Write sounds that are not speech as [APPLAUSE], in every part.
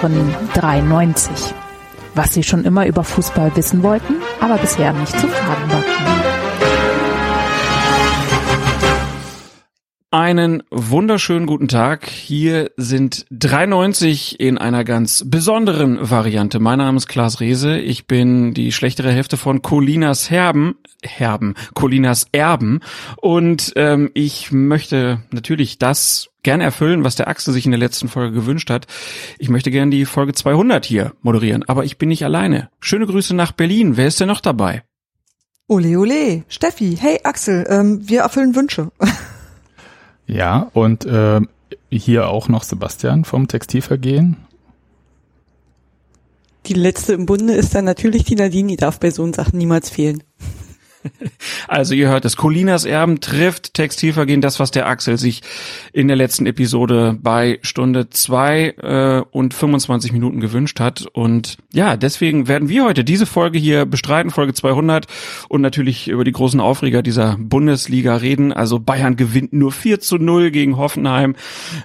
Hören 93. Was Sie schon immer über Fußball wissen wollten, aber bisher nicht zu fragen war. Einen wunderschönen guten Tag. Hier sind 93 in einer ganz besonderen Variante. Mein Name ist Klaas Rehse. Ich bin die schlechtere Hälfte von Colinas Herben, Herben, Colinas Erben. Und ähm, ich möchte natürlich das gerne erfüllen, was der Axel sich in der letzten Folge gewünscht hat. Ich möchte gerne die Folge 200 hier moderieren, aber ich bin nicht alleine. Schöne Grüße nach Berlin. Wer ist denn noch dabei? Ole, ole. Steffi, hey Axel, ähm, wir erfüllen Wünsche. [LAUGHS] Ja, und äh, hier auch noch Sebastian vom Textilvergehen. Die letzte im Bunde ist dann natürlich die Nadine, die darf bei so Sachen niemals fehlen. [LAUGHS] Also ihr hört es, Colinas Erben trifft Textilvergehen, das, was der Axel sich in der letzten Episode bei Stunde zwei äh, und 25 Minuten gewünscht hat. Und ja, deswegen werden wir heute diese Folge hier bestreiten, Folge 200 und natürlich über die großen Aufreger dieser Bundesliga reden. Also Bayern gewinnt nur 4 zu 0 gegen Hoffenheim.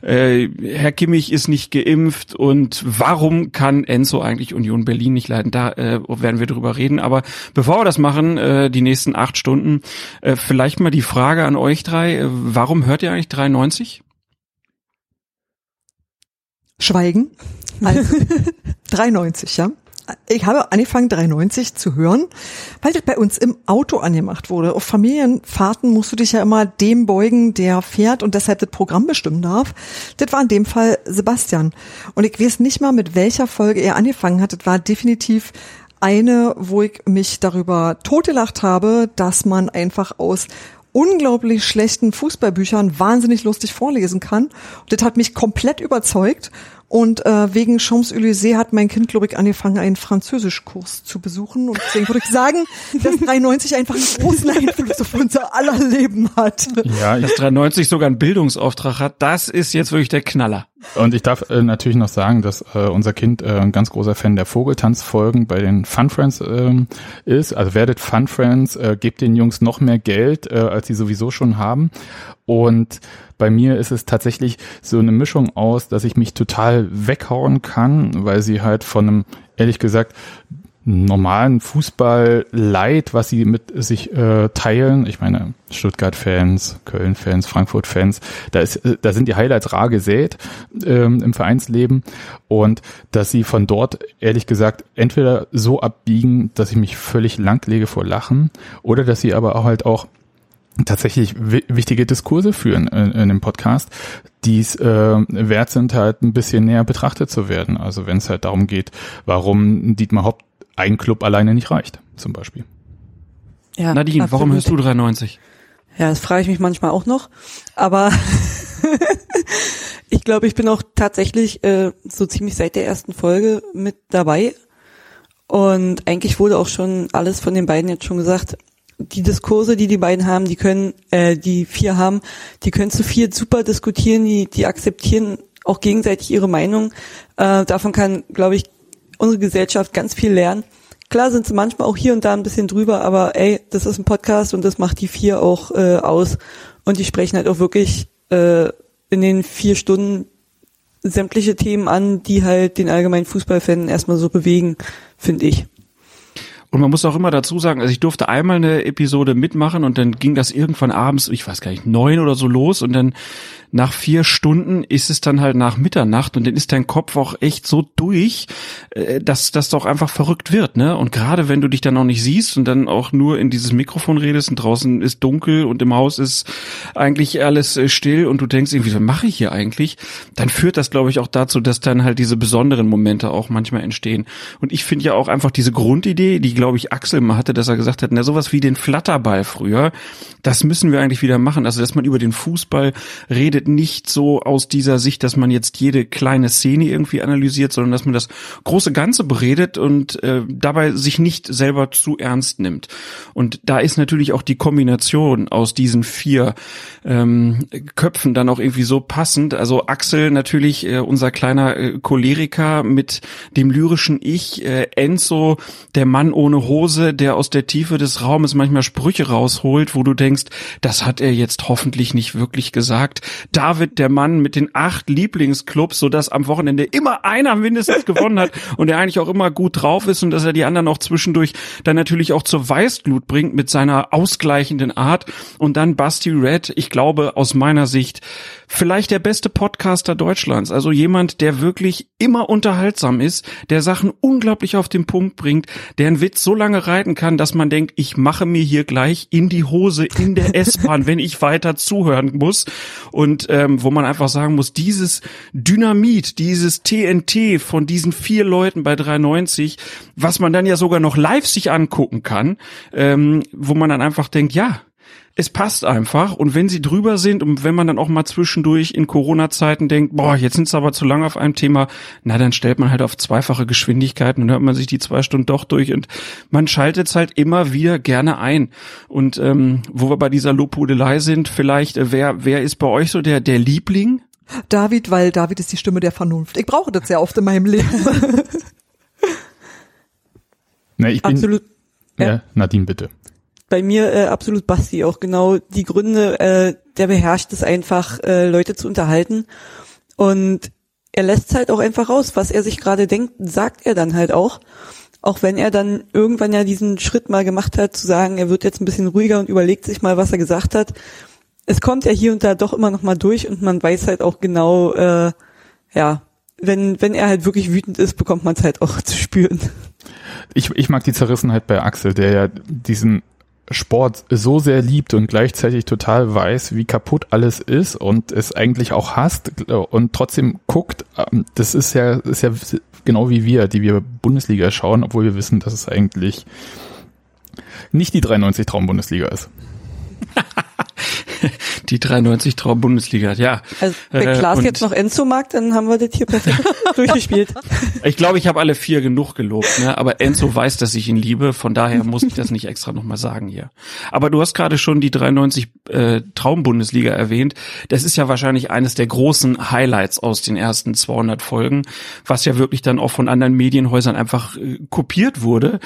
Äh, Herr Kimmich ist nicht geimpft und warum kann Enzo eigentlich Union Berlin nicht leiten? Da äh, werden wir drüber reden. Aber bevor wir das machen, äh, die nächsten nächsten acht Stunden. Äh, vielleicht mal die Frage an euch drei. Äh, warum hört ihr eigentlich 93? Schweigen. Also, [LAUGHS] 93, ja. Ich habe angefangen, 93 zu hören, weil das bei uns im Auto angemacht wurde. Auf Familienfahrten musst du dich ja immer dem beugen, der fährt und deshalb das Programm bestimmen darf. Das war in dem Fall Sebastian. Und ich weiß nicht mal, mit welcher Folge er angefangen hat. Das war definitiv eine, wo ich mich darüber totgelacht habe, dass man einfach aus unglaublich schlechten Fußballbüchern wahnsinnig lustig vorlesen kann. Und das hat mich komplett überzeugt. Und äh, wegen Champs-Élysées hat mein Kind, glaube ich, angefangen, einen Französischkurs zu besuchen. Und deswegen würde ich sagen, [LAUGHS] dass 93 einfach einen großen Einfluss auf unser aller Leben hat. Ja, dass 93 sogar einen Bildungsauftrag hat, das ist jetzt wirklich der Knaller. Und ich darf äh, natürlich noch sagen, dass äh, unser Kind äh, ein ganz großer Fan der Vogeltanzfolgen bei den Fun Friends ähm, ist. Also werdet Fun Friends, äh, gebt den Jungs noch mehr Geld, äh, als sie sowieso schon haben. Und bei mir ist es tatsächlich so eine Mischung aus, dass ich mich total weghauen kann, weil sie halt von einem, ehrlich gesagt, normalen Fußball-Leid, was sie mit sich äh, teilen. Ich meine, Stuttgart-Fans, Köln-Fans, Frankfurt-Fans, da ist, äh, da sind die Highlights rar gesät ähm, im Vereinsleben und dass sie von dort ehrlich gesagt entweder so abbiegen, dass ich mich völlig langlege vor Lachen oder dass sie aber auch halt auch tatsächlich wichtige Diskurse führen in, in dem Podcast, die es äh, wert sind, halt ein bisschen näher betrachtet zu werden. Also wenn es halt darum geht, warum Dietmar Haupt ein Club alleine nicht reicht, zum Beispiel. Ja, Nadine, absolut. warum hörst du 93? Ja, das frage ich mich manchmal auch noch. Aber [LAUGHS] ich glaube, ich bin auch tatsächlich äh, so ziemlich seit der ersten Folge mit dabei. Und eigentlich wurde auch schon alles von den beiden jetzt schon gesagt die Diskurse, die die beiden haben, die können, äh, die vier haben, die können zu vier super diskutieren, die, die akzeptieren auch gegenseitig ihre Meinung. Äh, davon kann, glaube ich, unsere Gesellschaft ganz viel lernen. Klar sind sie manchmal auch hier und da ein bisschen drüber, aber ey, das ist ein Podcast und das macht die vier auch äh, aus. Und die sprechen halt auch wirklich äh, in den vier Stunden sämtliche Themen an, die halt den allgemeinen Fußballfan erstmal so bewegen, finde ich. Und man muss auch immer dazu sagen, also ich durfte einmal eine Episode mitmachen und dann ging das irgendwann abends, ich weiß gar nicht, neun oder so los und dann nach vier Stunden ist es dann halt nach Mitternacht und dann ist dein Kopf auch echt so durch, äh, dass das doch einfach verrückt wird, ne? Und gerade wenn du dich dann auch nicht siehst und dann auch nur in dieses Mikrofon redest und draußen ist dunkel und im Haus ist eigentlich alles äh, still und du denkst irgendwie, was mache ich hier eigentlich? Dann führt das, glaube ich, auch dazu, dass dann halt diese besonderen Momente auch manchmal entstehen. Und ich finde ja auch einfach diese Grundidee, die, glaube ich, Axel mal hatte, dass er gesagt hat, na, sowas wie den Flatterball früher, das müssen wir eigentlich wieder machen. Also, dass man über den Fußball redet, redet nicht so aus dieser Sicht, dass man jetzt jede kleine Szene irgendwie analysiert, sondern dass man das große Ganze beredet und äh, dabei sich nicht selber zu ernst nimmt. Und da ist natürlich auch die Kombination aus diesen vier ähm, Köpfen dann auch irgendwie so passend. Also Axel natürlich äh, unser kleiner äh, Choleriker mit dem lyrischen Ich, äh, Enzo der Mann ohne Hose, der aus der Tiefe des Raumes manchmal Sprüche rausholt, wo du denkst, das hat er jetzt hoffentlich nicht wirklich gesagt David, der Mann mit den acht Lieblingsclubs, so dass am Wochenende immer einer mindestens [LAUGHS] gewonnen hat und der eigentlich auch immer gut drauf ist und dass er die anderen auch zwischendurch dann natürlich auch zur Weißglut bringt mit seiner ausgleichenden Art. Und dann Basti Red, ich glaube aus meiner Sicht vielleicht der beste Podcaster Deutschlands. Also jemand, der wirklich immer unterhaltsam ist, der Sachen unglaublich auf den Punkt bringt, der einen Witz so lange reiten kann, dass man denkt, ich mache mir hier gleich in die Hose in der S-Bahn, wenn ich weiter zuhören muss. Und ähm, wo man einfach sagen muss, dieses Dynamit, dieses TNT von diesen vier Leuten bei 390, was man dann ja sogar noch live sich angucken kann, ähm, wo man dann einfach denkt, ja, es passt einfach. Und wenn sie drüber sind und wenn man dann auch mal zwischendurch in Corona-Zeiten denkt, boah, jetzt sind es aber zu lange auf einem Thema, na, dann stellt man halt auf zweifache Geschwindigkeiten und hört man sich die zwei Stunden doch durch und man schaltet es halt immer wieder gerne ein. Und ähm, wo wir bei dieser Lobhudelei sind, vielleicht, äh, wer, wer ist bei euch so der, der Liebling? David, weil David ist die Stimme der Vernunft. Ich brauche das sehr oft in meinem Leben. [LAUGHS] Na, ich bin, Absolut. Ja, Ja. Nadine, bitte. Bei mir äh, absolut Basti auch genau die Gründe, äh, der beherrscht es einfach, äh, Leute zu unterhalten. Und er lässt halt auch einfach raus, was er sich gerade denkt, sagt er dann halt auch. Auch wenn er dann irgendwann ja diesen Schritt mal gemacht hat, zu sagen, er wird jetzt ein bisschen ruhiger und überlegt sich mal, was er gesagt hat. Es kommt ja hier und da doch immer noch mal durch und man weiß halt auch genau, äh, ja, wenn, wenn er halt wirklich wütend ist, bekommt man es halt auch [LAUGHS] zu spüren. Ich, ich mag die Zerrissenheit bei Axel, der ja diesen Sport so sehr liebt und gleichzeitig total weiß, wie kaputt alles ist und es eigentlich auch hasst und trotzdem guckt. Ähm, Das ist ja, ist ja genau wie wir, die wir Bundesliga schauen, obwohl wir wissen, dass es eigentlich nicht die 93 Traum Bundesliga ist. [LAUGHS] Die 93 Traum Bundesliga, ja. Also wenn Äh, Klaas und- jetzt noch Enzo mag, dann haben wir das hier perfekt [LAUGHS] durchgespielt. Ich glaube, ich habe alle vier genug gelobt, ne? aber Enzo weiß, dass ich ihn liebe, von daher muss ich das nicht extra nochmal sagen hier. Aber du hast gerade schon die 93 äh, Traumbundesliga erwähnt. Das ist ja wahrscheinlich eines der großen Highlights aus den ersten 200 Folgen, was ja wirklich dann auch von anderen Medienhäusern einfach äh, kopiert wurde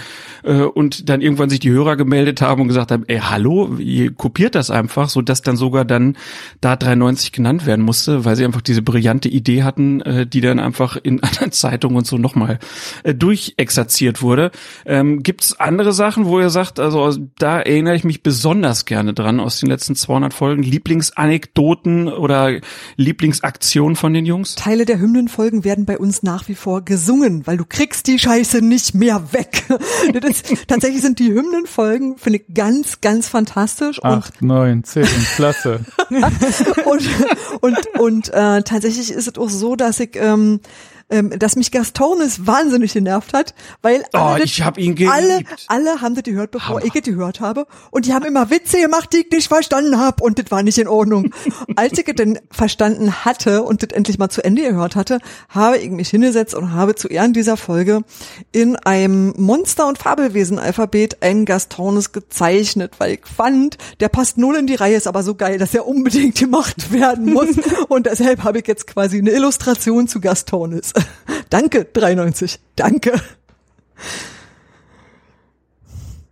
äh, und dann irgendwann sich die Hörer gemeldet haben und gesagt haben, ey, hallo, ihr kopiert das einfach, so dass dann sogar dann da 93 genannt werden musste, weil sie einfach diese brillante Idee hatten, äh, die dann einfach in [LAUGHS] anderen Zeitungen und so nochmal äh, durchexerziert wurde. Ähm, Gibt es andere Sachen, wo ihr sagt, also da erinnere ich mich besonders gerne dran aus den letzten 200 Folgen, Lieblingsanekdoten oder Lieblingsaktionen von den Jungs? Teile der Hymnenfolgen werden bei uns nach wie vor gesungen, weil du kriegst die Scheiße nicht mehr weg. [LAUGHS] Das tatsächlich sind die Hymnenfolgen, finde ich, ganz, ganz fantastisch Acht, neun, zehn, klasse. [LAUGHS] und und, und äh, tatsächlich ist es auch so, dass ich ähm, ähm, dass mich Gastones wahnsinnig genervt hat, weil Oh, alle, ich hab ihn geliebt. alle, alle haben das gehört, bevor Hammer. ich das gehört habe und die haben immer Witze gemacht, die ich nicht verstanden habe und das war nicht in Ordnung. [LAUGHS] Als ich es denn verstanden hatte und das endlich mal zu Ende gehört hatte, habe ich mich hingesetzt und habe zu Ehren dieser Folge in einem Monster- und Fabelwesen-Alphabet einen Gastones gezeichnet, weil ich fand, der passt null in die Reihe, ist aber so geil, dass er unbedingt [LAUGHS] gemacht werden muss [LAUGHS] und deshalb habe ich jetzt quasi eine Illustration zu Gastones. [LAUGHS] Danke, 93. Danke.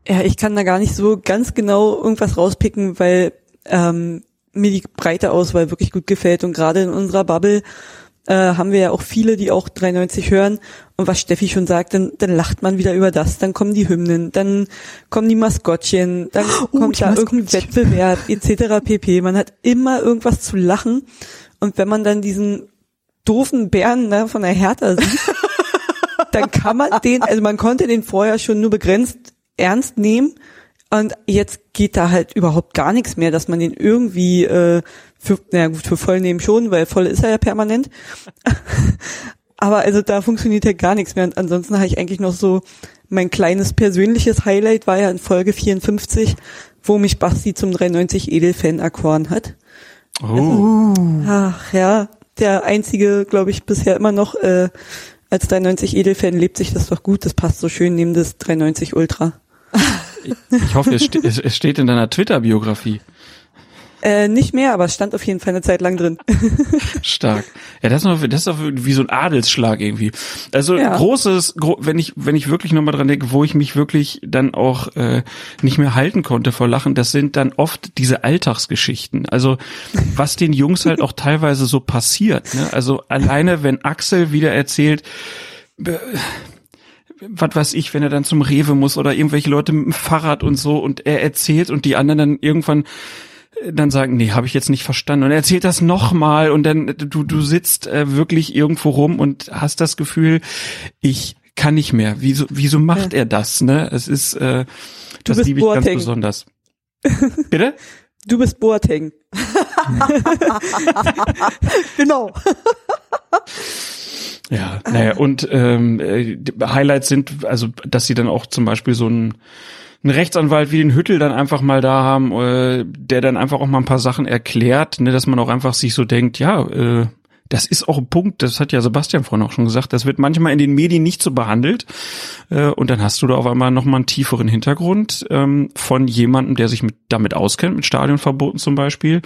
Ja, ich kann da gar nicht so ganz genau irgendwas rauspicken, weil ähm, mir die breite Auswahl wirklich gut gefällt und gerade in unserer Bubble äh, haben wir ja auch viele, die auch 93 hören und was Steffi schon sagt, dann, dann lacht man wieder über das, dann kommen die Hymnen, dann kommen die Maskottchen, dann Oh, kommt da irgendein. Wettbewerb etc. pp. Man hat immer irgendwas zu lachen und wenn man dann diesen doofen Bären ne, von der Hertha sieht, [LAUGHS] dann kann man den, also man konnte den vorher schon nur begrenzt ernst nehmen und jetzt geht da halt überhaupt gar nichts mehr, dass man den irgendwie äh, für, na gut, für voll nehmen schon, weil voll ist er ja permanent. [LAUGHS] Aber also da funktioniert ja gar nichts mehr und ansonsten habe ich eigentlich noch so mein kleines persönliches Highlight war ja in Folge 54, wo mich Basti zum 93 Edelfan erkoren hat. Oh. Ach ja, der einzige, glaube ich, bisher immer noch äh, als 93 Edelfan lebt sich das doch gut. Das passt so schön neben das 390 Ultra. Ich hoffe, es, ste es steht in deiner Twitter-Biografie. Äh, nicht mehr, aber stand auf jeden Fall eine Zeit lang drin. [LAUGHS] Stark. Ja, das ist, noch, das ist doch wie so ein Adelsschlag irgendwie. Also Ja. großes, gro wenn ich wenn ich wirklich nochmal dran denke, wo ich mich wirklich dann auch äh, nicht mehr halten konnte vor Lachen, das sind dann oft diese Alltagsgeschichten. Also was den Jungs halt auch teilweise so passiert. Ne? Also alleine, wenn Axel wieder erzählt, was weiß ich, wenn er dann zum Rewe muss oder irgendwelche Leute mit dem Fahrrad und so und er erzählt und die anderen dann irgendwann äh, dann sagen, nee, habe ich jetzt nicht verstanden. Und er erzählt das nochmal und dann du du sitzt äh, wirklich irgendwo rum und hast das Gefühl, ich kann nicht mehr. Wieso wieso macht er das? Ne, es ist äh, das bist liebe ich ganz Boateng. besonders. [LAUGHS] Bitte? Du bist Boateng. [LAUGHS] Genau. Ja, naja, und ähm, äh, Highlights sind, also, dass sie dann auch zum Beispiel so einen, einen Rechtsanwalt wie den Hüttel dann einfach mal da haben, äh, der dann einfach auch mal ein paar Sachen erklärt, ne, dass man auch einfach sich so denkt, ja, äh, das ist auch ein Punkt, das hat ja Sebastian vorhin auch schon gesagt, das wird manchmal in den Medien nicht so behandelt. Äh, und dann hast du da auf einmal nochmal einen tieferen Hintergrund ähm, von jemandem, der sich mit, damit auskennt, mit Stadionverboten zum Beispiel,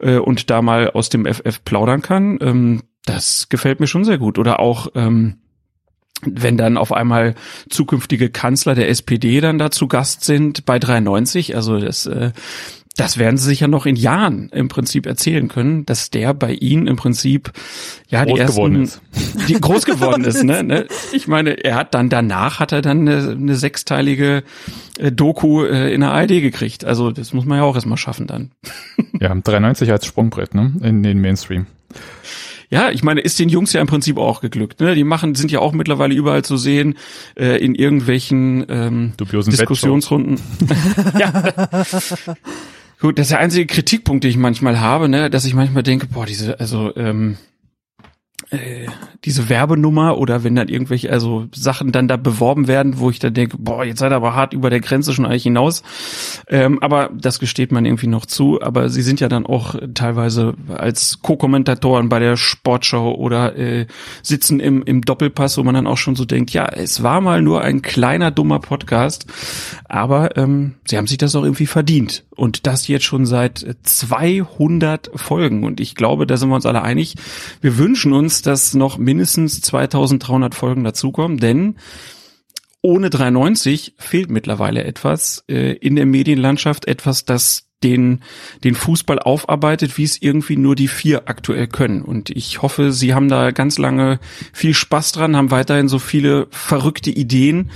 äh, und da mal aus dem FF plaudern kann. Ähm, das gefällt mir schon sehr gut. Oder auch, ähm, wenn dann auf einmal zukünftige Kanzler der SPD dann da zu Gast sind bei 93, also das, äh, das werden sie sich ja noch in Jahren im Prinzip erzählen können, dass der bei ihnen im Prinzip ja die Groß ersten geworden ist. [LAUGHS] die groß geworden ist, ne, ne? Ich meine, er hat dann danach hat er dann eine, eine sechsteilige äh, Doku äh, in der ARD gekriegt. Also das muss man ja auch erstmal schaffen dann. Ja, 93 als Sprungbrett, ne? In den Mainstream. Ja, ich meine, ist den Jungs ja im Prinzip auch geglückt. Ne? Die machen, sind ja auch mittlerweile überall zu sehen äh, in irgendwelchen ähm, Dubiosen Diskussionsrunden. [LAUGHS] ja. Gut, das ist der einzige Kritikpunkt, den ich manchmal habe, ne, dass ich manchmal denke, boah, diese, also ähm, äh, diese Werbenummer oder wenn dann irgendwelche also Sachen dann da beworben werden, wo ich dann denke, boah, jetzt seid ihr aber hart über der Grenze schon eigentlich hinaus. Ähm, aber das gesteht man irgendwie noch zu. Aber sie sind ja dann auch teilweise als Co-Kommentatoren bei der Sportschau oder äh, sitzen im, im Doppelpass, wo man dann auch schon so denkt, ja, es war mal nur ein kleiner dummer Podcast, aber ähm, sie haben sich das auch irgendwie verdient. Und das jetzt schon seit 200 Folgen. Und ich glaube, da sind wir uns alle einig. Wir wünschen uns, dass noch mindestens 2300 Folgen dazukommen, denn ohne 93 fehlt mittlerweile etwas äh, in der Medienlandschaft, etwas, das den, den Fußball aufarbeitet, wie es irgendwie nur die vier aktuell können. Und ich hoffe, Sie haben da ganz lange viel Spaß dran, haben weiterhin so viele verrückte Ideen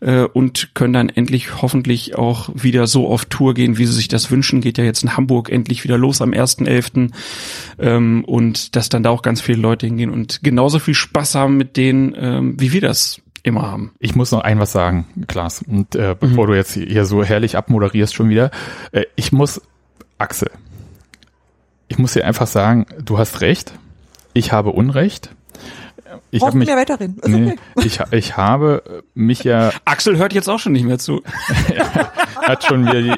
äh, und können dann endlich hoffentlich auch wieder so auf Tour gehen, wie Sie sich das wünschen. Geht ja jetzt in Hamburg endlich wieder los am 1.11. Ähm, und dass dann da auch ganz viele Leute hingehen und genauso viel Spaß haben mit denen, ähm, wie wir das immer haben. Ich muss noch ein was sagen, Klaas. Und äh, bevor du jetzt hier so herrlich abmoderierst schon wieder, äh, ich muss, Axel, ich muss dir einfach sagen, du hast recht, ich habe Unrecht. Ich habe mich, wir weiterreden. Nee, okay. [LAUGHS] ich, ich habe mich ja [LAUGHS] Axel hört jetzt auch schon nicht mehr zu. [LAUGHS] hat schon wieder die.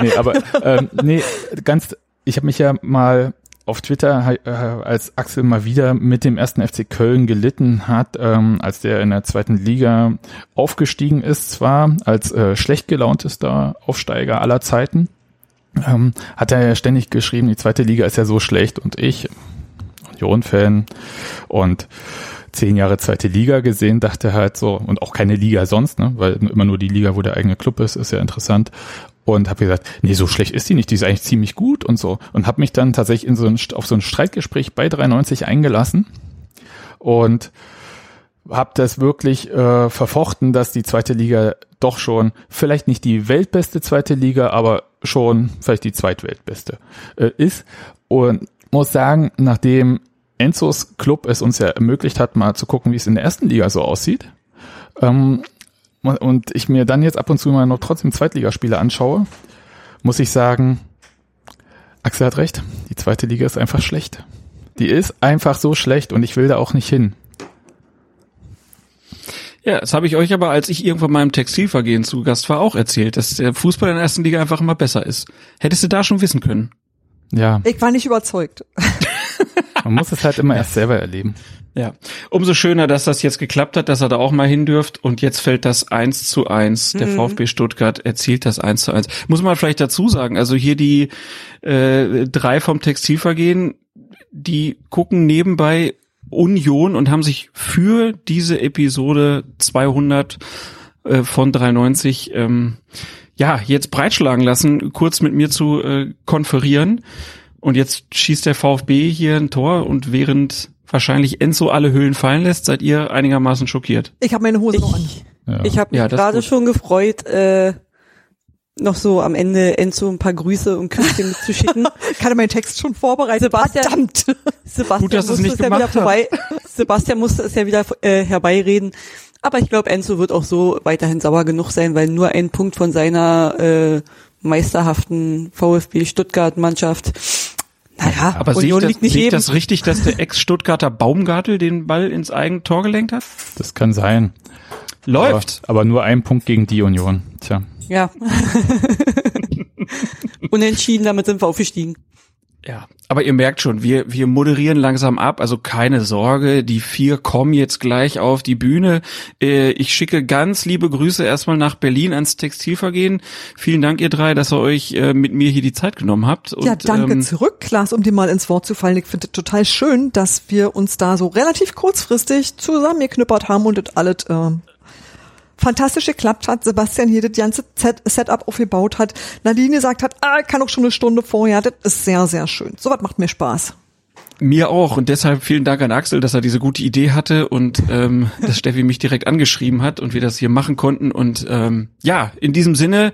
Nee, aber ähm, nee, ganz. Ich habe mich ja mal auf Twitter, äh, als Axel mal wieder mit dem ersten FC Köln gelitten hat, ähm, als der in der zweiten Liga aufgestiegen ist, zwar als äh, schlecht gelauntester Aufsteiger aller Zeiten, ähm, hat er ja ständig geschrieben, die zweite Liga ist ja so schlecht und ich, Union-Fan und zehn Jahre zweite Liga gesehen, dachte halt so, und auch keine Liga sonst, ne, weil immer nur die Liga, wo der eigene Club ist, ist ja interessant. Und habe gesagt, nee, so schlecht ist die nicht, die ist eigentlich ziemlich gut und so. Und habe mich dann tatsächlich in so ein, auf so ein Streitgespräch bei 93 eingelassen und habe das wirklich äh, verfochten, dass die zweite Liga doch schon vielleicht nicht die weltbeste zweite Liga, aber schon vielleicht die zweitweltbeste äh, ist. Und muss sagen, nachdem Enzos Club es uns ja ermöglicht hat, mal zu gucken, wie es in der ersten Liga so aussieht, ähm, und ich mir dann jetzt ab und zu mal noch trotzdem Zweitligaspiele anschaue, muss ich sagen, Axel hat recht, die zweite Liga ist einfach schlecht. Die ist einfach so schlecht und ich will da auch nicht hin. Ja, das habe ich euch aber, als ich irgendwann im Textilvergehen zu Gast war, auch erzählt, dass der Fußball in der ersten Liga einfach immer besser ist. Hättest du da schon wissen können. Ja, Ich war nicht überzeugt. Man muss es halt immer erst selber erleben. Ja. Umso schöner, dass das jetzt geklappt hat, dass er da auch mal hin dürft. Und jetzt fällt das eins zu eins. Der VfB Stuttgart erzielt das eins zu eins. Muss man vielleicht dazu sagen, also hier die äh, drei vom Textilvergehen, die gucken nebenbei Union und haben sich für diese Episode 200 äh, von 93 ähm, ja jetzt breitschlagen lassen, kurz mit mir zu äh, konferieren. Und jetzt schießt der VfB hier ein Tor und während wahrscheinlich Enzo alle Höhlen fallen lässt, seid ihr einigermaßen schockiert. Ich habe meine Hose noch an. Ich, Ja. ich habe mich Ja, gerade schon gefreut, äh, noch so am Ende Enzo ein paar Grüße und Küsschen [LAUGHS] mitzuschicken. Ich hatte meinen Text schon vorbereitet. Sebastian- Verdammt. [LAUGHS] Sebastian Gut, dass es musste nicht es ja wieder vorbei. [LAUGHS] Sebastian musste es ja wieder äh, herbeireden. Aber ich glaube, Enzo wird auch so weiterhin sauer genug sein, weil nur ein Punkt von seiner äh, meisterhaften VfB Stuttgart Mannschaft. Naja, Aber sehe ich, Union das, liegt nicht sehe das richtig, dass der Ex-Stuttgarter Baumgartel den Ball ins eigene Tor gelenkt hat? Das kann sein. Läuft. Aber, aber nur ein Punkt gegen die Union. Tja. Ja. [LAUGHS] Unentschieden, damit sind wir aufgestiegen. Ja, aber ihr merkt schon, wir, wir moderieren langsam ab, also keine Sorge, die vier kommen jetzt gleich auf die Bühne. Äh, ich schicke ganz liebe Grüße erstmal nach Berlin ans Textilvergehen. Vielen Dank, ihr drei, dass ihr euch äh, mit mir hier die Zeit genommen habt. Und, ja, danke ähm, zurück, Klaas, um dir mal ins Wort zu fallen. Ich finde es total schön, dass wir uns da so relativ kurzfristig zusammengeknüppert haben und das alles ähm, fantastisch geklappt hat. Sebastian hier das ganze Set Setup aufgebaut hat. Nadine gesagt hat, ah, kann auch schon eine Stunde vorher. Das ist sehr, sehr schön. Sowas macht mir Spaß. Mir auch und deshalb vielen Dank an Axel, dass er diese gute Idee hatte und ähm, [LAUGHS] dass Steffi mich direkt angeschrieben hat und wir das hier machen konnten. Und ähm, ja, in diesem Sinne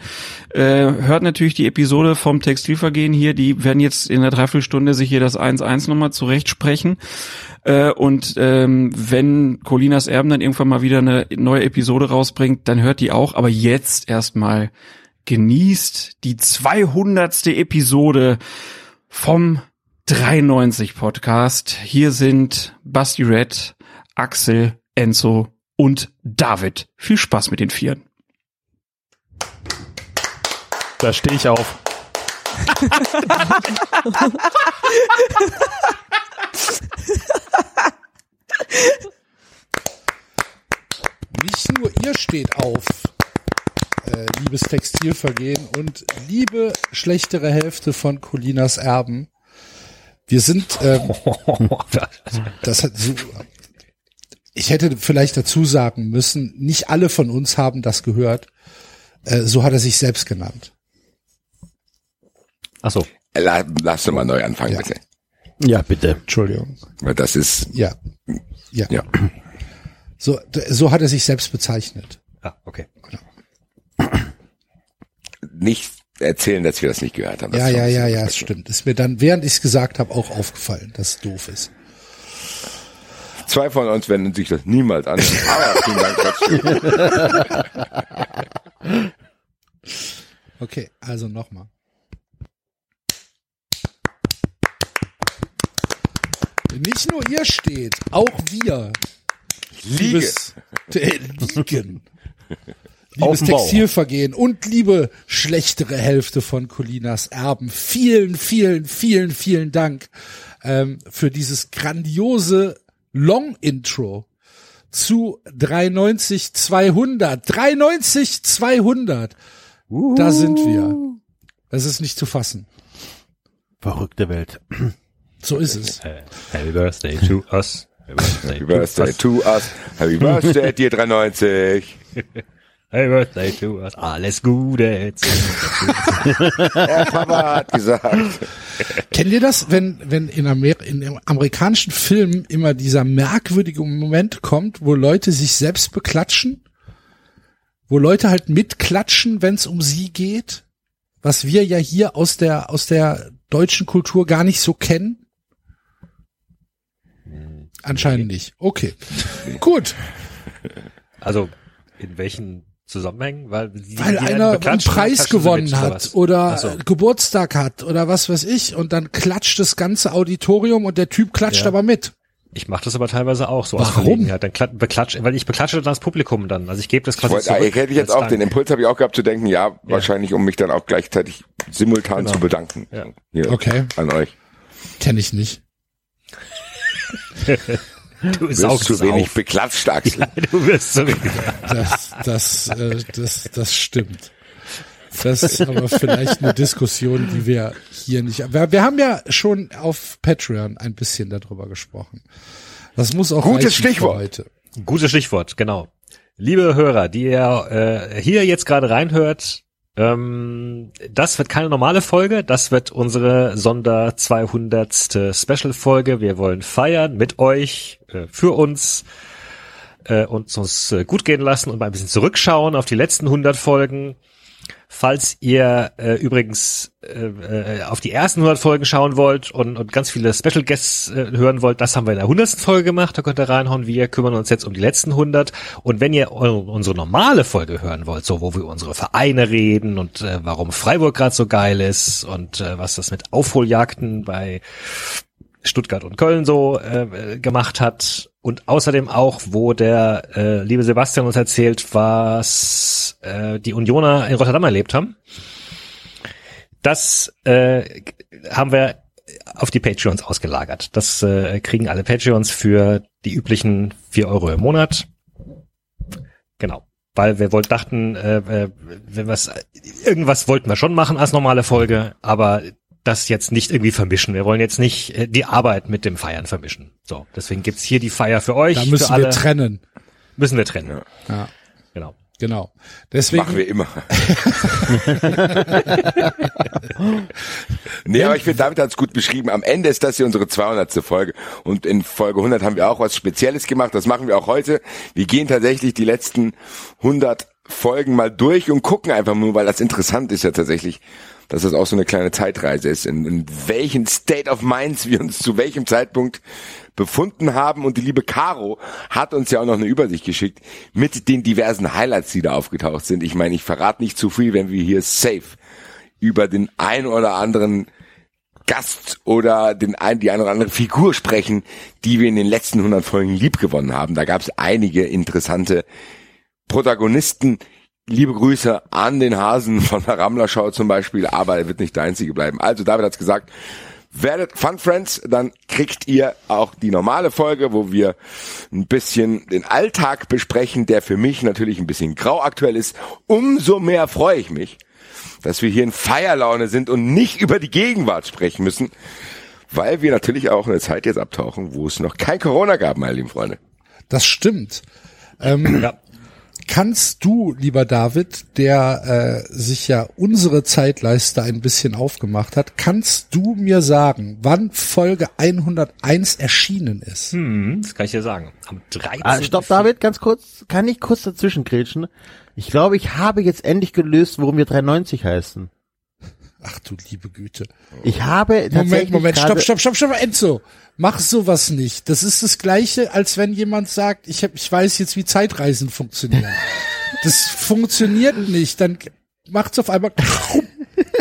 äh, hört natürlich die Episode vom Textilvergehen hier. Die werden jetzt in der Dreiviertelstunde sich hier das 1-1 nochmal zurechtsprechen. Äh, und ähm, wenn Colinas Erben dann irgendwann mal wieder eine neue Episode rausbringt, dann hört die auch. Aber jetzt erstmal genießt die 200. Episode vom 93 Podcast. Hier sind Basti Red, Axel, Enzo und David. Viel Spaß mit den Vieren. Da stehe ich auf. Nicht nur ihr steht auf, äh, liebes Textilvergehen und liebe schlechtere Hälfte von Colinas Erben. Wir sind, ähm, [LAUGHS] das hat so, ich hätte vielleicht dazu sagen müssen, nicht alle von uns haben das gehört. Äh, so hat er sich selbst genannt. Ach so. La, lass doch mal neu anfangen, Ja. bitte. Ja, bitte. Entschuldigung. Weil das ist, Ja. Ja. ja. So, so hat er sich selbst bezeichnet. Ah, okay. Nicht erzählen, dass wir das nicht gehört haben. Das Ja, ja, ja, ja, es stimmt. Ist mir dann, während ich es gesagt habe, auch aufgefallen, dass es doof ist. Zwei von uns wenden sich das niemals an. [LAUGHS] Vielen Dank. [LAUGHS] Okay, also nochmal. Nicht nur ihr steht, auch wir. Liege. Liebes, äh, [LAUGHS] liegen. Liebes. Textilvergehen und liebe schlechtere Hälfte von Colinas Erben. Vielen, vielen, vielen, vielen Dank ähm, für dieses grandiose Long-Intro zu 93 200. 93 200. Da sind wir. Das ist nicht zu fassen. Verrückte Welt. So ist es. Äh, Happy Birthday to us. Happy Happy Birthday to us. Happy Birthday dir 93. [LAUGHS] Happy Birthday to us. Alles Gute. Der Papa hat gesagt. Kennt ihr das, wenn, wenn in, Amer in amerikanischen Filmen immer dieser merkwürdige Moment kommt, wo Leute sich selbst beklatschen? Wo Leute halt mitklatschen, wenn es um sie geht? Was wir ja hier aus der, aus der deutschen Kultur gar nicht so kennen? Anscheinend nicht. Okay. Gut. Also, in welchen Zusammenhängen? Weil, die, Weil einer einen Preis gewonnen oder hat oder Ach so. Geburtstag hat oder was weiß ich und dann klatscht das ganze Auditorium und der Typ klatscht Ja. aber mit. Ich mache das aber teilweise auch so aus Warum? Verlegenheit. Dann klat- beklatsche, weil ich beklatsche dann das Publikum dann. Also ich gebe das Ich, quasi wollte, zurück. ich hätte jetzt auch den Dank. Impuls habe ich auch gehabt zu denken, ja, wahrscheinlich um mich dann auch gleichzeitig simultan Genau. zu bedanken. Ja. Hier Okay. An euch. Kenne ich nicht. [LAUGHS] Du wirst saugst zu wenig auf. beklatscht, [LAUGHS] Axel. Du wirst so wenig. Das, das, äh, das, das stimmt. Das ist aber vielleicht eine Diskussion, die wir hier nicht. Wir, wir haben ja schon auf Patreon ein bisschen darüber gesprochen. Das muss auch Gutes Stichwort. heute. Gutes Stichwort, genau. Liebe Hörer, die ihr äh, hier jetzt gerade reinhört, ähm, das wird keine normale Folge, das wird unsere Sonder 200. Special Folge. Wir wollen feiern mit euch, äh, für uns äh, und uns äh, gut gehen lassen und mal ein bisschen zurückschauen auf die letzten 100 Folgen. Falls ihr äh, übrigens äh, äh, auf die ersten 100 Folgen schauen wollt und, und ganz viele Special Guests äh, hören wollt, das haben wir in der 100. Folge gemacht, da könnt ihr reinhauen. Wir kümmern uns jetzt um die letzten 100. Und wenn ihr unsere normale Folge hören wollt, so wo wir unsere Vereine reden und äh, warum Freiburg gerade so geil ist und äh, was das mit Aufholjagden bei Stuttgart und Köln so äh, gemacht hat und außerdem auch, wo der äh, liebe Sebastian uns erzählt, was äh, die Unioner in Rotterdam erlebt haben. Das äh, haben wir auf die Patreons ausgelagert. Das äh, kriegen alle Patreons für die üblichen vier Euro im Monat. Genau. Weil wir wollten dachten, äh, äh, wenn was irgendwas wollten wir schon machen als normale Folge, aber das jetzt nicht irgendwie vermischen. Wir wollen jetzt nicht äh, die Arbeit mit dem Feiern vermischen. So, deswegen gibt's hier die Feier für euch. Da müssen für alle. wir trennen. Müssen wir trennen. Ja, Genau. genau. Deswegen Machen wir immer. [LAUGHS] nee, aber ich finde, David hat es gut beschrieben. Am Ende ist das hier unsere 200. Folge. Und in Folge 100 haben wir auch was Spezielles gemacht. Das machen wir auch heute. Wir gehen tatsächlich die letzten 100 Folgen mal durch und gucken einfach nur, weil das interessant ist ja tatsächlich, dass das auch so eine kleine Zeitreise ist, in, in welchen State of Minds wir uns zu welchem Zeitpunkt befunden haben. Und die liebe Caro hat uns ja auch noch eine Übersicht geschickt mit den diversen Highlights, die da aufgetaucht sind. Ich meine, ich verrate nicht zu viel, wenn wir hier safe über den ein oder anderen Gast oder den ein, die eine oder andere Figur sprechen, die wir in den letzten 100 Folgen liebgewonnen haben. Da gab es einige interessante Protagonisten. Liebe Grüße an den Hasen von der Rammler-Show zum Beispiel, aber er wird nicht der Einzige bleiben. Also David hat's gesagt, werdet Fun Friends, dann kriegt ihr auch die normale Folge, wo wir ein bisschen den Alltag besprechen, der für mich natürlich ein bisschen grau aktuell ist. Umso mehr freue ich mich, dass wir hier in Feierlaune sind und nicht über die Gegenwart sprechen müssen, weil wir natürlich auch eine Zeit jetzt abtauchen, wo es noch kein Corona gab, meine lieben Freunde. Das stimmt. Ähm, Ja. Kannst du, lieber David, der äh, sich ja unsere Zeitleiste ein bisschen aufgemacht hat, kannst du mir sagen, wann Folge 101 erschienen ist? Hm, das kann ich dir sagen. Am 13. Ah, stopp, David, ganz kurz. Kann ich kurz dazwischen grätschen? Ich glaube, ich habe jetzt endlich gelöst, warum wir 93 heißen. Ach du liebe Güte. Ich habe tatsächlich Moment, Moment, stopp, stopp, stopp, stopp, Enzo. Mach sowas nicht. Das ist das gleiche, als wenn jemand sagt, ich, hab, ich weiß jetzt, wie Zeitreisen funktionieren. [LAUGHS] Das funktioniert nicht. Dann macht's auf einmal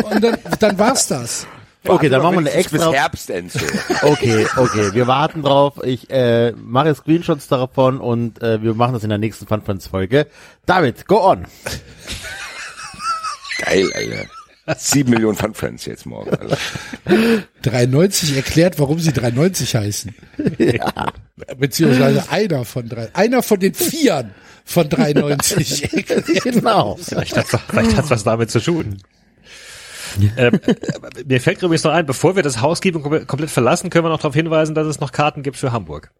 und dann, dann war's das. Okay, dann machen wir eine extra. Bis Herbst, Enzo. [LAUGHS] Okay, okay, wir warten drauf. Ich äh, mache Screenshots davon und äh, wir machen das in der nächsten Fun Folge. David, go on. Geil, Alter. Sieben Millionen Fun Friends jetzt morgen. Alter. 93 erklärt, warum sie 93 heißen. Beziehungsweise einer von drei, einer von den Vieren von 93 [LAUGHS] erklärt. Genau. Vielleicht hat's, vielleicht hat's was damit zu tun. ähm, äh, mir fällt übrigens noch ein, bevor wir das Housekeeping kom komplett verlassen, können wir noch darauf hinweisen, dass es noch Karten gibt für Hamburg.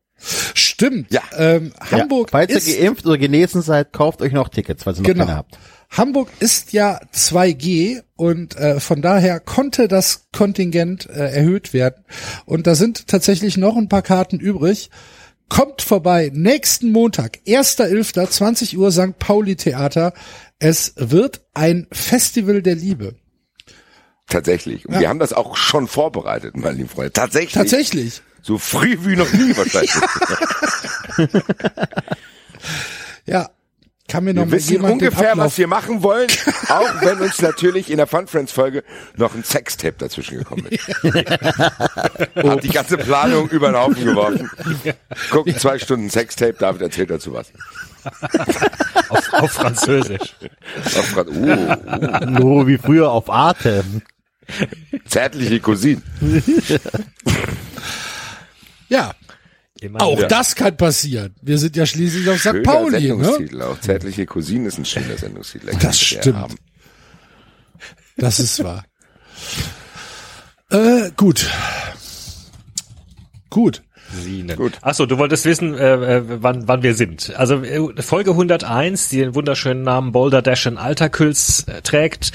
Stimmt. Ja. Ähm, Hamburg Ja, falls ist ihr geimpft oder genesen seid, kauft euch noch Tickets, falls ihr noch Genau. keine habt. Hamburg ist ja 2G und äh, von daher konnte das Kontingent äh, erhöht werden. Und da sind tatsächlich noch ein paar Karten übrig. Kommt vorbei, nächsten Montag, 1.11., 20 Uhr, St. Pauli Theater. Es wird ein Festival der Liebe. Tatsächlich. Und wir haben das auch schon vorbereitet, meine lieben Freunde. Tatsächlich. Tatsächlich. So früh wie noch nie wahrscheinlich. [LAUGHS] Ja. Kann mir noch Wir mal wissen ungefähr, was wir machen wollen, auch wenn uns natürlich in der Fun Friends Folge noch ein Sextape dazwischen gekommen ist. [LAUGHS] Hab die ganze Planung über den Haufen geworfen. Gucken zwei Stunden Sextape, David erzählt dazu was. Auf, auf Französisch. Auf Fran- uh, uh, Nur wie früher auf Arte. zärtliche Cousine. Ja. Immerhin. Auch Ja. das kann passieren. Wir sind ja schließlich auf St. Pauli, ne? Sendungstitel. Auch zärtliche Cousine ist ein schöner Sendungstitel. Das stimmt. haben. Das ist wahr. äh, gut. Gut. Sine. Gut. Achso, du wolltest wissen, äh, äh, wann, wann wir sind. Also äh, Folge 101, die den wunderschönen Namen Boulder Dash in Alterküls äh, trägt,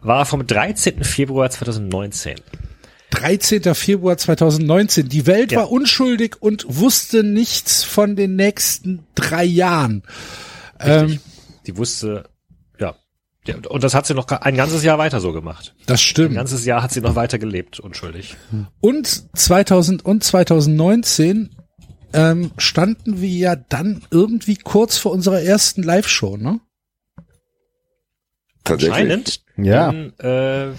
war vom 13. Februar 2019. 13. Februar 2019. Die Welt Ja. war unschuldig und wusste nichts von den nächsten drei Jahren. Ähm, Die wusste, ja. ja. Und das hat sie noch ein ganzes Jahr weiter so gemacht. das Ein stimmt. ganzes Jahr hat sie noch weiter gelebt, unschuldig. Und 2000 und 2019 ähm, standen wir ja dann irgendwie kurz vor unserer ersten Live-Show, ne? Tatsächlich. Anscheinend. Ja. Denn, äh,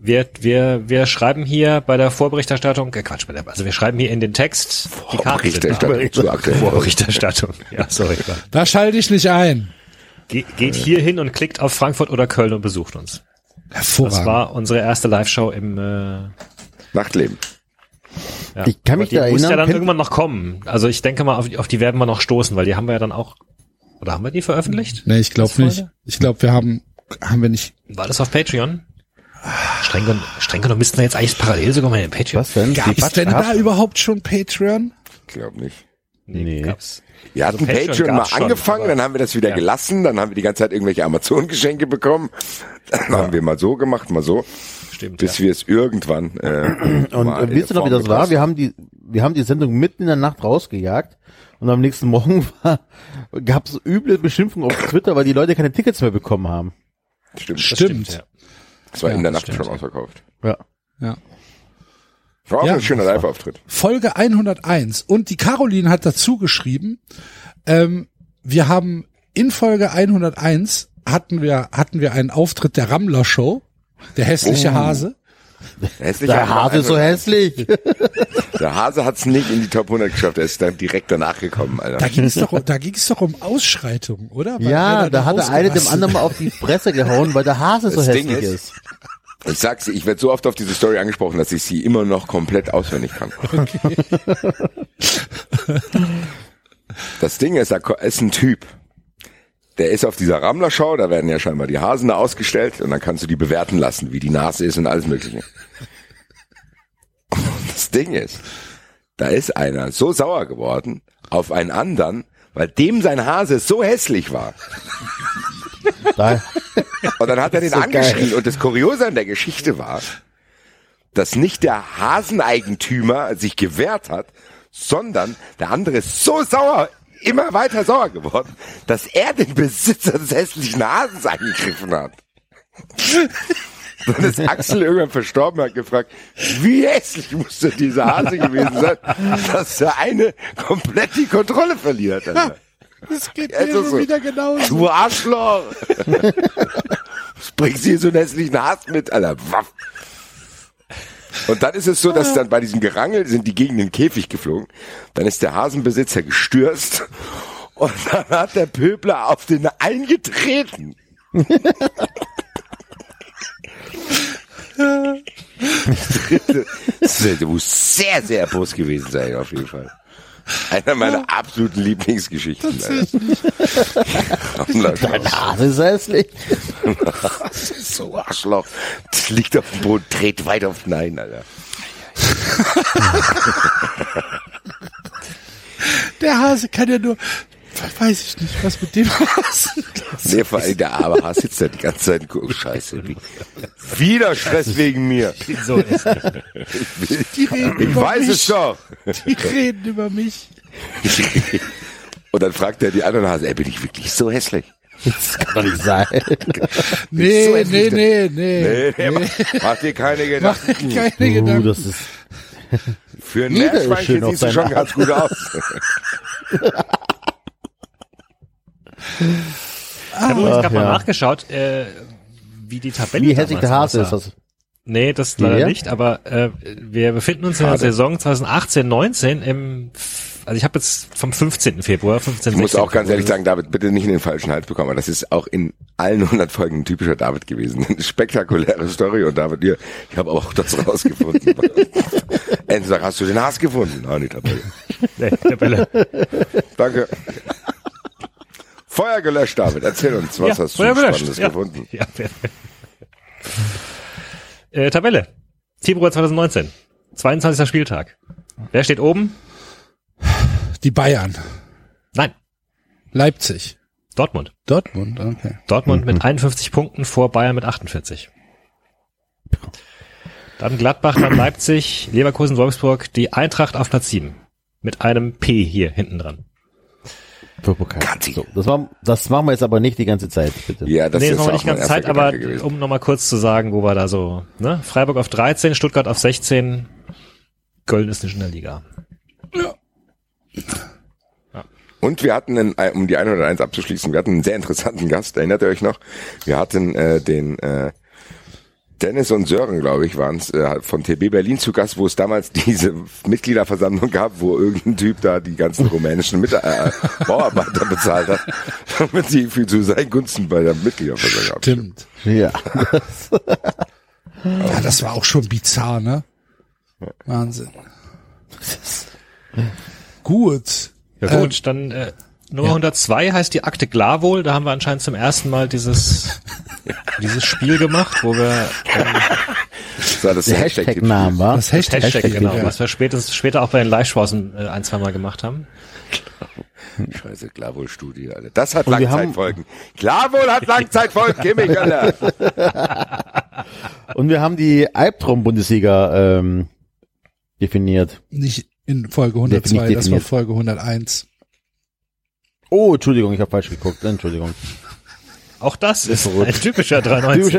wir, wir, wir schreiben hier bei der Vorberichterstattung, äh Quatsch, bei der, also wir schreiben hier in den Text die Vorberichterstattung zu aktuell. Vorberichterstattung. Ja, sorry. Da schalte ich nicht ein. Ge geht hier hin und klickt auf Frankfurt oder Köln und besucht uns. Das Hervorragend. war unsere erste Live-Show im äh, Nachtleben. ja. Ich kann mich die da muss ja erinnern, dann irgendwann noch kommen. Also ich denke mal, auf, die- auf die werden wir noch stoßen, weil die haben wir ja dann auch, oder haben wir die veröffentlicht? nee, ich glaube Das nicht. Ich glaube, wir haben, haben wir nicht. War das auf Patreon? Streng genommen, streng genommen müssten wir jetzt eigentlich parallel sogar mal in Patreon. Was denn? Gab es Quatsch, denn ab- da überhaupt schon Patreon? Ich glaube nicht. Nee. gab's. Wir hatten Also Patreon Patreon, mal gab's schon, angefangen, dann haben wir das wieder Ja. gelassen, dann haben wir die ganze Zeit irgendwelche Amazon-Geschenke bekommen. Dann haben wir mal so gemacht, mal so, Stimmt. bis ja. wir es irgendwann äh, Und mal äh, wisst ihr noch, wie das war? Wir haben die, wir haben die Sendung mitten in der Nacht rausgejagt und am nächsten Morgen [LAUGHS] war, gab es üble Beschimpfung auf Twitter, weil die Leute keine Tickets mehr bekommen haben. Stimmt. Das Stimmt. ja. Das war in der Nacht stimmt. schon ausverkauft. Ja. Ja. War auch Ja, ein schöner Live-Auftritt. Folge 101. Und die Caroline hat dazu geschrieben, ähm, wir haben in Folge 101 hatten wir, hatten wir einen Auftritt der Rammler Show, der hässliche Oh. Hase. Hässlich Der Hase ist so hässlich. [LAUGHS] Der Hase hat's nicht in die Top 100 geschafft, er ist dann direkt danach gekommen, Alter. Da ging es doch, da es doch um Ausschreitungen, oder? Weil Ja, da hat der eine dem anderen mal auf die Fresse gehauen, weil der Hase so Das Ding hässlich ist- ist. Ich sag's, dir, ich werde so oft auf diese Story angesprochen, dass ich sie immer noch komplett auswendig kann. Das Ding ist, da ko- ist ein Typ, der ist auf dieser Rammler-Show, da werden ja scheinbar die Hasen da ausgestellt und dann kannst du die bewerten lassen, wie die Nase ist und alles mögliche. Und das Ding ist, da ist einer so sauer geworden auf einen anderen, weil dem sein Hase so hässlich war. Da, Und dann hat er den so angeschrien. Und das Kuriose an der Geschichte war, dass nicht der Haseneigentümer sich gewehrt hat, sondern der andere ist so sauer, immer weiter sauer geworden, dass er den Besitzer des hässlichen Hasens angegriffen hat. Dann ist Axel irgendwann verstorben hat gefragt, wie hässlich muss denn dieser Hase gewesen sein, dass der eine komplett die Kontrolle verliert. Alter. Das geht mir immer so. wieder genauso. Du Arschloch! Was [LAUGHS] bringst du hier so einen hässlichen Hass mit, Alter? Waff. Und dann ist es so, dass dann bei diesem Gerangel sind die gegen den Käfig geflogen. Dann ist der Hasenbesitzer gestürzt und dann hat der Pöbler auf den eingetreten. [LAUGHS] Das muss sehr, sehr erbost gewesen sein, auf jeden Fall. Einer meiner absoluten Lieblingsgeschichten. Der Hase ist hässlich. so Arschloch. Das liegt auf dem Boden, dreht weit auf Nein, Alter. [LAUGHS] Der Hase kann ja nur, weiß ich nicht, was mit dem Hasen. Nee, vor allem der arme Haas sitzt da die ganze Zeit und guckt, scheiße. Wie, wieder Stress wegen mir. So ist es. Die reden Ich über weiß mich. es doch. Die reden über mich. Und dann fragt er die anderen Hase, ey, bin ich wirklich so hässlich? Das kann doch nicht sein. Nee, so nee, nee, nee, Nee, nee, mach, mach dir keine Mach Gedanken. dir keine Uh, Gedanken. das ist, Für ein Meerschweinchen siehst du schon Art. ganz gut aus. [LAUGHS] Ich habe übrigens gerade mal ja. nachgeschaut, äh, wie die Tabelle wie hässlich der Hase ist. Das, Nee, das Die leider wer? nicht, aber äh, wir befinden uns in der Schade. Saison 2018-19 im f- Also ich habe jetzt vom 15. Februar, 15. Ich muss 16. auch ganz ehrlich Februar. sagen, David, bitte nicht in den falschen Hals bekommen. Das ist auch in allen 100 Folgen ein typischer David gewesen. [LAUGHS] Eine spektakuläre Story und David, ihr, ich habe auch das rausgefunden. [LAUGHS] Endlich sagt, hast du den Hass gefunden? Ah, die Tabelle. [LAUGHS] Nee, Tabelle. Danke. Feuer gelöscht, David. Erzähl uns, was Ja, hast du gelöscht. Spannendes Ja. gefunden? Ja. äh, Tabelle. Februar 2019. 22. Spieltag. Wer steht oben? Die Bayern. Nein, Leipzig. Dortmund. Dortmund, okay. Dortmund mit 51 Punkten vor Bayern mit 48. Dann Gladbach, dann Leipzig, Leverkusen, Wolfsburg, die Eintracht auf Platz 7. Mit einem P hier hinten dran. Katzi. So, das, war, das machen wir jetzt aber nicht die ganze Zeit, bitte. Ja, das nee, ist ist noch auch nicht mein ganz erster Zeit, aber gewesen. um nochmal kurz zu sagen, wo wir da so, ne? Freiburg auf 13, Stuttgart auf 16, Köln ist nicht in der Liga. Und wir hatten, einen, äh, um die 101 abzuschließen, wir hatten einen sehr interessanten Gast, erinnert ihr euch noch? Wir hatten äh, den äh, Dennis und Sören, glaube ich, waren es, äh, von TB Berlin zu Gast, wo es damals [LAUGHS] diese Mitgliederversammlung gab, wo irgendein Typ da die ganzen rumänischen Mit äh, Bauarbeiter bezahlt hat, [LAUGHS] damit sie für zu seinen Gunsten bei der Mitgliederversammlung abstimmen. Stimmt. Ja. [LAUGHS] Ja, das war auch schon bizarr, ne? Wahnsinn. Gut. Ja gut, dann äh, Nummer 102 heißt die Akte Glavol. Da haben wir anscheinend zum ersten Mal dieses [LAUGHS] dieses Spiel gemacht, wo wir ähm, Das war das Der Hashtag Hashtag-Namen war. Das Hashtag, Hashtag, genau, ja. was wir spätestens später auch bei den Live-Spausen äh, ein, zwei Mal gemacht haben. Scheiße, klar wohl Studie, Alter. Das hat Und wir haben- Langzeitfolgen. Klar wohl hat Langzeitfolgen, Kimmich, [LAUGHS] Alter. Und wir haben die Albtraum-Bundesliga ähm, definiert. Nicht in Folge Definitiv 102, das war. Folge 101. Oh, Entschuldigung, ich habe falsch geguckt. Entschuldigung. Auch das ist ein typischer 93.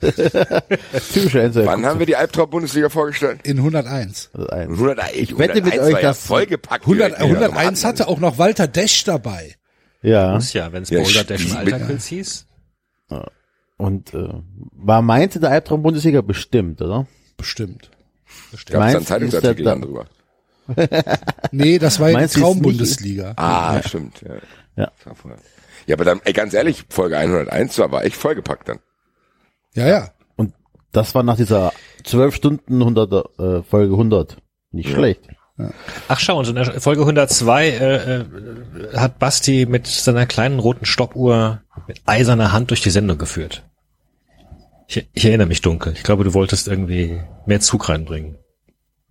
Typischer. [LAUGHS] Typischer Enz. Wann haben wir die Albtraum-Bundesliga vorgestellt? In 101. Ich wette mit euch, dass- vollgepackt. 100, direkt wieder. 101 hatte auch noch Walter Desch dabei. Ja. Muss ja, wenn es Ja, Boulder Dash die- Alterkills hieß. Und äh, war Mainz in der Albtraum-Bundesliga bestimmt, oder? Bestimmt. Gab es dann Mainz Zeitungsartikel drüber? [LAUGHS] Nee, das war ja Traumbundesliga. Ah, stimmt. Ja. Ja. Ja, aber dann, ey, ganz ehrlich, Folge 101 war, war echt vollgepackt dann. Ja, ja. Und das war nach dieser 12 Stunden 100 äh, Folge 100. Nicht schlecht. Ach schau, und in der Folge 102 äh, äh, hat Basti mit seiner kleinen roten Stoppuhr mit eiserner Hand durch die Sendung geführt. Ich, ich erinnere mich dunkel. Ich glaube, du wolltest irgendwie mehr Zug reinbringen.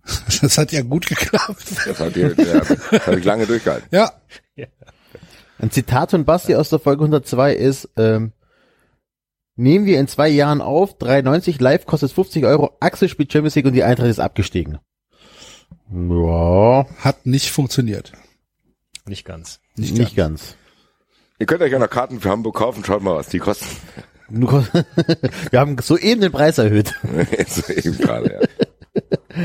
[LAUGHS] Das hat ja gut geklappt. Das hat, ja, das hat ich lange durchgehalten. Ja. Ein Zitat von Basti aus der Folge 102 ist, ähm, nehmen wir in zwei Jahren auf, 3,90 live kostet 50 Euro, Axel spielt Champions League und die Eintracht ist abgestiegen. Ja, Hat nicht funktioniert. Nicht ganz. Nicht, nicht ganz. ganz. Ihr könnt euch ja noch Karten für Hamburg kaufen, schaut mal, was die kosten. [LAUGHS] Wir haben soeben den Preis erhöht. [LAUGHS] Jetzt eben gerade, ja.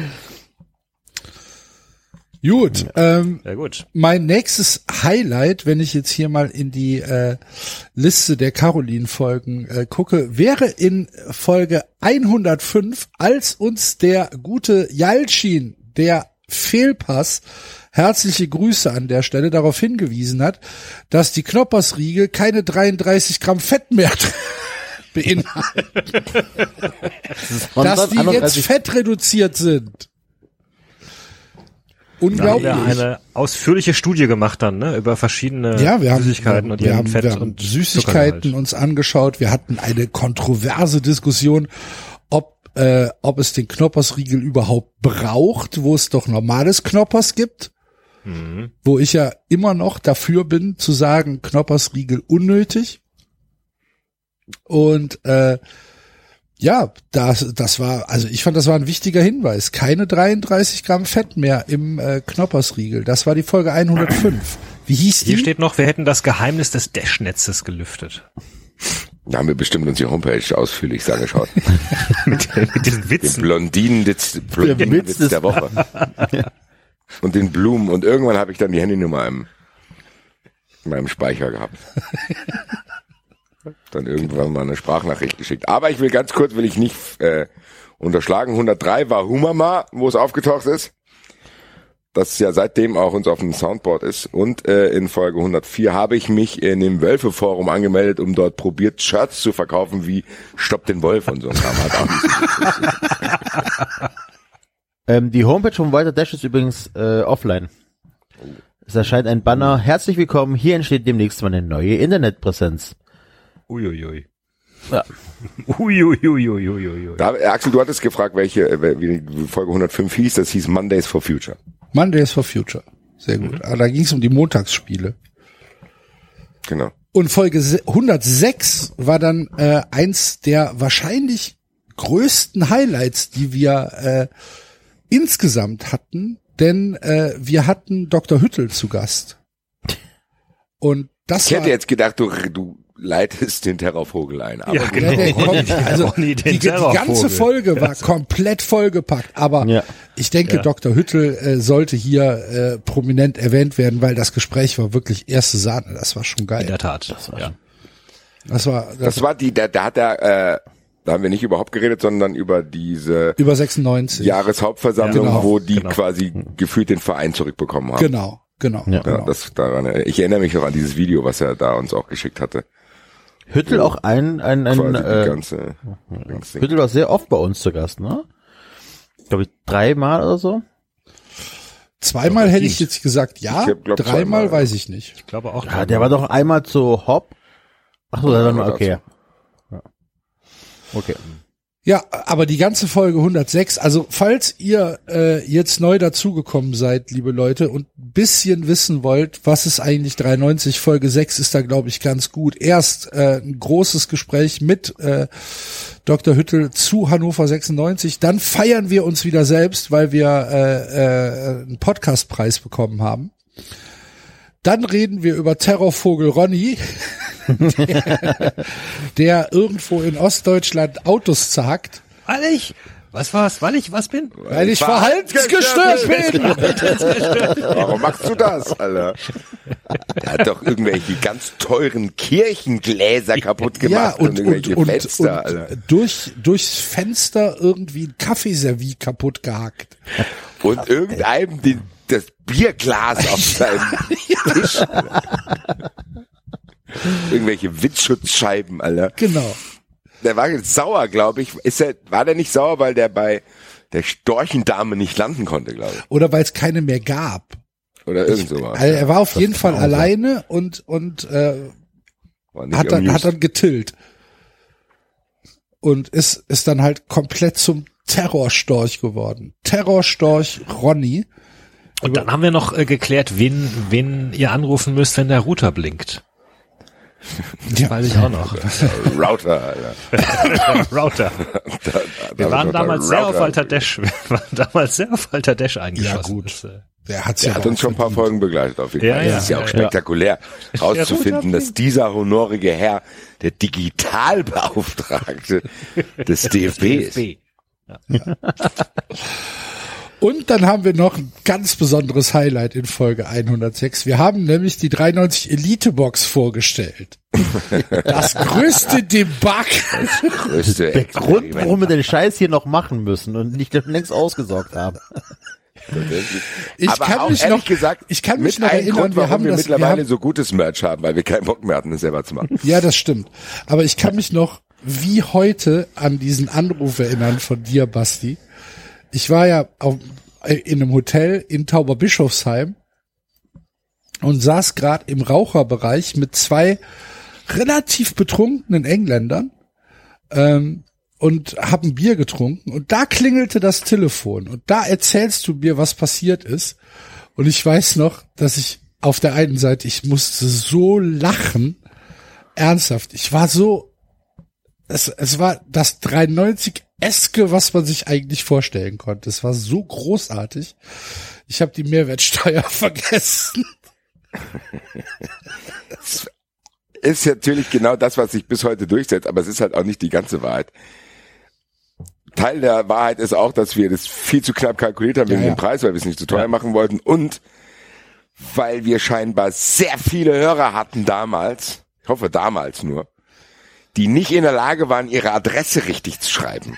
Gut. Ähm, Sehr gut. mein nächstes Highlight, wenn ich jetzt hier mal in die äh, Liste der Caroline-Folgen äh, gucke, wäre in Folge 105, als uns der gute Jalcin, der Fehlpass, herzliche Grüße an der Stelle, darauf hingewiesen hat, dass die Knoppersriegel keine 33 Gramm Fett mehr [LAUGHS] beinhalten, dass die jetzt fettreduziert sind. Da haben Unglaublich. wir eine ausführliche Studie gemacht dann, ne, über verschiedene Ja, wir haben, Süßigkeiten und wir ihren haben, Fett wir haben und Süßigkeiten uns angeschaut. Wir hatten eine kontroverse Diskussion, ob, äh, ob es den Knoppersriegel überhaupt braucht, wo es doch normales Knoppers gibt. Mhm. Wo ich ja immer noch dafür bin, zu sagen, Knoppersriegel unnötig. Und äh, ja, das, das war, also ich fand, das war ein wichtiger Hinweis. Keine 33 Gramm Fett mehr im äh, Knoppersriegel. Das war die Folge 105. Wie hieß die? Hier steht noch, wir hätten das Geheimnis des Dash-Netzes gelüftet. Da haben wir bestimmt uns die Homepage ausführlich angeschaut. [LAUGHS] mit, mit diesen Den Witzen. Blondinenwitz, Blondinenwitz des- der Woche. [LAUGHS] Und den Blumen. Und irgendwann habe ich dann die Handynummer im, in meinem Speicher gehabt. [LAUGHS] Dann irgendwann mal eine Sprachnachricht geschickt. Aber ich will ganz kurz, will ich nicht äh, unterschlagen. 103 war Humama, wo es aufgetaucht ist. das ja seitdem auch uns auf dem Soundboard ist. Und äh, in Folge 104 habe ich mich in dem Wölfe-Forum angemeldet, um dort probiert Shirts zu verkaufen wie Stopp den Wolf und so so [LAUGHS] Ähm, die Homepage von Walter Dash ist übrigens äh, offline. Es erscheint ein Banner. Herzlich willkommen. Hier entsteht demnächst mal eine neue Internetpräsenz. Uiuiui. Ja. [LAUGHS] Uiuiuiuiuiui. Da, äh, Axel, du hattest gefragt, welche, äh, wie die Folge 105 hieß. Das hieß Mondays for Future. Mondays for Future. Sehr gut. Aber da ging es um die Montagsspiele. Genau. Und Folge se- 106 war dann äh, eins der wahrscheinlich größten Highlights, die wir äh, insgesamt hatten, denn äh, wir hatten Dr. Hüttel zu Gast. Und das Ich hätte war, jetzt gedacht, du, du leitest den Terrorvogel ein. Aber Ja, genau. Ja, der kommt, also die, die ganze. Folge war komplett vollgepackt. Aber Ja. ich denke, Ja. Dr. Hüttel äh, sollte hier äh, prominent erwähnt werden, weil das Gespräch war wirklich erste Sahne. Das war schon In geil. der Tat. ja. Das war das Das war die, da, da hat er, äh, da haben wir nicht überhaupt geredet, sondern über diese über 96. Jahreshauptversammlung, Ja, genau. wo die Genau. quasi gefühlt den Verein zurückbekommen haben. Genau, genau. Ja. Genau. das daran, ich erinnere mich noch an dieses Video, was er da uns auch geschickt hatte. Hüttel auch ein, ein, ein Quasi die äh, ganze, Hüttel war sehr oft bei uns zu Gast, ne? Glaube ich dreimal oder so. Zweimal hätte ich jetzt gesagt, ja. Dreimal zweimal. weiß ich nicht. Ich glaube auch. Ja, der war doch einmal zu Hop. Ach so, dann okay. Ja. Okay. Ja, aber die ganze Folge 106, also falls ihr äh, jetzt neu dazugekommen seid, liebe Leute, und ein bisschen wissen wollt, was ist eigentlich 93, Folge 6 ist da, glaube ich, ganz gut. Erst äh, ein großes Gespräch mit äh, Dr. Hüttel zu Hannover 96, dann feiern wir uns wieder selbst, weil wir äh, äh, einen Podcastpreis bekommen haben. Dann reden wir über Terrorvogel Ronny, [LAUGHS] der, [LAUGHS] der irgendwo in Ostdeutschland Autos zagt. Weil ich, was war's? Weil ich was bin? Weil ich verhaltensgestört bin. [LAUGHS] Warum machst du das, Alter? Der hat doch irgendwelche ganz teuren Kirchengläser kaputt Ja, gemacht und, und, und, irgendwelche und, Fenster, Alter. und durch, durchs Fenster irgendwie ein Kaffeeservie kaputt gehackt. Und irgendeinem den, das Bierglas auf [LAUGHS] seinem Tisch. Alter. Irgendwelche Windschutzscheiben, Alter. Genau. Der war jetzt sauer, glaube ich. Ist er, war der nicht sauer, weil der bei der Storchendame nicht landen konnte, glaube ich. Oder weil es keine mehr gab. Oder irgend sowas. Also er war auf jeden Fall alleine und, und äh, War nicht hat, dann, hat dann getillt. Und ist, ist dann halt komplett zum Terrorstorch geworden. Terrorstorch Ronny. Und dann haben wir noch äh, geklärt, wen, wen ihr anrufen müsst, wenn der Router blinkt. Das Ja. weiß ich auch noch. [LAUGHS] Router, Alter. [LAUGHS] Router. Da, da, Wir waren damals der sehr auf Walter Dash. Wir waren damals sehr auf Walter Dash eingeschossen. Ja, gut. Das, äh, Der hat's Der ja hat uns schon ein paar. Folgen begleitet auf jeden Ja, Fall. ja, das ist ja auch ja, spektakulär, rauszufinden, Router dass dieser honorige Herr der Digitalbeauftragte [LAUGHS] des DFB ist. DFB. Und dann haben wir noch ein ganz besonderes Highlight in Folge 106. Wir haben nämlich die 93 Elite Box vorgestellt. [LAUGHS] Das größte Debakel. Größte Der Grund, warum wir den Scheiß hier noch machen müssen und nicht längst ausgesorgt haben. [LAUGHS] Ich Aber kann auch mich ehrlich noch, gesagt, ich kann mich mit noch erinnern, Grund, wir warum haben wir das, wir mittlerweile haben, so gutes Merch haben, weil wir keinen Bock mehr hatten, es selber zu machen. ja, das stimmt. Aber ich kann mich noch wie heute an diesen Anruf erinnern von dir, Basti. Ich war ja auf, in einem Hotel in Tauberbischofsheim und saß gerade im Raucherbereich mit zwei relativ betrunkenen Engländern ähm, und hab ein Bier getrunken und da klingelte das Telefon und da erzählst du mir, was passiert ist. Und ich weiß noch, dass ich auf der einen Seite, ich musste so lachen, ernsthaft, ich war so, es, es war das 93-eske, was man sich eigentlich vorstellen konnte. Es war so großartig. Ich habe die Mehrwertsteuer [LAUGHS] vergessen. Ist natürlich genau das, was sich bis heute durchsetzt, aber es ist halt auch nicht die ganze Wahrheit. Teil der Wahrheit ist auch, dass wir das viel zu knapp kalkuliert haben wegen Ja, ja. dem Preis, weil wir es nicht zu teuer machen wollten und weil wir scheinbar sehr viele Hörer hatten damals, ich hoffe damals nur, die nicht in der Lage waren, ihre Adresse richtig zu schreiben.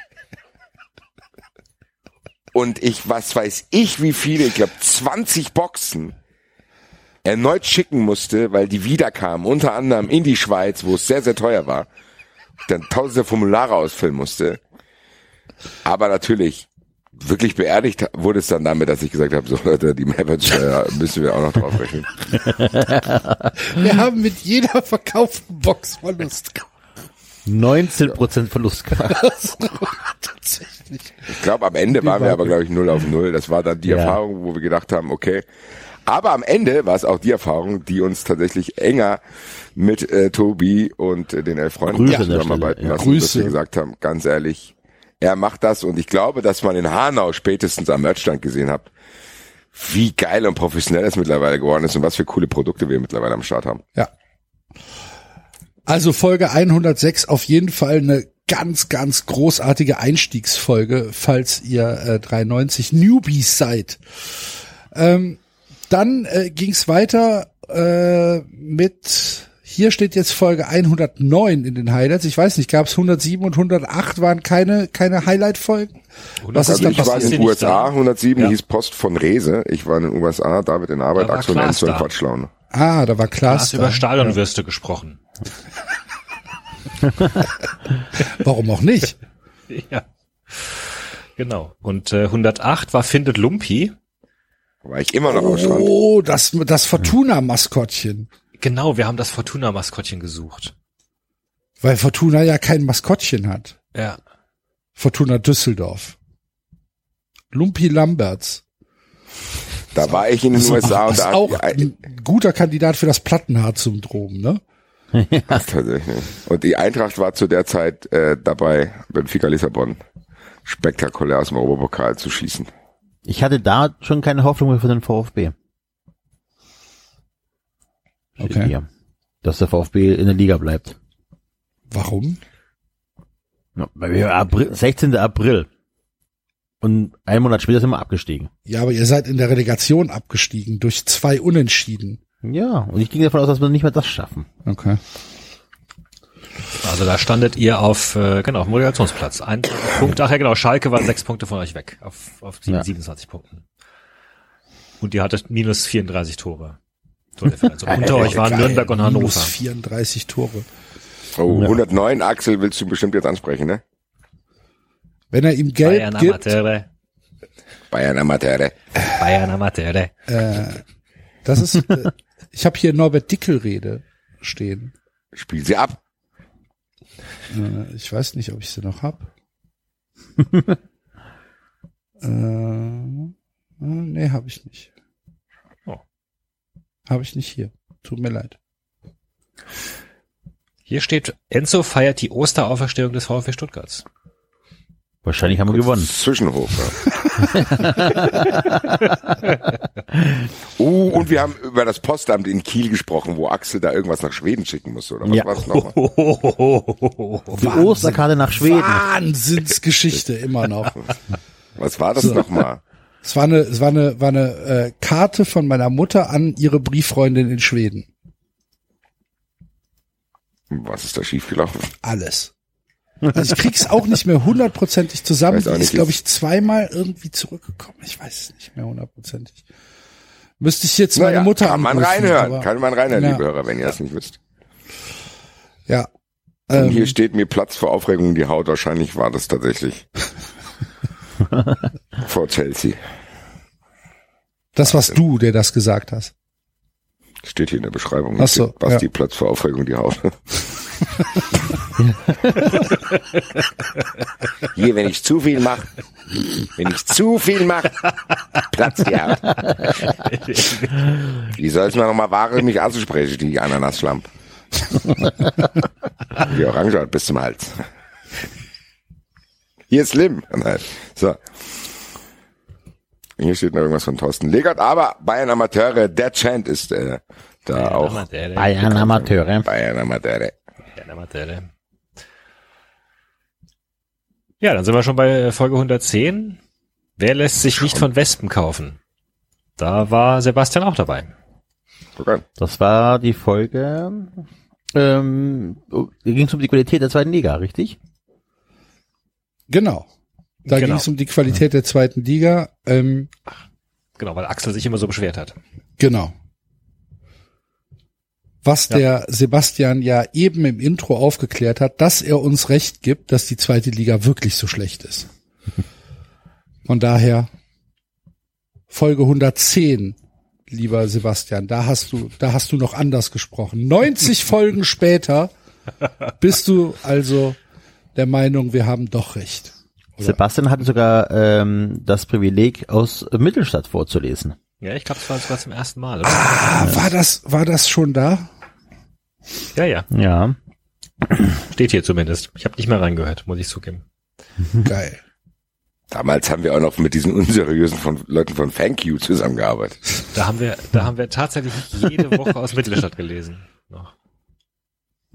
und ich, was weiß ich, wie viele, ich glaube 20 Boxen erneut schicken musste, weil die wiederkamen, unter anderem in die Schweiz, wo es sehr, sehr teuer war. Dann tausende Formulare ausfüllen musste. Aber natürlich, wirklich beerdigt wurde es dann damit, dass ich gesagt habe, so Leute, die Mehrwertsteuer müssen wir auch noch drauf rechnen. [LAUGHS] Wir haben mit jeder verkauften Box Verlust. 19% Verlust [LAUGHS] gehabt. Tatsächlich. Ich glaube, am Ende waren wir aber, glaube ich, null auf null. Das war dann die Ja. Erfahrung, wo wir gedacht haben, okay. Aber am Ende war es auch die Erfahrung, die uns tatsächlich enger mit äh, Tobi und äh, den elf Freunden Grüße zusammenarbeiten ja. lassen, dass Grüße. wir gesagt haben, ganz ehrlich, er macht das und ich glaube, dass man in Hanau spätestens am Merchstand gesehen hat, wie geil und professionell es mittlerweile geworden ist und was für coole Produkte wir mittlerweile am Start haben. Ja. Also Folge 106 auf jeden Fall eine ganz, ganz großartige Einstiegsfolge, falls ihr äh, 93 Newbies seid. Ähm, dann äh, ging es weiter äh, mit, hier steht jetzt Folge 109 in den Highlights. Ich weiß nicht, gab es 107 und 108 waren keine, keine Highlight-Folgen? Was ist Also da ich war passiert? in den USA, 107 Ja. hieß Post von Rese. Ich war in den USA, David in Arbeit, Da war Axel Enzo in da. Quatschlaune. Ah, da war Du Klaas. hast über. Stadionwürste gesprochen. [LAUGHS] Warum auch nicht? Ja. Genau. Und äh, 108 war Findet Lumpi. War ich immer noch am Strand. Oh, das, das Fortuna-Maskottchen. Genau, wir haben das Fortuna-Maskottchen gesucht. Weil Fortuna ja kein Maskottchen hat. Ja. Fortuna Düsseldorf. Lumpi Lamberts. Da war ich in den USA und ist da auch ein guter Kandidat für das Plattenharz-Syndrom, ne? [LAUGHS] tatsächlich. Und die Eintracht war zu der Zeit äh, dabei, Benfica Lissabon spektakulär aus dem Europapokal zu schießen. Ich hatte da schon keine Hoffnung mehr für den VfB. Okay. hier. Dass der VfB in der Liga bleibt. Warum? Ja, weil wir April, 16. April. Und einen Monat später sind wir abgestiegen. Ja, aber ihr seid in der Relegation abgestiegen durch zwei Unentschieden. Ja, und ich ging davon aus, dass wir nicht mehr das schaffen. Okay. Also da standet ihr auf, äh, genau, auf dem Moderationsplatz. Ein Punkt, ach ja genau, Schalke war sechs Punkte von euch weg, auf, auf sieben- Ja. 27 Punkten. Und ihr hattet minus 34 Tore. So. Also unter euch waren Geil. Nürnberg und Hannover. Minus 34 Tore. Oh, 109, Axel, willst du bestimmt jetzt ansprechen, ne? Wenn er ihm Geld Bayern gibt, Amateure. Bayern Amateure. Bayern Amateure. äh, das ist, äh, ich habe hier Norbert Dickel-Rede stehen. Spiel sie ab. Äh, ich weiß nicht, ob ich sie noch hab. [LAUGHS] äh, äh, nee, habe ich nicht. Oh. Habe ich nicht hier. Tut mir leid. Hier steht, Enzo feiert die Osterauferstehung des VfB Stuttgarts. Wahrscheinlich haben wir gewonnen. Zwischenhof. Ja. [LAUGHS] uh, und wir haben über das Postamt in Kiel gesprochen, wo Axel da irgendwas nach Schweden schicken musste, oder was Ja. war's nochmal? Die Osterkarte nach Schweden. Wahnsinnsgeschichte immer noch. Was war das nochmal? Es war eine, es war eine, war eine äh, Karte von meiner Mutter an ihre Brieffreundin in Schweden. Was ist da schiefgelaufen? Alles. Also ich krieg's auch nicht mehr hundertprozentig zusammen. Die ist, glaube ich, zweimal irgendwie zurückgekommen. Ich weiß es nicht mehr hundertprozentig. Müsste ich jetzt meine Naja, Mutter kann man anrufen, reinhören, aber- kann man reinhören, Ja. liebe Hörer, wenn ihr das nicht wisst. Ja. Und Ähm, hier steht mir Platz vor Aufregung in die Haut. Wahrscheinlich war das tatsächlich [LAUGHS] vor Chelsea. das warst du, der das gesagt hast. Steht hier in der Beschreibung. Ach so, Basti ja. Platz vor Aufregung die Haut. [LAUGHS] Hier, wenn ich zu viel mache, wenn ich zu viel mache, platzt die Haut. Wie soll es mir nochmal wagen, mich anzusprechen, die Ananasschlamp? Die Orange hat bis zum Hals. Hier ist Slim. Nein. So. Hier steht noch irgendwas von Thorsten Legert, aber Bayern Amateure, der Chant ist äh, da auch. Amateure. Bayern Amateure. Bayern Amateure. Bayern Amateure. Ja, dann sind wir schon bei äh, Folge 110. Wer lässt sich nicht von Wespen kaufen? Da war Sebastian auch dabei. Okay. Das war die Folge. Ähm, da ging es um die Qualität der zweiten Liga, richtig? Genau. Da Genau. ging es um die Qualität der zweiten Liga. Ähm, Genau, weil Axel sich immer so beschwert hat. genau. Was Ja. der Sebastian ja eben im Intro aufgeklärt hat, dass er uns recht gibt, dass die zweite Liga wirklich so schlecht ist. [LAUGHS] Von daher Folge 110, lieber Sebastian, da hast du, da hast du noch anders gesprochen. 90 [LAUGHS] Folgen später bist du also der Meinung, wir haben doch recht. Sebastian hatte sogar ähm, das Privileg, aus Mittelstadt vorzulesen. Ja, ich glaube, das war zum ersten Mal. Oder? Ah, war das, war das schon da? Ja, ja, Ja. steht hier zumindest. Ich habe nicht mehr reingehört, muss ich zugeben. Geil. Damals haben wir auch noch mit diesen unseriösen von, Leuten von Thank You zusammengearbeitet. Da haben wir, da haben wir tatsächlich jede Woche aus Mittelstadt gelesen. Noch.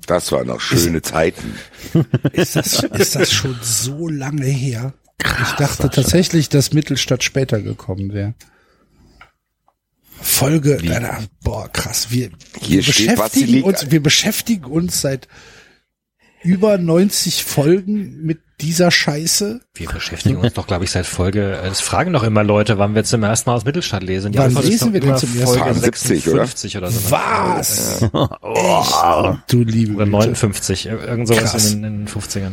Das waren noch schöne Zeiten. Ist das, ist das schon so lange her? ich dachte tatsächlich, dass Mittelstadt später gekommen wäre. Folge, Alter, boah, krass. Wir, Hier wir steht beschäftigen uns, wir beschäftigen uns seit über 90 Folgen mit dieser Scheiße. Wir beschäftigen uns doch, glaube ich, seit Folge, äh, es fragen doch immer Leute, wann wir zum ersten Mal aus Mittelstadt lesen. Die Wann lesen wir denn zum ersten Folge Mal? 70, oder? 56 oder, so. Was? Echt? Du liebe Oder Güte. 59, ir- irgend sowas Krass. in, den- in den 50ern.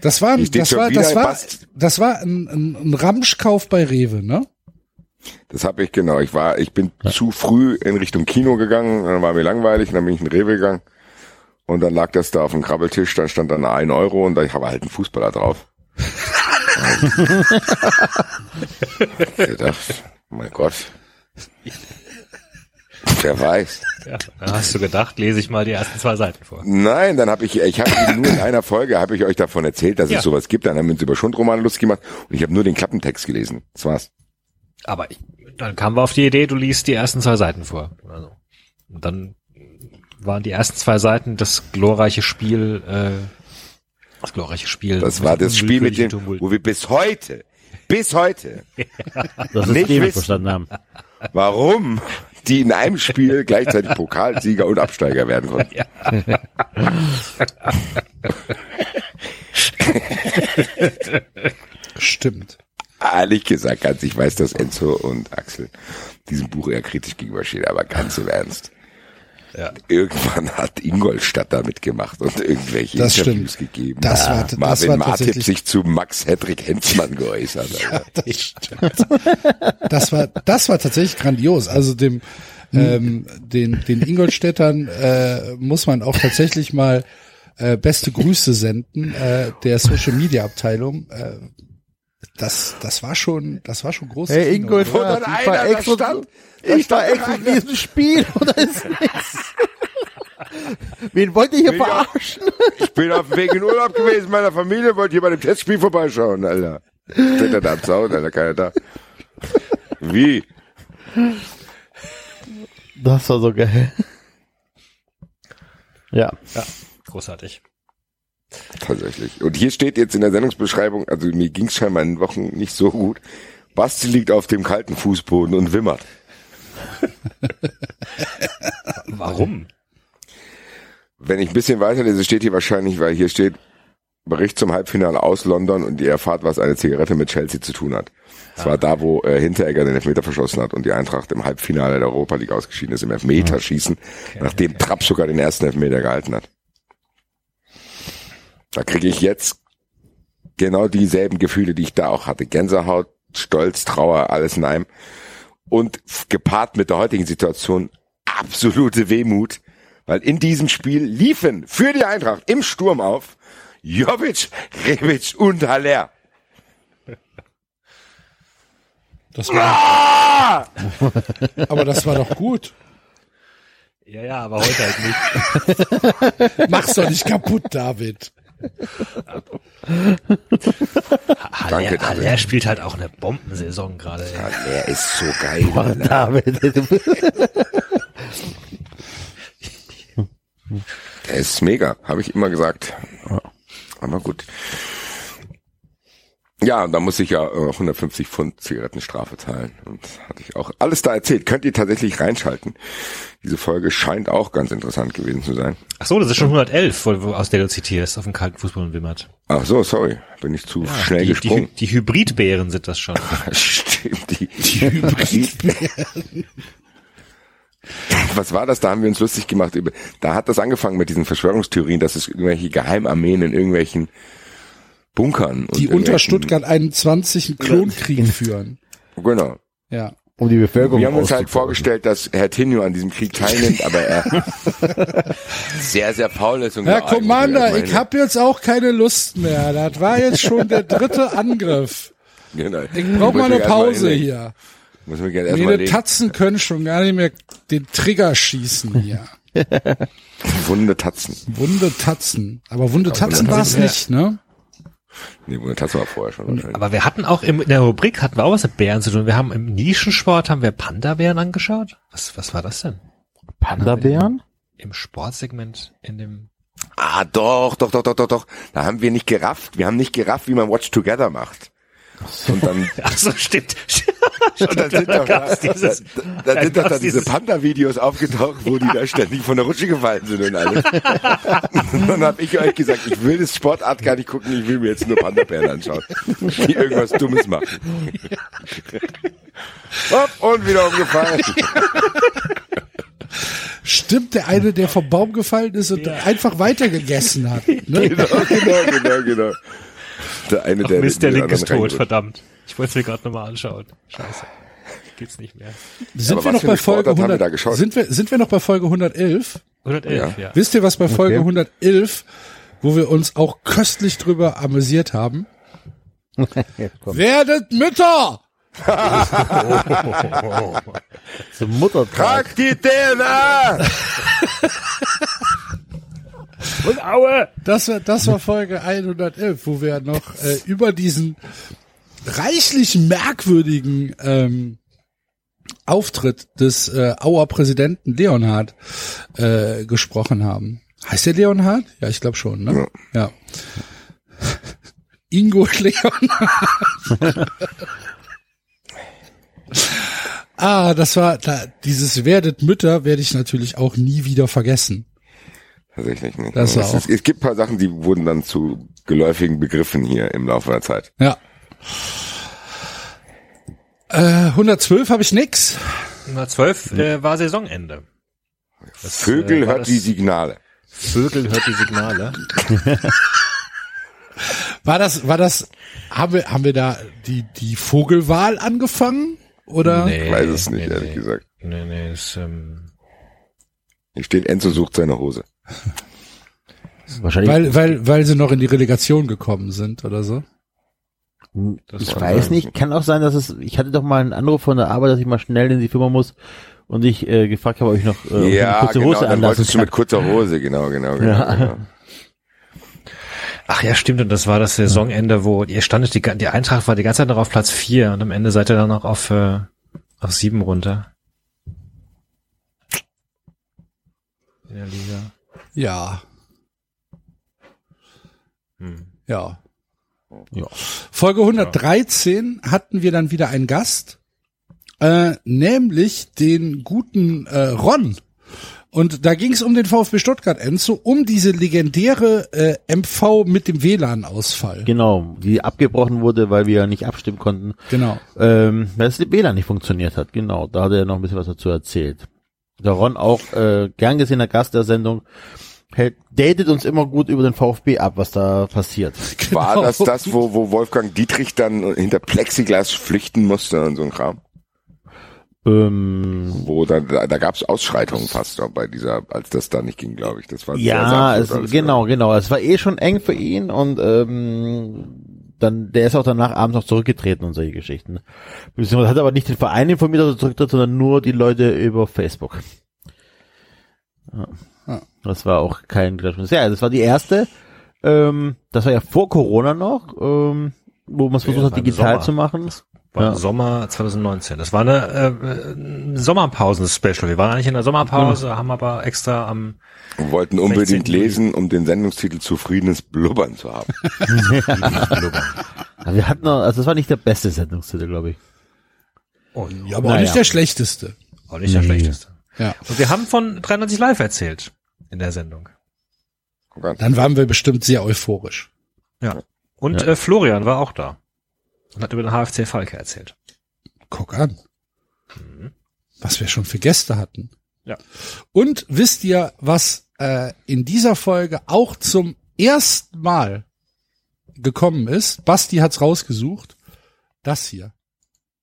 Das war, Hier steht das war, das war, das war ein, ein, ein Ramschkauf bei Rewe, ne? Das habe ich genau. Ich war, ich bin zu früh in Richtung Kino gegangen, dann war mir langweilig, dann bin ich in den Rewe gegangen. Und dann lag das da auf dem Krabbeltisch, da stand dann ein Euro und da ich habe halt einen Fußballer drauf. ich gedacht, mein Gott. Wer weiß. Ja, da hast du gedacht, lese ich mal die ersten zwei Seiten vor. Nein, dann habe ich, ich habe nur in einer Folge habe ich euch davon erzählt, dass Ja. es sowas gibt. Dann haben wir uns über Schundromane lustig gemacht und ich habe nur den Klappentext gelesen. Das war's. Aber ich, dann kamen wir auf die Idee, du liest die ersten zwei Seiten vor. Also, und dann waren die ersten zwei Seiten das glorreiche Spiel, äh, das glorreiche Spiel. Das war das Spiel mit dem, Tumult. wo wir bis heute, bis heute [LAUGHS] Das Nicht wissen. verstanden haben. warum die in einem Spiel gleichzeitig Pokalsieger und Absteiger werden konnten. [LAUGHS] [LAUGHS] Stimmt. Ehrlich gesagt, ganz, ich weiß, dass Enzo und Axel diesem Buch eher kritisch gegenüberstehen, aber ganz im Ernst. Ja. Irgendwann hat Ingolstadt da mitgemacht und irgendwelche Das Interviews stimmt. gegeben. Das war- das Marvin war Martip sich zu Max Hedrick Hensmann geäußert. [LAUGHS] Alter. Das stimmt. Das war, das war tatsächlich grandios. Also dem, ähm, den, den Ingolstädtern äh, muss man auch tatsächlich mal äh, beste Grüße senden äh, der Social Media Abteilung. Äh, das, das war schon, das war schon groß. Hey Ingold, Wo dann ich einer war da extra, stand, da ich war extra in diesem Spiel [LAUGHS] oder ist nichts? Wen wollt ihr hier ja- verarschen? Ich bin auf dem Weg in Urlaub gewesen, meiner Familie, wollte hier bei dem Testspiel vorbeischauen, Alter. Steht er da am Zaun, Alter, keiner da. Wie? Das war so geil. Ja. Ja, großartig. Tatsächlich. Und hier steht jetzt in der Sendungsbeschreibung, also mir ging es scheinbar in den Wochen nicht so gut. Basti liegt auf dem kalten Fußboden und wimmert. [LAUGHS] Warum? Wenn ich ein bisschen weiterlese, steht hier wahrscheinlich, weil hier steht Bericht zum Halbfinale aus London und ihr erfahrt, was eine Zigarette mit Chelsea zu tun hat. Es war da, wo äh, Hinteregger den Elfmeter verschossen hat und die Eintracht im Halbfinale der Europa League ausgeschieden ist, im Elfmeterschießen, nachdem Trapp sogar den ersten Elfmeter gehalten hat. Da kriege ich jetzt genau dieselben Gefühle, die ich da auch hatte. Gänsehaut, Stolz, Trauer, alles in einem. Und gepaart mit der heutigen Situation absolute Wehmut, weil in diesem Spiel liefen für die Eintracht im Sturm auf Jovic, Rebic und Haller. Das war, Ah! aber das war doch gut. Ja, ja, aber heute halt nicht. [LAUGHS] Mach's doch nicht kaputt, David. Haller. Haller spielt halt auch eine Bombensaison gerade. Haller ist so geil. [LAUGHS] Alter. David, [LAUGHS] Der ist mega, habe ich immer gesagt. Aber gut. Ja, und da muss ich ja äh, 150 Pfund Zigarettenstrafe zahlen. Und das hatte ich auch alles da erzählt. Könnt ihr tatsächlich reinschalten. Diese Folge scheint auch ganz interessant gewesen zu sein. Ach so, das ist schon 111, wo, wo, aus der du zitierst, auf dem kalten Fußball und Wimmert. Ach so, sorry. Bin ich zu schnell die, gesprungen. Die, die Hybridbären sind das schon. [LAUGHS] Stimmt, die, die Hybridbären. [LAUGHS] Was war das? Da haben wir uns lustig gemacht über, da hat das angefangen mit diesen Verschwörungstheorien, dass es irgendwelche Geheimarmeen in irgendwelchen Bunkern. und Die unter Stuttgart 21 einen Klonkrieg führen. [LAUGHS] Genau. Ja. Um die Bevölkerung Wir haben uns halt vorgestellt, dass Herr Tinio an diesem Krieg teilnimmt, aber er [LAUGHS] sehr, sehr faul ist. Und Herr geeignet. Commander, ich habe jetzt auch keine Lust mehr. Das war jetzt schon der dritte [LAUGHS] Angriff. Genau. Ich brauche mal eine mal Pause hinlegen. hier. Muss mich gerne erstmal Meine. Tatzen können schon gar nicht mehr den Trigger schießen hier. Wunde Tatzen. Wunde Tatzen. Aber wunde Tatzen war es nicht, ne? Nee, Wunde Tatzen war vorher schon wahrscheinlich. Aber wir hatten auch im, in der Rubrik hatten wir auch was mit Bären zu tun. Wir haben im Nischensport haben wir Panda-Bären angeschaut. Was, was war das denn? Panda-Bären? Im Sportsegment in dem Ah, doch, doch, doch, doch, doch, doch. Da haben wir nicht gerafft. Wir haben nicht gerafft, wie man Watch Together macht. Und dann, [LAUGHS] Ach so, stimmt. [LAUGHS] und dann sind doch da, dieses- da, da da sind doch da diese Panda-Videos aufgetaucht, wo die da ständig von der Rutsche gefallen sind und alles. [LAUGHS] Und dann habe ich euch gesagt, ich will das Sportart gar nicht gucken, ich will mir jetzt nur Panda-Bären anschauen, die irgendwas Dummes machen. Hopp, und wieder umgefallen. Stimmt, der eine, der vom Baum gefallen ist und einfach weitergegessen hat. Ne? Genau, genau, genau, genau. Der eine, Ach der Mist, der Link ist tot, verdammt. Ich wollte es mir gerade nochmal anschauen. Scheiße. Geht's nicht mehr. Sind Aber wir noch bei Folge Sportart haben wir 100? da geschaut? Sind wir, sind wir noch bei Folge 111? 111, ja. Wisst ihr, was bei Folge 111, wo wir uns auch köstlich drüber amüsiert haben? [LAUGHS] Werdet Mütter! [LAUGHS] Zum Muttertag. Kack die DNA! [LAUGHS] Und Aue! Das war, das war Folge 111, wo wir noch äh, über diesen reichlich merkwürdigen ähm, Auftritt des äh, Auer Präsidenten Leonhard äh, gesprochen haben. Heißt der Leonhard? Ja, ich glaube schon, ne? Ja. [LAUGHS] Ingo Leonhard. [LAUGHS] ah, das war da, dieses Werdet Mütter werde ich natürlich auch nie wieder vergessen. Tatsächlich nicht. Das war es, ist, es gibt ein paar Sachen, die wurden dann zu geläufigen Begriffen hier im Laufe der Zeit. Ja. Äh, 112 habe ich nix. 112 äh, war Saisonende. Das, Vögel äh, war hört das- die Signale. Vögel hört die Signale. [LAUGHS] War das, war das, haben wir, haben wir da die, die Vogelwahl angefangen? Oder? Ich weiß es nicht, ehrlich nee. gesagt. Nee, nee, ist, ähm, Hier steht, Enzo sucht seine Hose. [LAUGHS] Wahrscheinlich. Weil, weil, weil sie noch in die Relegation gekommen sind oder so. das ich weiß nicht, kann auch sein, dass es, ich hatte doch mal einen Anruf von der Arbeit, dass ich mal schnell in die Firma muss und ich äh, gefragt habe, ob ich noch äh, ja, eine kurze genau, Hose dann anlassen wolltest du kann. mit kurzer Hose, genau, genau, genau. Ja. genau. Ach ja, stimmt, und das war das Saisonende, wo ihr standet, die, die Eintracht war die ganze Zeit noch auf Platz vier und am Ende seid ihr dann noch auf, äh, auf sieben runter. In der Liga. Ja, Hm. ja. Ja. Folge 113 hatten wir dann wieder einen Gast, äh, nämlich den guten äh, Ron. Und da ging es um den VfB Stuttgart Enzo, um diese legendäre äh, MV mit dem WLAN-Ausfall. Genau, die abgebrochen wurde, weil wir nicht abstimmen konnten, Genau. ähm, weil das WLAN nicht funktioniert hat. Genau, da hat er noch ein bisschen was dazu erzählt. Der Ron auch äh, gern gesehener Gast der Sendung, hält, datet uns immer gut über den VfB ab, was da passiert. [LAUGHS] War Genau. das das, wo, wo Wolfgang Dietrich dann hinter Plexiglas flüchten musste und so ein Kram? Ähm, Wo da, da, da gab es Ausschreitungen fast auch bei dieser, als das da nicht ging, glaube ich. Das war sehr Ja, es, genau, genau. Es war eh schon eng für ihn und ähm, dann, der ist auch danach abends noch zurückgetreten und solche Geschichten. Beziehungsweise hat aber nicht den Verein informiert, dass er zurücktritt, sondern nur die Leute über Facebook. Ja. Ah. Das war auch kein Clash. Ja, das war die erste. Ähm, das war ja vor Corona noch, ähm, wo man es versucht hat, digital Sommer. zu machen. War Ja. Sommer 2019. Das war eine äh, Sommerpausen-Special. Wir waren eigentlich in der Sommerpause, haben aber extra am Und wollten unbedingt 16. lesen, um den Sendungstitel Zufriedenes Blubbern zu haben. [LAUGHS] Aber wir hatten noch, also das war nicht der beste Sendungstitel, glaube ich. Ja, aber auch nicht der schlechteste. auch nicht der Nee. schlechteste. Ja. Und wir haben von 93 Live erzählt in der Sendung. Dann waren wir bestimmt sehr euphorisch. Ja. Und Ja. Äh, Florian war auch da und hat über den HFC Falke erzählt. Guck an. Was wir schon für Gäste hatten. Ja. Und wisst ihr, was äh, in dieser Folge auch zum ersten Mal gekommen ist? Basti hat's rausgesucht. Das hier.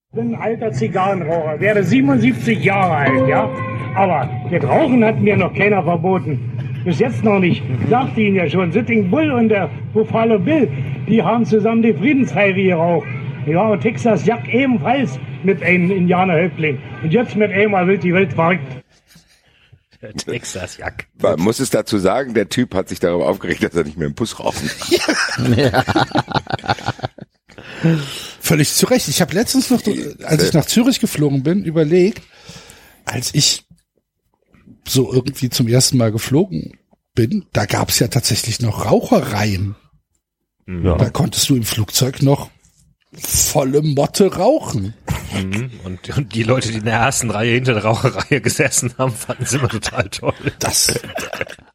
Ich bin ein alter Zigarrenraucher, werde 77 Jahre alt, ja? Aber das Rauchen hat mir noch keiner verboten. Bis jetzt noch nicht. Ich sagte Ihnen ja schon, Sitting Bull und der Buffalo Bill, die haben zusammen die Friedensreihe geraucht. Ja, und Texas Jack ebenfalls mit einem Indianerhäuptling. Und jetzt mit einmal wird die Welt verrückt. Texas Jack. Man muss es dazu sagen, der Typ hat sich darüber aufgeregt, dass er nicht mehr im Bus rauchen darf. Völlig zu Recht. Ich habe letztens noch, als ich nach Zürich geflogen bin, überlegt, als ich so irgendwie zum ersten Mal geflogen bin, da gab's ja tatsächlich noch Rauchereien. Ja. Da konntest du im Flugzeug noch volle Motte rauchen. Mhm. Und, und die Leute, die in der ersten Reihe hinter der Raucherreihe gesessen haben, fanden es immer total toll. Das,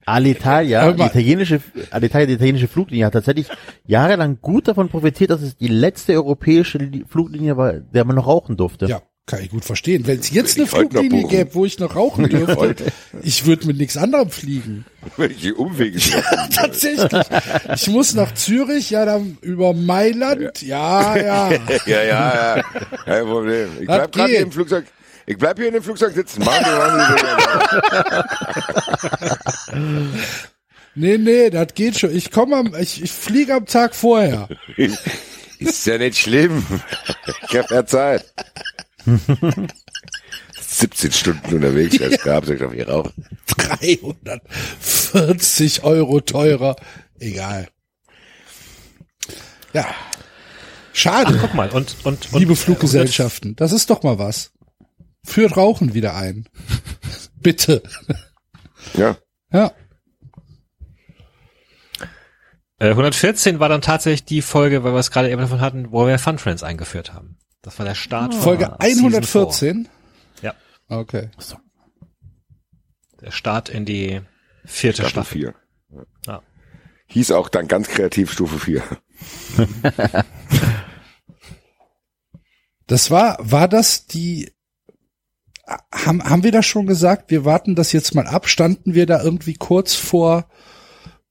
Alitalia, die italienische, Alitalia, die italienische Fluglinie hat tatsächlich jahrelang gut davon profitiert, dass es die letzte europäische Li- Fluglinie war, der man noch rauchen durfte. ja, kann ich gut verstehen. Wenn es jetzt eine Fluglinie gäbe, wo ich noch rauchen [LAUGHS] dürfte, ich würde mit nichts anderem fliegen. [LAUGHS] Welche Umwege sie [LAUGHS] Tatsächlich. Ich muss nach Zürich, ja, dann über Mailand, ja, ja. Ja, ja, ja. Kein Problem. Ich bleib gerade im Flugzeug. Ich bleib hier in dem Flugzeug sitzen. Nee, nee, das geht schon. Ich komme am, ich, ich fliege am Tag vorher. Ist ja nicht schlimm. Ich hab ja Zeit. [LAUGHS] 17 Stunden unterwegs, das gab's ich auf hier rauchen. [LAUGHS] 340 Euro teurer. Egal. Ja. Schade. Guck mal, und, und, und Liebe Fluggesellschaften, das ist doch mal was. Führt Rauchen wieder ein. [LAUGHS] Bitte. Ja. Ja. Äh, 114 war dann tatsächlich die Folge, weil wir es gerade eben davon hatten, wo wir Fun Friends eingeführt haben. Das war der Start von Folge Season 114. Ja. Okay. four. Der Start in die vierte Staffel Staffel. 4. Ja. Hieß auch dann ganz kreativ Stufe 4. Das war, war das die, haben, haben wir das schon gesagt? Wir warten das jetzt mal ab. Standen wir da irgendwie kurz vor,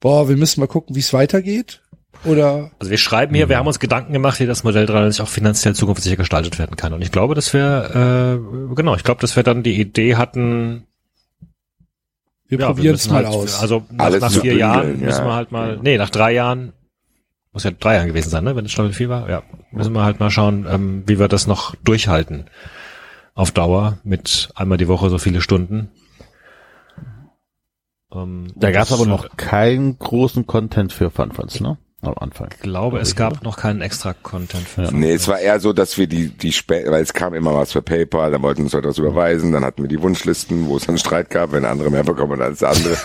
boah, wir müssen mal gucken, wie es weitergeht? Oder, Also wir schreiben hier, wir haben uns Gedanken gemacht, wie das Modell 93 auch finanziell zukunftssicher gestaltet werden kann. Und ich glaube, dass wir, äh, genau, ich glaube, dass wir dann die Idee hatten, wir ja, probieren es mal halt, aus. Also nach, Alles nach vier bündeln, Jahren ja. müssen wir halt mal, nee, nach drei Jahren, muss ja drei Jahren gewesen sein, ne, wenn es Staffel 4 war, ja, müssen wir halt mal schauen, ähm, wie wir das noch durchhalten. Auf Dauer mit einmal die Woche so viele Stunden. Ähm, Da gab es aber noch keinen großen Content für Fun Friends, ne? Am Anfang. Ich glaube, es gab noch keinen extra Content für Nee, es war eher so, dass wir die, die spä weil es kam immer was für PayPal, dann wollten wir uns Leute was überweisen, dann hatten wir die Wunschlisten, wo es einen Streit gab, wenn der andere mehr bekommen hat als der andere.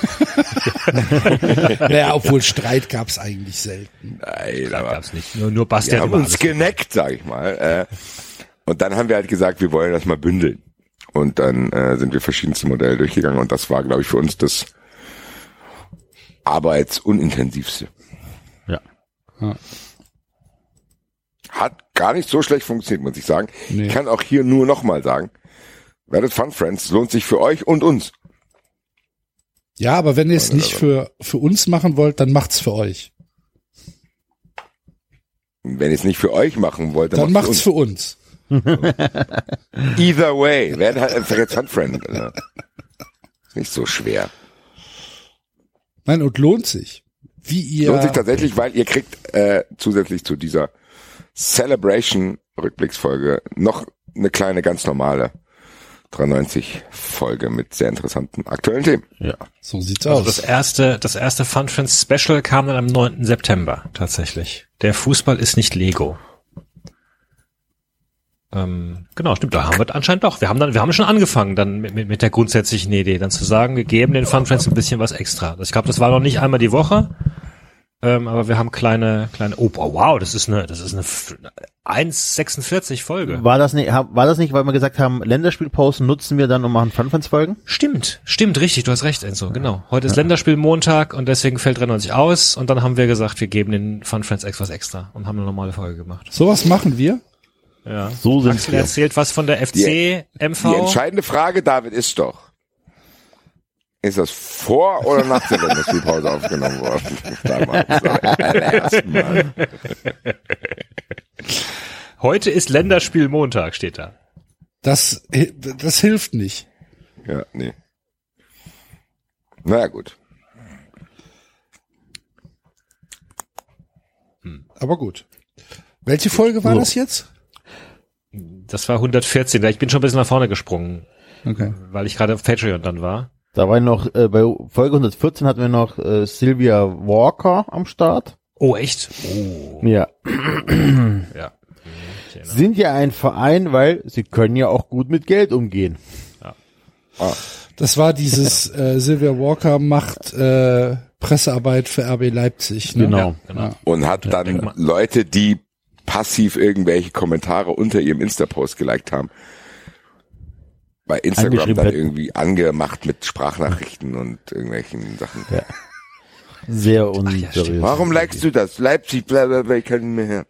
[LAUGHS] [LAUGHS] naja, obwohl Streit gab's eigentlich selten. Nein, aber gab's nicht. Nur, nur Basti wir haben uns geneckt, sag ich mal. Äh, und dann haben wir halt gesagt, wir wollen das mal bündeln. Und dann äh, sind wir verschiedenste Modelle durchgegangen und das war, glaube ich, für uns das arbeitsunintensivste. Ja. Hat gar nicht so schlecht funktioniert, muss ich sagen. Nee. Ich kann auch hier nur nochmal sagen, werdet Fun Friends, lohnt sich für euch und uns. Ja, aber wenn ihr es nicht für, für uns machen wollt, dann macht's für euch. Wenn ihr es nicht für euch machen wollt, dann, Dann macht's macht's für für uns. uns. [LAUGHS] Either way, werdet halt einfach jetzt Fun Friend. Ist nicht so schwer. Nein, und lohnt sich. Wie ihr, Lohnt sich tatsächlich, weil ihr kriegt äh, zusätzlich zu dieser Celebration Rückblicksfolge noch eine kleine ganz normale 93 Folge mit sehr interessanten aktuellen Themen. Ja. so sieht's Also aus. das erste, das erste Fun Friends Special kam dann am 9. September tatsächlich. Der Fußball ist nicht Lego. Ähm, genau, stimmt, da haben wir anscheinend doch. Wir haben dann, wir haben schon angefangen dann mit, mit, mit der grundsätzlichen Idee, dann zu sagen, wir geben den Fun Friends ein bisschen was extra. Ich glaube, das war noch nicht einmal die Woche, ähm, aber wir haben kleine, kleine, oh, wow, das ist eine, das ist eine f- 1,46 Folge. War das nicht, war das nicht, weil wir gesagt haben, Länderspielpausen nutzen wir dann und machen Fun-Fans-Folgen? Stimmt, stimmt, richtig, du hast recht, Enzo, genau. Heute ist Länderspiel Montag und deswegen fällt 93 aus und dann haben wir gesagt, wir geben den Fun Friends X was extra und haben eine normale Folge gemacht. Sowas machen wir. Ja. So sind Axel wir. erzählt was von der FC, MV. Die entscheidende Frage, David, ist doch, ist das vor oder nach der Länderspielpause aufgenommen worden? [LAUGHS] Heute ist Länderspiel Montag, steht da. Das, das hilft nicht. Ja, nee. Naja, gut. Aber gut. Welche Folge war So. das jetzt? Das war 114, ich bin schon ein bisschen nach vorne gesprungen, Okay. weil ich gerade auf Patreon dann war. Da war noch, äh, bei Folge 114 hatten wir noch äh, Sylvia Walker am Start. Oh, echt? Oh, Ja. [CLEARS THROAT] ja. Sind ja ein Verein, weil sie können ja auch gut mit Geld umgehen. Das war dieses äh, Sylvia Walker macht äh, Pressearbeit für RB Leipzig. Ne? Genau. Genau. Und hat dann Leute, die passiv irgendwelche Kommentare unter ihrem Insta-Post geliked haben, bei Instagram dann irgendwie angemacht mit Sprachnachrichten und irgendwelchen Sachen. Ja. Sehr unseriös. Warum likest du das? Leipzig, bla bla bla, ich kann nicht mehr hören.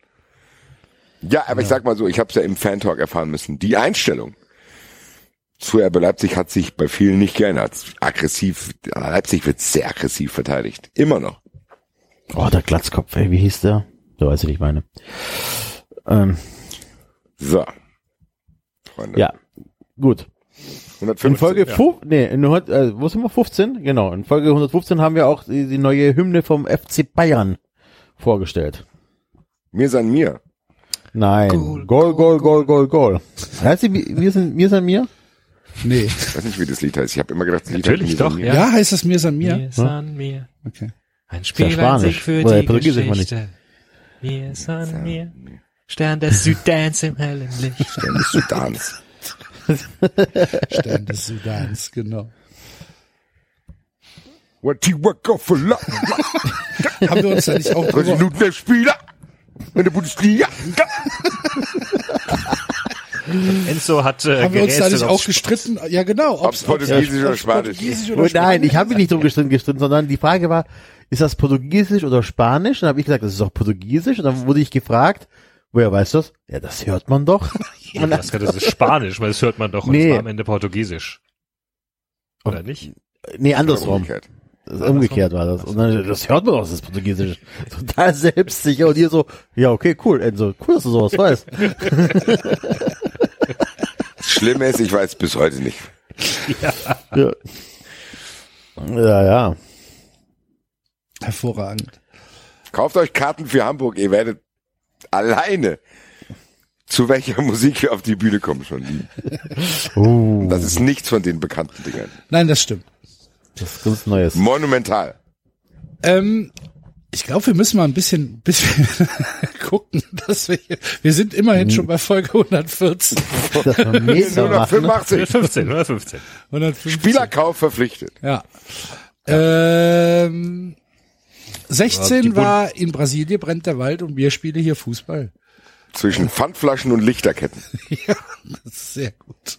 Ja, aber ich sag mal so, ich habe es ja im Fan-Talk erfahren müssen. Die Einstellung zu RB Leipzig hat sich bei vielen nicht geändert. Aggressiv, Leipzig wird sehr aggressiv verteidigt. Immer noch. Oh, der Glatzkopf, ey, wie hieß der? Du weißt, wie ich meine. Ähm, So. Freunde. ja, gut. 115. In Folge fu nee, in, äh, wo sind wir? 15? Genau. In Folge 115 haben wir auch die, die neue Hymne vom FC Bayern vorgestellt. Mir san mir. Nein. Goal, Goal, Goal, Goal, Goal. Heißt die, wir sind, wir sind mir? Nee. Ich weiß nicht, wie das Lied heißt. Ich habe immer gedacht, das Lied Natürlich heißt Mir doch, san mir. ja. Ja, heißt das mir san mir? Mir san mir. Okay. Ein ja Spiel Spanisch. für Oder die. Geschichte. Mir san mir. Stern des Südens im hellen Licht. Stern des Sudans. [LAUGHS] Stern des Sudans, genau. What you work off for love. [LAUGHS] Haben wir uns da nicht auch 30 drüber, Minuten der Spieler. In der Bundesliga. Enzo hat äh, haben wir uns da nicht auch gestritten? Ja, genau. Ob's Portugiesisch oder Spanisch. Portugiesisch Oh, oder nein, ich habe mich nicht drum gestritten, gestritten, sondern die Frage war, ist das Portugiesisch oder Spanisch? Dann habe ich gesagt, das ist auch Portugiesisch. Und dann wurde ich gefragt, woher weißt du das? Ja, das hört man doch. [LAUGHS] Ja, das, das ist Spanisch, weil das hört man doch und Nee. es war am Ende Portugiesisch. Oder nicht? nee, andersrum. Umgekehrt. Das umgekehrt war das. Und dann, das hört man doch, das ist Portugiesisch. [LAUGHS] Total selbstsicher. Und ihr so, ja, okay, cool, Enzo. Cool, dass du sowas weißt. [LAUGHS] Das Schlimme ist, ich weiß bis heute nicht. Ja, ja. ja. Hervorragend. Kauft euch Karten für Hamburg. Ihr werdet alleine zu welcher [LAUGHS] Musik wir auf die Bühne kommen schon. Uh, Das ist nichts von den bekannten Dingern. Nein, das stimmt. das ist ganz Neues. Monumental. Ähm, ich glaube, wir müssen mal ein bisschen, [LAUGHS] bisschen gucken, dass wir hier, wir sind immerhin schon bei Folge 114. Das wir Meter Nur noch machen, ne? 85. 115, 115. 115. Spielerkauf verpflichtet. Ja. Ähm, 16 Die Bund- war in Brasilien brennt der Wald und wir spielen hier Fußball. Zwischen Pfandflaschen und Lichterketten. [LAUGHS] Ja, das ist sehr gut.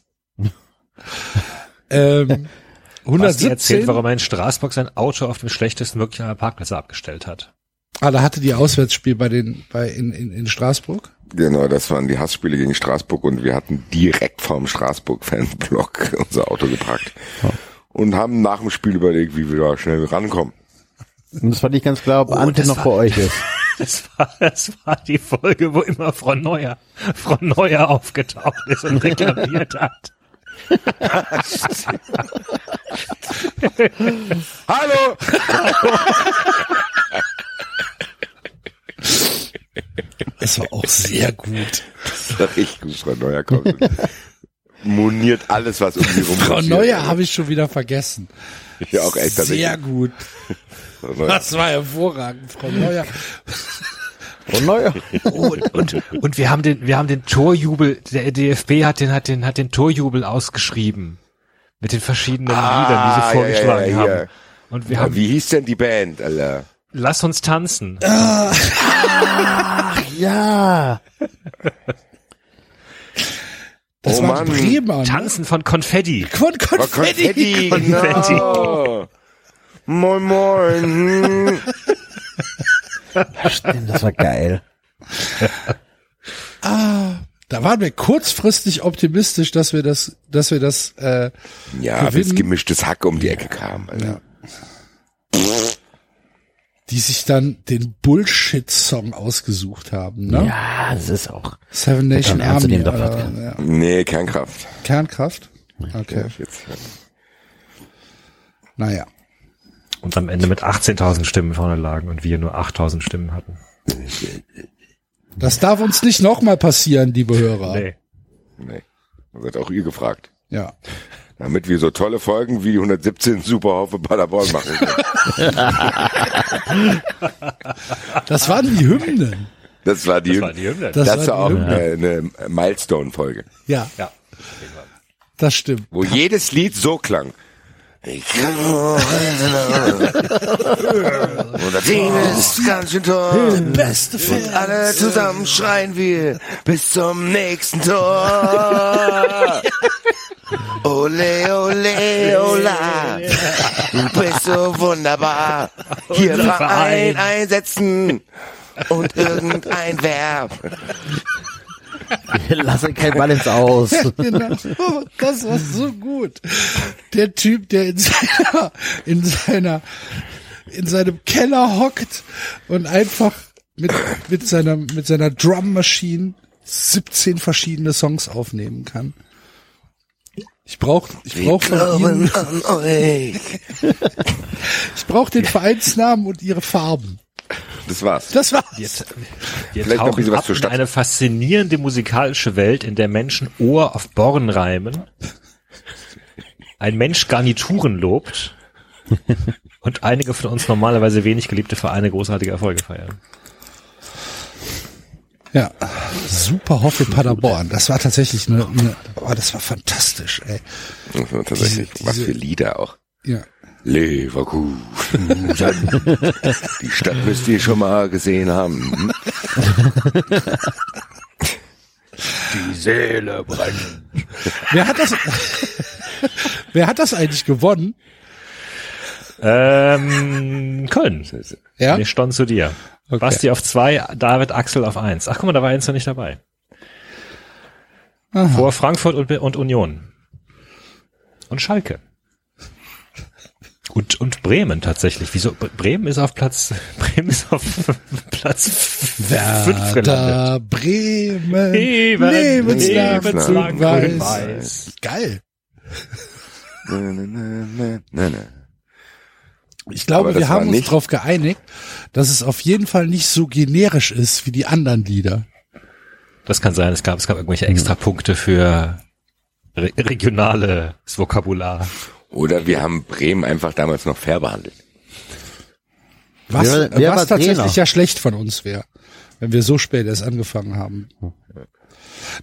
ähm, [LAUGHS] Basti 117. erzählt, warum er in Straßburg sein Auto auf dem schlechtesten möglichen Parkplatz abgestellt hat. Ah, da hatte die Auswärtsspiel bei den, bei, in, in, in Straßburg. Genau, das waren die Hassspiele gegen Straßburg und wir hatten direkt vorm Straßburg-Fanblock [LAUGHS] unser Auto geparkt. Und haben nach dem Spiel überlegt, wie wir da schnell rankommen. Und das fand ich ganz klar, ob Oh, Ante das noch war- bei euch ist. [LAUGHS] Das war, das war die Folge, wo immer Frau Neuer, Frau Neuer aufgetaucht ist und reklamiert hat. [LAUGHS] Hallo! Es war auch sehr gut. Das war richtig gut, Frau Neuer kommt. [LAUGHS] Moniert alles, was um sie rum Frau. Neuer habe ich schon wieder vergessen. Ja, auch echt Sehr gut. [LAUGHS] Frau Neuer. Das war hervorragend, Frau Neuer. Und neuer. Und, und, und wir haben den, wir haben den Torjubel, der DFB hat den, hat den, hat den Torjubel ausgeschrieben. Mit den verschiedenen Ah, Liedern, die sie ja, vorgeschlagen ja, ja, haben. ja. Und wir Ja, haben, wie hieß denn die Band, Alter? lass uns tanzen. [LAUGHS] Ja. Das Oh war Mann. Bremer, ne? Tanzen von Konfetti. Von War Konfetti. Konfetti, genau. Moin, moin. Stimmt, das war geil. Da waren wir kurzfristig optimistisch, dass wir das, dass wir das, äh, Ja, bis Gewinnen. gemischtes Hack um die Ecke kam, Alter. Die sich dann den Bullshit-Song ausgesucht haben, ne? Ja, das ist auch. Seven Nation Army. Podcast. ja. Nee, Kernkraft. Kernkraft? Okay. Jetzt, Naja. Und am Ende mit 18.000 Stimmen vorne lagen und wir nur 8.000 Stimmen hatten. Das darf uns nicht nochmal passieren, liebe Hörer. Nee. nee. Das wird auch ihr gefragt. Ja. Damit wir so tolle Folgen wie die 117 Superhaufe Paderborn machen können. [LAUGHS] Das waren die Hymnen. Das war die, Das war die Hymne. Das, das, war auch eine, eine Milestone-Folge, Ja. Ja. Das stimmt. wo jedes Lied so klang. Ich Und das Team ist ganz schön toll. Beste Und alle zusammen schreien wir bis zum nächsten Tor. Ole, ole, ola. Du bist so wunderbar. Hier Verein einsetzen. Und irgendein Verb. Wir lassen kein Ball ins Aus. [LAUGHS] Genau. Das war so gut. Der Typ, der in seiner, in seiner, in seinem Keller hockt und einfach mit, mit seiner, mit seiner Drum Machine 17 verschiedene Songs aufnehmen kann. Ich brauch, ich brauch von [LAUGHS] ich brauch den Vereinsnamen und ihre Farben. Das war's. Das war's. Wir Vielleicht noch ein tauchen bisschen was ab zur in Stadt. eine faszinierende musikalische Welt, in der Menschen Ohr auf Born reimen, ein Mensch Garnituren lobt und einige von uns normalerweise wenig geliebte Vereine großartige Erfolge feiern. Ja, super Hoffe Paderborn. Das war tatsächlich eine, eine oh, das war fantastisch, ey. Das war tatsächlich, Diese- was diese- für Lieder auch. Ja. Leverkusen. [LAUGHS] Die Stadt müsst ihr schon mal gesehen haben. Die Seele brennt. Wer hat das, wer hat das eigentlich gewonnen? Ähm, Köln. Ja? Wir standen zu dir. Okay. Basti auf zwei, David Axel auf eins. Ach guck mal, da war eins noch nicht dabei. Aha. Vor Frankfurt und, und Union. Und Schalke. Und, und Bremen tatsächlich. Wieso? Bremen ist auf Platz, [LAUGHS] Bremen ist auf [LAUGHS] Platz fünf gelandet. Bremen, Leben, lebenslang lebenslang grün-weiß. grün-weiß. Geil. Na, na, na. Ich glaube, wir haben uns darauf geeinigt, dass es auf jeden Fall nicht so generisch ist wie die anderen Lieder. Das kann sein. Es gab, es gab irgendwelche extra Punkte für re regionales Vokabular. Oder wir haben Bremen einfach damals noch fair behandelt. Was, Wer- wer was tatsächlich Trainer? ja schlecht von uns wäre, wenn wir so spät erst angefangen haben.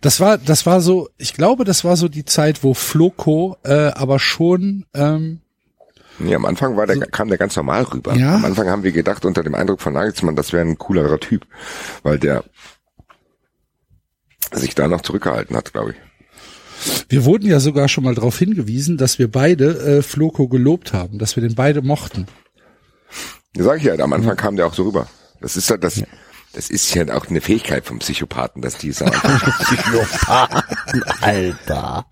Das war, das war so, ich glaube, das war so die Zeit, wo Floco äh, aber schon ähm, Nee, am Anfang war der, kam der ganz normal rüber. Ja. Am Anfang haben wir gedacht, unter dem Eindruck von Nagelsmann, das wäre ein coolerer Typ, weil der sich da noch zurückgehalten hat, glaube ich. Wir wurden ja sogar schon mal darauf hingewiesen, dass wir beide äh, Floco gelobt haben, dass wir den beide mochten. Das sage ich ja, am Anfang kam der auch so rüber. Das ist ja das, das ist ja auch eine Fähigkeit vom Psychopathen, dass die am Anfang [LAUGHS] Alter.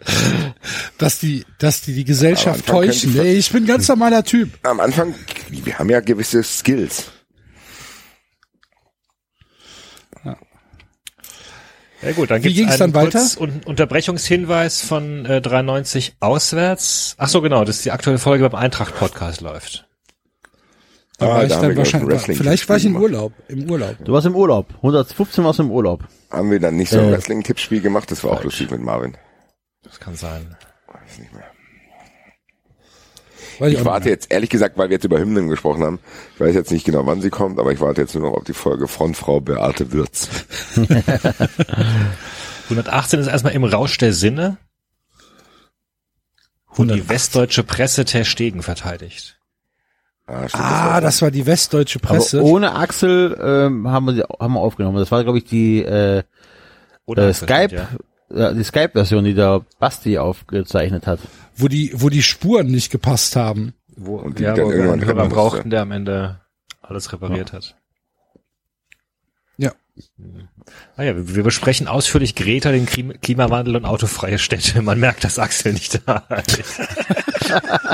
Dass die, dass die die Gesellschaft täuschen. die- Ey, ich bin ein ganz normaler Typ. am Anfang, wir haben ja gewisse Skills. Ja gut, dann Wie gibt's ging's einen dann weiter? kurz Un Unterbrechungshinweis von äh, 93 auswärts. Ach so, genau, dass die aktuelle Folge beim Eintracht-Podcast läuft. Da Ah, war ich da dann wahrscheinlich, Wrestling- vielleicht war ich im gemacht. Urlaub, im Urlaub. Du warst im Urlaub. 115 warst du im Urlaub. Haben wir dann nicht so ein Äh. Wrestling-Tippspiel gemacht? Das war auch lustig mit Marvin. Das kann sein. Weiß nicht mehr. Weiß Ich nicht warte jetzt, ehrlich gesagt, weil wir jetzt über Hymnen gesprochen haben, ich weiß jetzt nicht genau, wann sie kommt, aber ich warte jetzt nur noch auf die Folge Frontfrau Beate Würz. [LAUGHS] 118 ist erstmal im Rausch der Sinne. Wo die westdeutsche Presse Ter Stegen verteidigt. Ah, stimmt, Ah, war- das war die westdeutsche Aber Presse. ohne Axel ähm, haben wir sie haben wir aufgenommen. Das war glaube ich die äh, Oder äh, Skype Ja. Die Skype Version, die der Basti aufgezeichnet hat. wo die, wo die Spuren nicht gepasst haben. Wo, Und die ja, dann wo wir irgendwann einen Hörer brauchten, der am Ende alles repariert hat. Ja. Ah ja, wir, besprechen ausführlich Greta, den Klim- Klimawandel und autofreie Städte. Man merkt, dass Axel nicht da ist.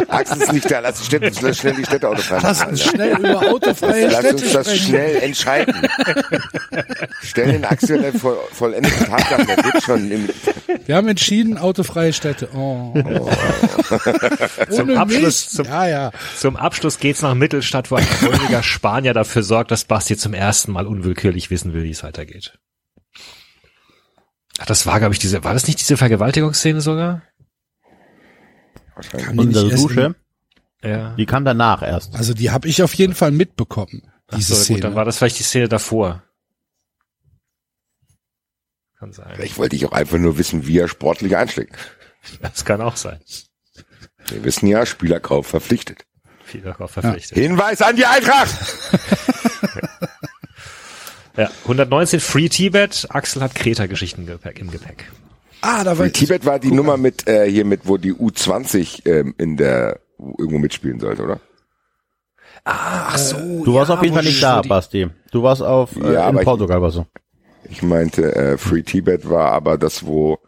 Axel ist nicht da, lass, die Städte, lass schnell die Städte autofrei Lass machen, uns Alter. schnell über autofreie Lass Städte uns das sprechen. schnell entscheiden. Stell den Axel der voll, vollendeten Tatsachen, der wird schon im, Wir haben entschieden, autofreie Städte. Oh. Zum Ohne Abschluss, zum, Ja, ja. zum Abschluss geht's nach Mittelstadt, wo ein freudiger Spanier dafür sorgt, dass Basti zum ersten Mal unwillkürlich wissen will, wie es weitergeht. Ach, das war, glaube ich, diese, war das nicht diese Vergewaltigungsszene sogar? wahrscheinlich. Kann die Und der. Dusche, Ja. die kam danach erst. Also die habe ich auf jeden Fall mitbekommen, Ach diese so, gut, dann Szene. war das vielleicht die Szene davor. Kann sein. Vielleicht wollte ich auch einfach nur wissen, wie er sportlich einschlägt. Das kann auch sein. Wir wissen ja, Spielerkauf verpflichtet. Viel darauf verpflichtet. Hinweis an die Eintracht! [LAUGHS] Ja, 119 Free Tibet. Axel hat Kreta-Geschichten im Gepäck- im Gepäck. Ah, da war Für Tibet war die Nummer mit, äh, hier mit, wo die U20 ähm, in der, irgendwo mitspielen sollte, oder? Ach so. Du warst ja, auf jeden Fall nicht da, die- Basti. Du warst auf äh, Ja, in ich- Portugal warst du. Ich meinte, äh, Free Tibet war aber das, wo,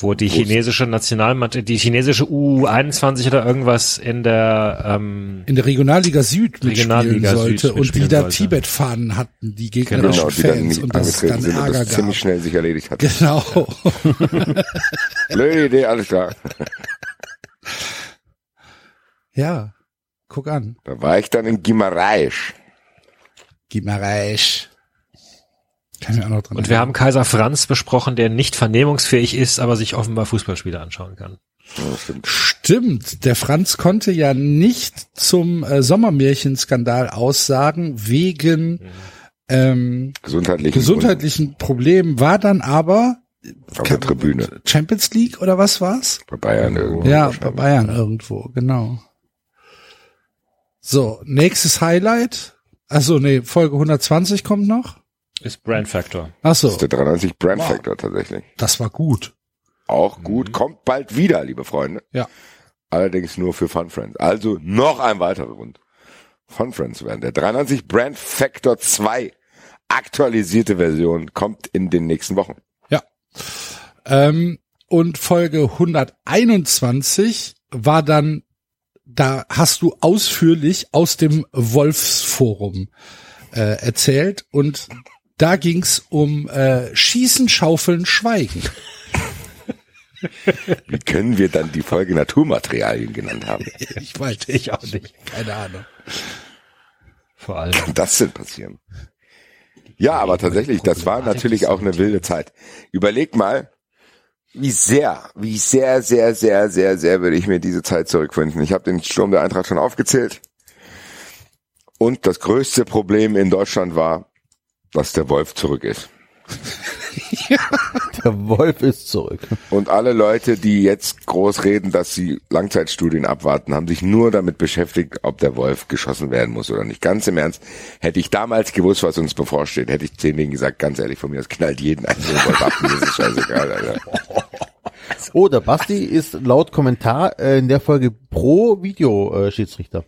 Wo die chinesische Nationalmannschaft, die chinesische U21 oder irgendwas in der, ähm, in der Regionalliga Süd mitspielen Regionalliga Süd sollte und die mitspielen da sollte. Tibet-Fahnen hatten, die gegnerischen genau, die Fans nicht und das dann sind und Ärger das ziemlich gab. schnell sich erledigt hat. Genau. Blöde Idee, alles klar. [LAUGHS] Ja, guck an. Da war ich dann in Gimareisch. Gimareisch. Kann ich mich auch noch dran und wir haben Kaiser Franz besprochen, der nicht vernehmungsfähig ist, aber sich offenbar Fußballspiele anschauen kann. Ja, stimmt. Stimmt, der Franz konnte ja nicht zum äh, Sommermärchenskandal aussagen wegen ähm, Gesundheitlich. gesundheitlichen Problemen, war dann aber Auf der Tribüne. Champions League oder was war's? Bei Bayern irgendwo. Ja, bei. Bayern irgendwo, genau. So, nächstes Highlight. Also nee, Folge 120 kommt noch. Ist Brand Factor. Ach so, Das ist der 93 Brand Wow. Factor tatsächlich. das war gut. Auch gut, kommt bald wieder, liebe Freunde. Ja. Allerdings nur für Fun Friends. Also noch ein weiterer Grund. Fun Friends werden. Der 93 Brand Factor 2 aktualisierte Version kommt in den nächsten Wochen. Ja. Ähm, und Folge 121 war dann, da hast du ausführlich aus dem Wolfsforum äh, erzählt und da ging's um äh, Schießen, Schaufeln, Schweigen. Wie können wir dann die Folge Naturmaterialien genannt haben? [LAUGHS] Ich weiß, Ich auch nicht. keine Ahnung. Vor allem. Kann das denn passieren? Ja, aber tatsächlich, das war natürlich auch eine wilde Zeit. Überleg mal, wie sehr, wie sehr, sehr, sehr, sehr, sehr würde ich mir diese Zeit zurückfinden. Ich habe den Sturm der Eintracht schon aufgezählt. Und das größte Problem in Deutschland war, dass der Wolf zurück ist. [LAUGHS] Der Wolf ist zurück. Und alle Leute, die jetzt groß reden, dass sie Langzeitstudien abwarten, haben sich nur damit beschäftigt, ob der Wolf geschossen werden muss oder nicht. Ganz im Ernst, hätte ich damals gewusst, was uns bevorsteht, hätte ich zehn Dingen gesagt, ganz ehrlich, von mir, das knallt jeden einzelnen Wolf ab, mir ist scheißegal, Alter. [LAUGHS] Oh, der Basti ist laut Kommentar äh, in der Folge pro Videoschiedsrichter.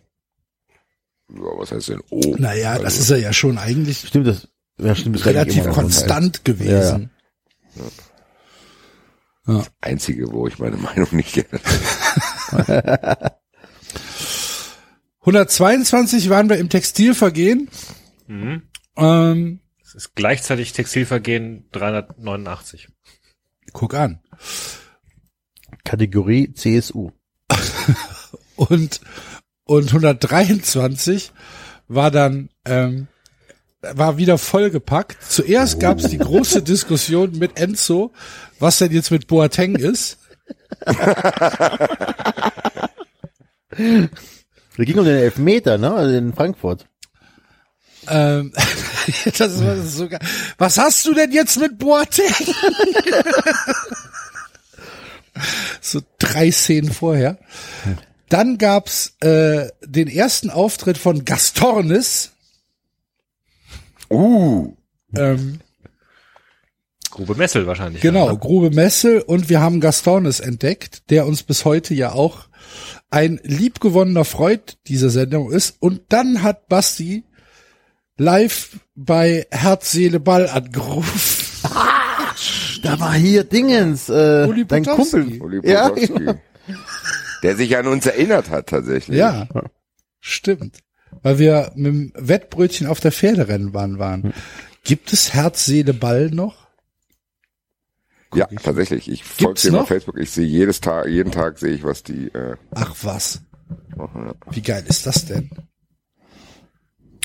Ja, was heißt denn oh? Naja, das ist er ja schon eigentlich Stimmt das? Ja, stimmt relativ konstant gewesen. das Einzige, wo ich meine Meinung nicht geändert 122 waren wir im Textilvergehen. Mhm. Ähm, Es ist gleichzeitig Textilvergehen 389. guck an. Kategorie CSU. [LAUGHS] Und, und 123 war dann, ähm, war wieder vollgepackt. Zuerst gab es die große Diskussion mit Enzo, was denn jetzt mit Boateng ist. [LAUGHS] Da ging um den Elfmeter, ne? Also in Frankfurt. Ähm, [LAUGHS] das ist sogar. Was hast du denn jetzt mit Boateng? [LAUGHS] so drei Szenen vorher. Dann gab's äh, den ersten Auftritt von Gastornis. Uh, Ähm, Grube Messel wahrscheinlich. genau, ne? Grube Messel und wir haben Gastornis entdeckt, der uns bis heute ja auch ein liebgewonnener Freund dieser Sendung ist. Und dann hat Basti live bei Herz, Seele, Ball angerufen. [LAUGHS] Da war hier Dingens, äh, Uli dein. Kumpel. Uli Ja, Potowski. Der sich an uns erinnert hat tatsächlich. Ja, stimmt. Weil wir mit dem Wettbrötchen auf der Pferderennbahn waren. Gibt es Herz, Seele, Ball noch? Ja, tatsächlich. Ich folge noch? auf Facebook. Ich sehe jedes Tag, jeden Tag sehe ich, was die äh, Ach was. machen. Ja. Wie geil ist das denn?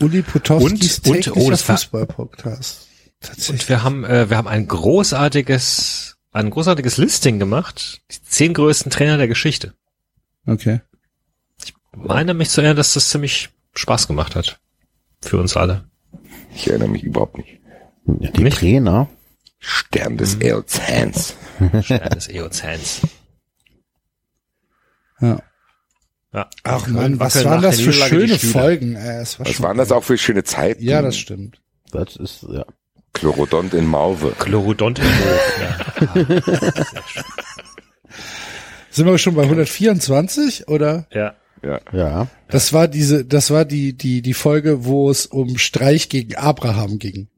Uli Potowskis Und- und- oh, Fußball-Podcast. Tatsächlich. Und wir haben, äh, wir haben ein großartiges, ein großartiges Listing gemacht. Die zehn größten Trainer der Geschichte. Okay. Meine mich zu erinnern, dass das ziemlich Spaß gemacht hat. Für uns alle. Ich erinnere mich überhaupt nicht. Ja, die Nicht? Trainer. Stern des Erzhans. [LAUGHS] Stern des Eozäns. Ja. Ja. Ach man, was waren das für Niederlage schöne. Folgen? Äh, es war Was waren das auch für schöne Zeiten? Ja, das stimmt. Das ist, ja. Chlorodont in Mauve. Chlorodont im Hof. Ja. [LAUGHS] Sind wir schon bei 124 oder? ja. Ja. Ja. Das war diese, das war die, die, die Folge, wo es um Streich gegen Abraham ging.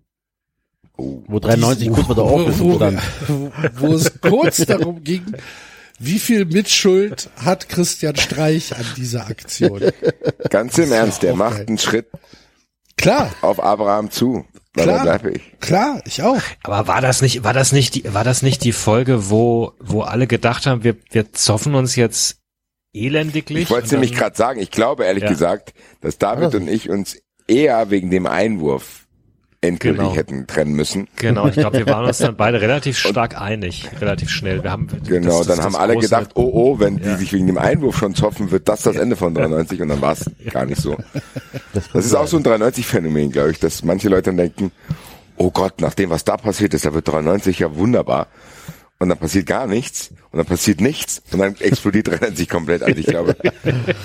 Wo 93 kurz vor der wo, stand. wo, wo es kurz darum ging, wie viel Mitschuld hat Christian Streich an dieser Aktion? Ganz im Ernst, der macht geil. einen Schritt Klar, auf Abraham zu. Klar. ich. klar, ich auch. Aber war das nicht, war das nicht die, war das nicht die Folge, wo, wo alle gedacht haben, wir, wir zoffen uns jetzt elendiglich? Ich wollte es nämlich gerade sagen. Ich glaube ehrlich Ja. gesagt, dass David und ich uns eher wegen dem Einwurf endgültig Genau. hätten trennen müssen. Genau, ich glaube, wir waren uns dann beide relativ stark einig, relativ schnell. Wir haben Genau, das- das- dann haben das alle gedacht, oh oh, wenn Ja. die sich wegen dem Einwurf schon zoffen, wird das das Ende von 93 und dann war es gar nicht so. Das ist auch so ein 93-Phänomen, glaube ich, dass manche Leute dann denken, oh Gott, nach dem, was da passiert ist, da wird 93 ja wunderbar. Und dann passiert gar nichts und dann passiert nichts und dann explodiert [LAUGHS] 93 komplett. Also ich glaube,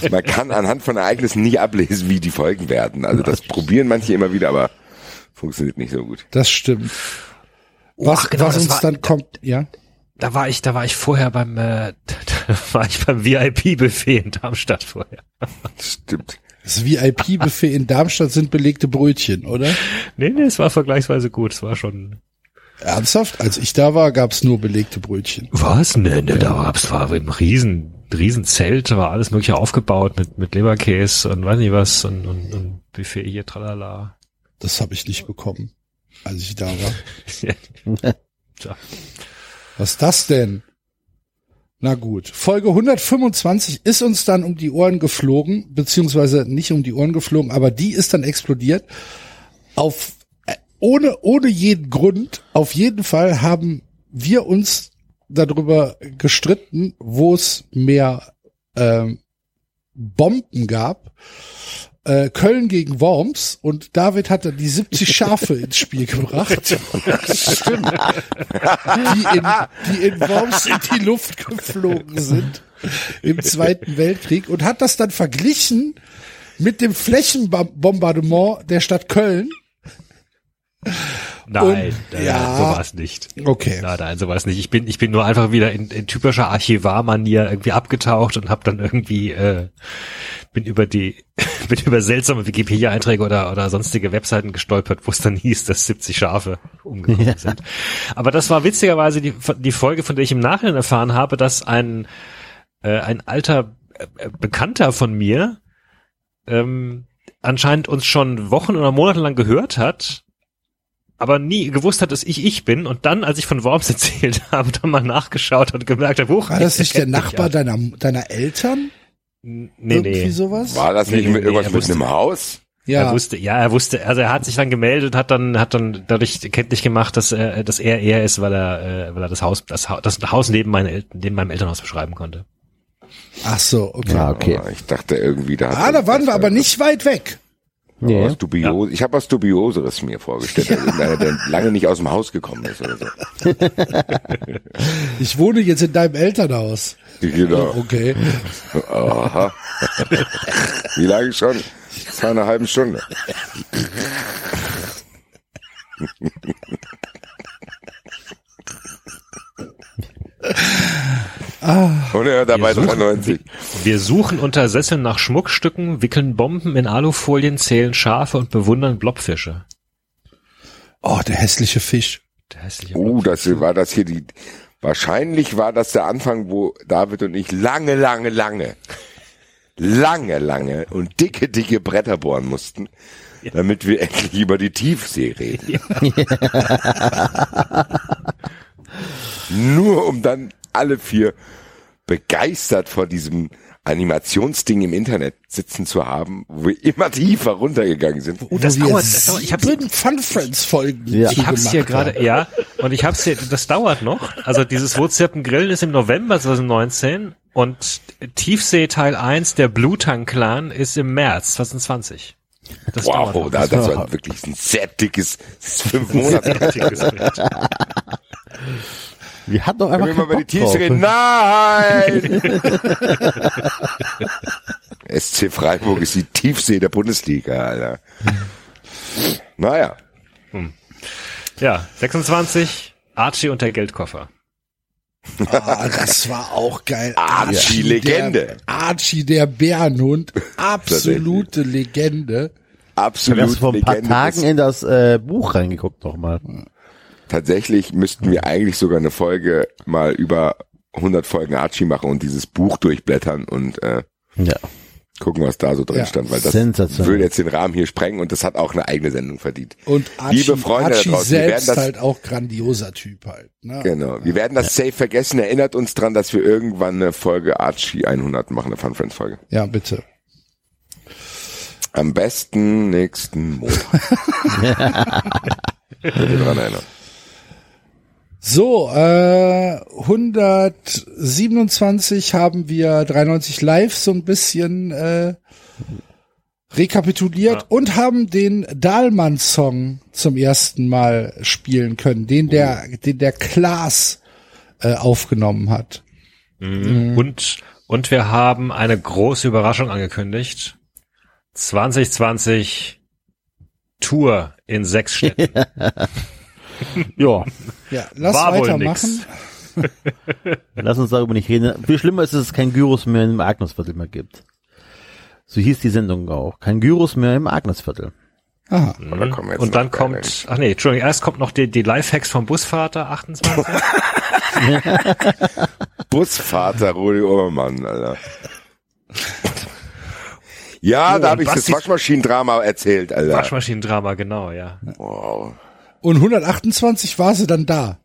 man kann anhand von Ereignissen nie ablesen, wie die Folgen werden. Also das probieren manche immer wieder, aber funktioniert nicht so gut. Das stimmt. Was, Ach, genau, was uns war- dann kommt, ja. Da war ich, da war ich vorher beim, äh, [LAUGHS] da war ich beim VIP-Buffet in Darmstadt vorher. Stimmt. Das VIP-Buffet in Darmstadt sind belegte Brötchen, oder? Nee, nee, es war vergleichsweise gut. Es war schon. Ernsthaft? Als ich da war, gab's nur belegte Brötchen. Was? Nee, nee, da gab's war ein riesen, riesen Zelt, da war alles mögliche aufgebaut mit, mit Leberkäse und weiß nicht was und, und, und Buffet hier, tralala. Das habe ich nicht bekommen, als ich da war. [LAUGHS] Tja. Was ist das denn? Na gut. Folge 125 ist uns dann um die Ohren geflogen, beziehungsweise nicht um die Ohren geflogen, aber die ist dann explodiert. Auf, ohne, ohne jeden Grund. Auf jeden Fall haben wir uns darüber gestritten, wo es mehr ähm, Bomben gab. Äh, Köln gegen Worms und David hat dann die 70 Schafe ins Spiel gebracht. [LAUGHS] Stimmt. Die in, die in Worms in die Luft geflogen sind im Zweiten Weltkrieg und hat das dann verglichen mit dem Flächenbombardement der Stadt Köln. [LAUGHS] Nein, Und- ja. so war es nicht. Okay. Nein, nein, so war es nicht. Ich bin, ich bin nur einfach wieder in, in typischer Archivar-Manier irgendwie abgetaucht und habe dann irgendwie äh, bin über die [LAUGHS] bin über seltsame Wikipedia-Einträge oder oder sonstige Webseiten gestolpert, wo es dann hieß, dass 70 Schafe umgekommen sind. Aber das war witzigerweise die die Folge, von der ich im Nachhinein erfahren habe, dass ein äh, ein alter äh, Bekannter von mir ähm, anscheinend uns schon Wochen oder Monate lang gehört hat aber nie gewusst hat, dass ich ich bin und dann, als ich von Worms [LAUGHS] erzählt habe, dann mal nachgeschaut und gemerkt habe, huch, War das [LAUGHS] nicht der Nachbar deiner, deiner Eltern? Nee, Irgendwie nee. sowas? War das nicht Nee, mit nee, irgendwas mit einem Haus? ja. Er wusste, ja, er wusste, also er hat sich dann gemeldet, hat dann, hat dann dadurch kenntlich gemacht, dass er, dass er er ist, weil er, äh, weil er das Haus, das, Ha- das Haus neben, meine, El- neben meinem Elternhaus beschreiben konnte. Ach so, okay. Ja, okay. Ich dachte irgendwie, da Ah, da waren wir aber nicht weit weg. Nee. Was Dubios Ich habe was Dubioseres mir vorgestellt. Also irgendeiner, der [LAUGHS] lange nicht aus dem Haus gekommen ist oder so. [LAUGHS] Ich wohne jetzt in deinem Elternhaus. Genau. Okay. Aha. Wie lange schon? Vor einer halben Stunde. [LAUGHS] Und er hört dabei 93. Wir suchen unter Sesseln nach Schmuckstücken, wickeln Bomben in Alufolien, zählen Schafe und bewundern Blobfische. Oh, der hässliche Fisch. Der hässliche Uh, das war das hier die, wahrscheinlich war das der Anfang, wo David und ich lange, lange, lange, lange, lange und dicke, dicke Bretter bohren mussten, damit wir endlich über die Tiefsee reden. [LAUGHS] Nur um dann alle vier begeistert vor diesem Animationsding im Internet sitzen zu haben, wo wir immer [LAUGHS] tiefer runtergegangen sind. Oh, das dauert, das dauert. Ich hab's, sieben Fun Friends Folgen. Ja. ich hab's hier gerade, ja, und ich hab's hier, das dauert noch. Also dieses Wozirpen Grillen ist im November 2019 und Tiefsee Teil 1 der Blutan Clan ist im März 2020. Das dauert Wow, noch. da, das war wirklich ein sehr dickes, [LAUGHS] fünf Monate. [LAUGHS] Wir hatten doch einfach Können wir mal über die Tiefsee reden? Nein! [LAUGHS] SC Freiburg ist die Tiefsee der Bundesliga, Alter. Naja. Ja, 26, Archie und der Geldkoffer. Ah, das war auch geil. Archie, Legende. Der, Archie, der Bärenhund. Absolute Legende. Ich habe Absolut vor ein paar Legende. Tagen in das äh, Buch reingeguckt nochmal. Tatsächlich müssten wir eigentlich sogar eine Folge mal über 100 Folgen Archie machen und dieses Buch durchblättern und äh, Ja. gucken, was da so drin Ja. stand, weil das würde jetzt den Rahmen hier sprengen und das hat auch eine eigene Sendung verdient. Und Archie, Liebe Freunde Archie draußen, wir werden selbst das halt auch grandioser Typ halt. Ne? Genau. Wir werden das safe vergessen. Erinnert uns dran, dass wir irgendwann eine Folge Archie 100 machen, eine Fun Friends Folge. Ja, bitte. Am besten nächsten Montag. [LAUGHS] Bitte dran erinnern. So, äh, 127 haben wir 93 live so ein bisschen äh, rekapituliert und haben den Dahlmann-Song zum ersten Mal spielen können, den der, den der Klaas äh, aufgenommen hat. Und, und wir haben eine große Überraschung angekündigt. 2020 Tour in sechs Städten. [LAUGHS] [LAUGHS] Ja, Ja, lass War weitermachen. lass uns darüber nicht reden. Viel schlimmer ist, dass es kein Gyros mehr im Agnesviertel mehr gibt. So hieß die Sendung auch. Kein Gyros mehr im Agnesviertel. Aha. Und dann kommen wir jetzt Und dann kommt, ach nee, Entschuldigung, erst kommt noch die, die Lifehacks vom Busvater 28. [LAUGHS] Busvater Rudi Obermann, Alter. Ja, Oh, da habe ich das Waschmaschinendrama erzählt, Alter. Waschmaschinendrama, genau, ja. Wow. Und 128 war sie dann da.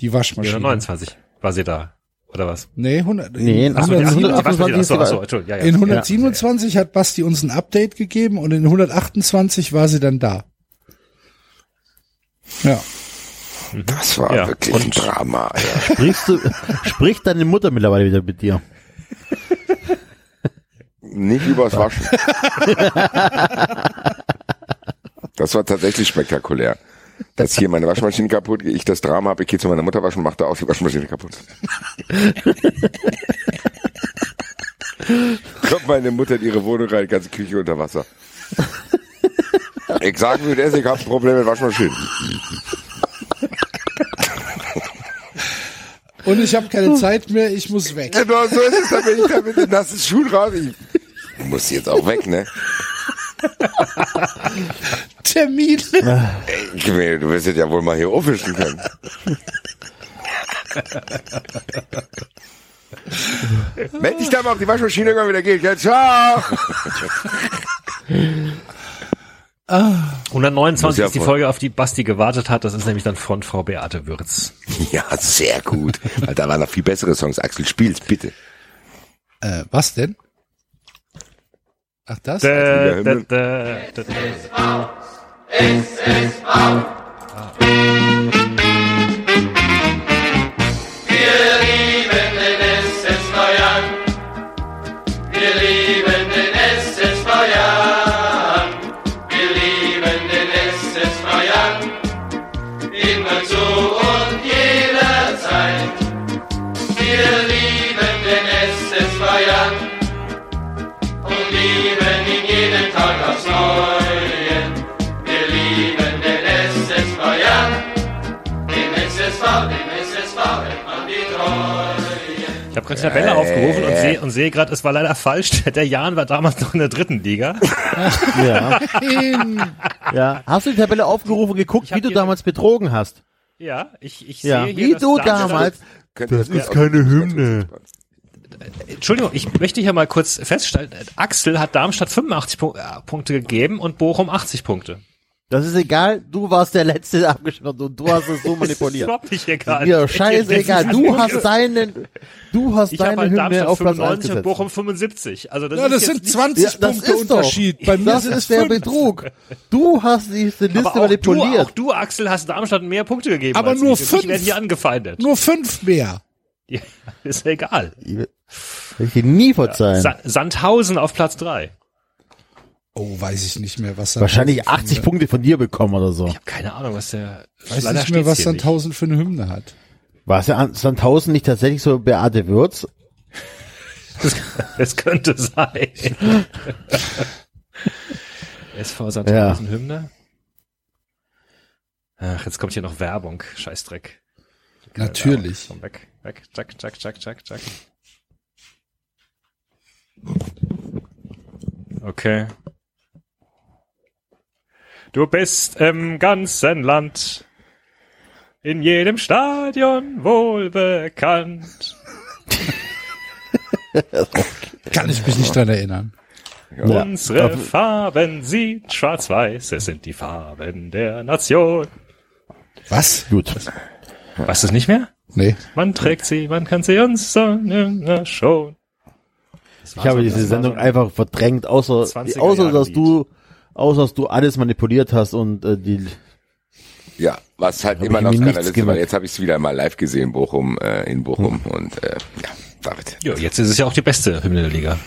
Die Ja, Waschmaschine. 29 war sie da. Oder was? Nee, 100, Nee, in in, Ach so, die 127, 128 Achso, ist achso, die- Entschuldigung, ja, ja. in 127 hat Basti uns ein Update gegeben und in 128 war sie dann da. Ja. Das war Ja, wirklich ein und- Drama, Alter. Sprichst du, spricht deine Mutter mittlerweile wieder mit dir? Nicht übers Waschen. [LAUGHS] Das war tatsächlich spektakulär. Dass hier meine Waschmaschine kaputt geht, ich das Drama habe, ich gehe zu meiner Mutter waschen, macht da auch die Waschmaschine kaputt. [LAUGHS] Kommt meine Mutter in ihre Wohnung rein, ganze Küche unter Wasser. Ich sag mir das, ich habe ein Problem mit Waschmaschinen. Und ich habe keine Zeit mehr, ich muss weg. Genau so ist es, dann bin ich da mit den nassen Schuhen raus. Ich muss jetzt auch weg, ne? [LAUGHS] Termin. Du wirst jetzt ja wohl mal hier aufwischen können. Meld dich da mal auf die Waschmaschine, irgendwann wieder geht. Ja, ciao. 129 Muss ja ist die Folge, auf die Basti gewartet hat. Das ist nämlich dann von Frau Beate Würz. Ja, sehr gut. Weil Da waren noch viel bessere Songs. Axel, spiel's bitte. Äh, was denn? Ach, das? Da, da, da, da, da. Ich habe gerade die Tabelle aufgerufen und sehe und sehe gerade, es war leider falsch. [LAUGHS] Der Jan war damals noch in der dritten Liga. [LAUGHS] Ja. ja. Hast du die Tabelle aufgerufen, geguckt, hab wie du damals betrogen hast? Ja, ich, ich Ja. sehe hier, Wie du damals. Das ist keine Hymne. Entschuldigung, ich möchte hier mal kurz feststellen, Axel hat Darmstadt 85 Pu äh, Punkte gegeben und Bochum 80 Punkte. Das ist egal, du warst der Letzte der abgeschnitten und du hast es so [LAUGHS] Das ist manipuliert. überhaupt nicht egal. Mir scheißegal, du hast deinen, du hast Ich habe deine halt Hymne Darmstadt auf Platz 1 95 und gesetzt. Bochum 75. Also das Ja, ist das sind nicht- 20 Ja, das Punkte ist doch, Unterschied. Bei mir das ist es der. Betrug. Du hast diese Liste aber auch du, manipuliert. auch du, Axel, hast Darmstadt mehr Punkte gegeben. Aber als nur ich. Fünf. Ich werde hier angefeindet. Nur fünf mehr. Ja, [LAUGHS] ist egal. Will ich dir nie verzeihen. Sa Sandhausen auf Platz 3. Oh, weiß ich nicht mehr, was Wahrscheinlich Sandhausen 80 Punkte von dir bekommen oder so. Ich habe keine Ahnung, was der. Weiß leider nicht mehr, was hier nicht. Sandhausen für eine Hymne hat. War es ja an Sandhausen nicht tatsächlich so Beate Würz? Es könnte sein. [LAUGHS] SV Sandhausen Hymne. Ach, jetzt kommt hier noch Werbung. Scheißdreck. Natürlich. Komm weg, weg, zack, zack, zack, zack, zack. Okay. Du bist im ganzen Land, in jedem Stadion wohl bekannt. [LAUGHS] Kann ich mich nicht dran erinnern. Ja. Unsere Farben sind schwarz-weiß, es sind die Farben der Nation. Was? Gut. Weißt du es nicht mehr? Nee. Man trägt sie, man kann sie uns sagen, na schon. Ich habe so- diese Sendung so- einfach verdrängt, außer, 20er außer dass Lied. du, außer dass du alles manipuliert hast und äh, die, Ja, was halt immer noch mir nichts Skandal ist, weil gemerkt. jetzt habe ich es wieder mal live gesehen, Bochum, äh, in Bochum und äh, ja, David. Ja, jetzt ist es ja auch die beste Hymne der Liga.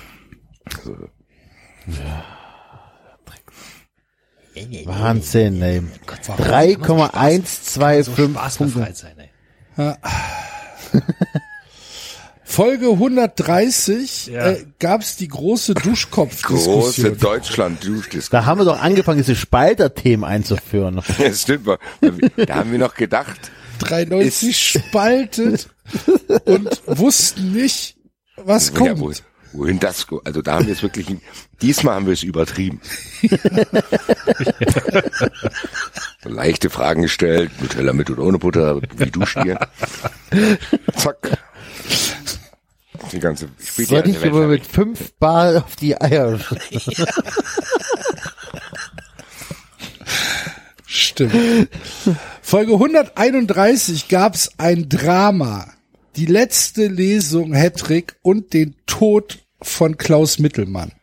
Wahnsinn, ey. So 3,125 Spaß Punkte. sein, ey. [LAUGHS] Folge 130 Ja. äh, gab es die große Große Duschkopfdiskussion. deutschland duschdiskussion Da haben wir doch angefangen, diese Spalter-Themen einzuführen. [LAUGHS] Das stimmt mal. Da haben wir noch gedacht, 93 spaltet [LAUGHS] und wussten nicht, was ja, wo, kommt. wohin das, also da haben wir es wirklich, diesmal haben wir es übertrieben. [LAUGHS] leichte Fragen gestellt, Nutella mit oder ohne Butter, wie duscht ihr? Zack. Die ganze, spielt die Soll ganze ich aber mit fünf Bar auf die Eier [LAUGHS] Stimmt. Folge 131 gab's ein Drama. Die letzte Lesung Hattrick und den Tod von Klaus Mittelmann.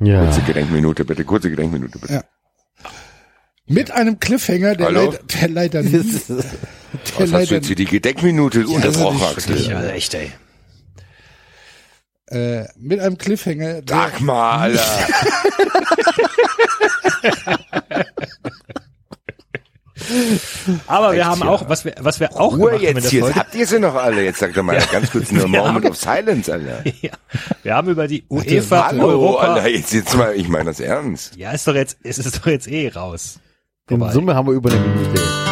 Ja. Kurze Gedenkminute bitte, kurze Gedenkminute bitte. Ja. Mit einem Cliffhanger, der, Hallo? leider, der leider [LAUGHS] nie, der Was hast du leider, jetzt hier die Gedenkminute unterbrochen, Axel? Ja, echt, ey. Äh, mit einem Cliffhanger, Sag mal, Alter. Aber wir Echt, haben ja. auch, was wir, was wir auch Ruhe gemacht haben jetzt der hier. Folge, Habt ihr sie noch alle? Jetzt sagt doch mal ganz kurz eine [LAUGHS] Moment of Silence, Alter. [LAUGHS] ja, wir haben über die UEFA Hallo, Europa, Alter, jetzt, jetzt mal, ich meine das ernst. ja, ist doch jetzt, ist es doch jetzt eh raus. In. Summe haben wir über eine Minute.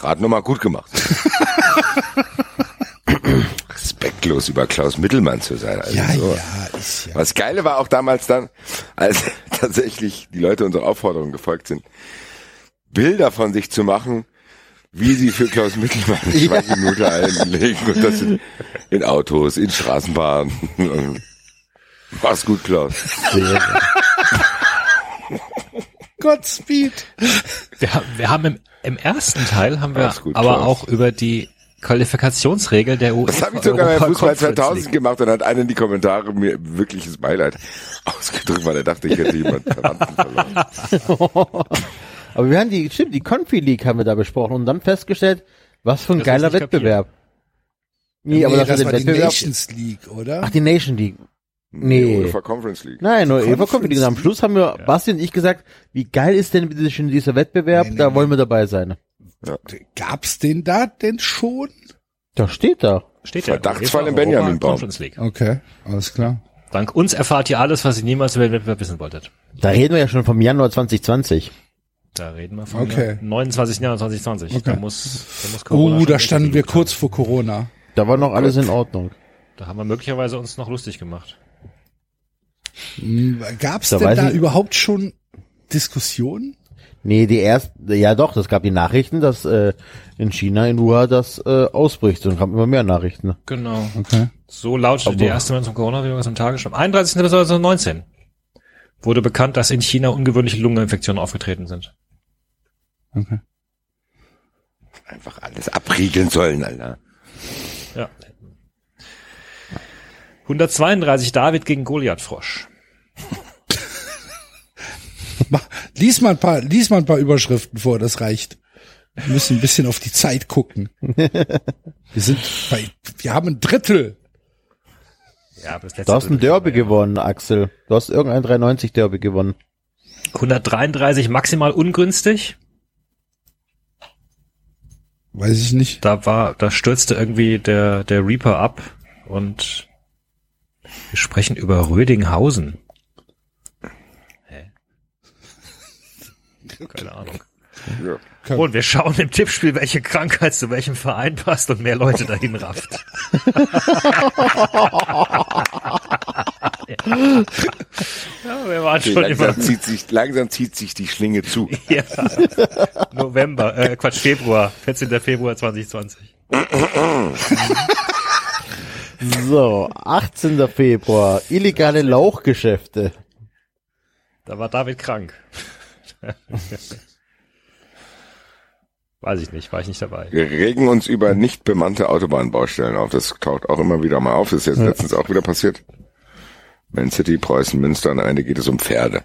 Gerade nochmal gut gemacht. [LAUGHS] Respektlos über Klaus Mittelmann zu sein. Also ja, so. ja, ist ja. Was Geile war auch damals dann, als [LAUGHS] tatsächlich die Leute unserer Aufforderung gefolgt sind, Bilder von sich zu machen, wie sie für Klaus Mittelmann [LAUGHS] eine Schweigeminute einlegen und das in, in Autos, in Straßenbahnen. Mach's gut, Klaus. Godspeed. Wir, haben- wir haben im, im ersten Teil haben wir gut, aber Klaus. auch über die Qualifikationsregel der UEFA. Das habe ich sogar bei Fußball Conference 2000 League. gemacht und hat einer in die Kommentare mir wirkliches Beileid [LAUGHS] ausgedrückt, weil er dachte, ich hätte jemand Verwandten verloren. [LAUGHS] Aber wir haben die, stimmt, die Confi League haben wir da besprochen und dann festgestellt, was für ein Das geiler Wettbewerb. Nee, Nee, aber das, das war war der die Wettbewerb. Nations League, oder? Ach, die Nation League. Nee. UEFA Conference League. Nein, nur Eva Conference League. Und am Schluss haben wir, Basti und ich gesagt, wie geil ist denn bitte schon dieser Wettbewerb? Nee, nee, da nee. wollen wir dabei sein. Gab's den da denn schon? Da steht da. Steht ja. Verdachtsfall UEFA im Benjamin Europa Baum. Conference League. Okay, alles klar. Dank uns erfahrt ihr alles, was ihr niemals über den Wettbewerb wissen wolltet. Da reden wir ja schon vom Januar 2020. Da reden wir von Okay. dem 29. Januar 2020. Okay. Da muss, da muss Corona Oh, schon da standen wir kurz vor Corona. Da war noch alles in Ordnung. Da haben wir möglicherweise uns noch lustig gemacht. Hm, Gab's Da denn da ich- überhaupt schon Diskussionen? Nee, die ersten, ja doch, das gab die Nachrichten, dass äh, in China, in Wuhan das äh, ausbricht. Und kamen immer mehr Nachrichten. Genau. Okay. So lautete Aber- die erste Meldung zum Coronavirus am Tagesschau. Am 31. Dezember 2019 wurde bekannt, dass in China ungewöhnliche Lungeninfektionen aufgetreten sind. okay. Einfach alles abriegeln sollen, Alter. Ja. 132 David gegen Goliath Frosch. Mach, lies mal ein paar, lies mal ein paar Überschriften vor, das reicht. Wir müssen ein bisschen auf die Zeit gucken. [LAUGHS] Wir sind bei, wir haben ein Drittel. Ja, aber das Du hast ein Derby gewonnen, Axel. Du hast irgendein 390 Derby gewonnen. 133 maximal ungünstig. Weiß ich nicht. Da war, da stürzte irgendwie der, der Reaper ab und wir sprechen über Rödinghausen. Hä? Keine Ahnung. Ja. Und wir schauen im Tippspiel, welche Krankheit zu welchem Verein passt und mehr Leute dahin rafft. [LAUGHS] ja, wir waren Okay, schon immer langsam, zieht sich, langsam zieht sich die Schlinge zu. [LAUGHS] ja. November, äh, Quatsch, Februar, 14. Februar 2020. So, 18. Februar. Illegale Lauchgeschäfte. Da war David krank. Weiß ich nicht, war ich nicht dabei. Wir regen uns über nicht bemannte Autobahnbaustellen auf. Das taucht auch immer wieder mal auf. Das ist jetzt letztens auch wieder passiert. Man City, Preußen, Münster und am Ende geht es um Pferde.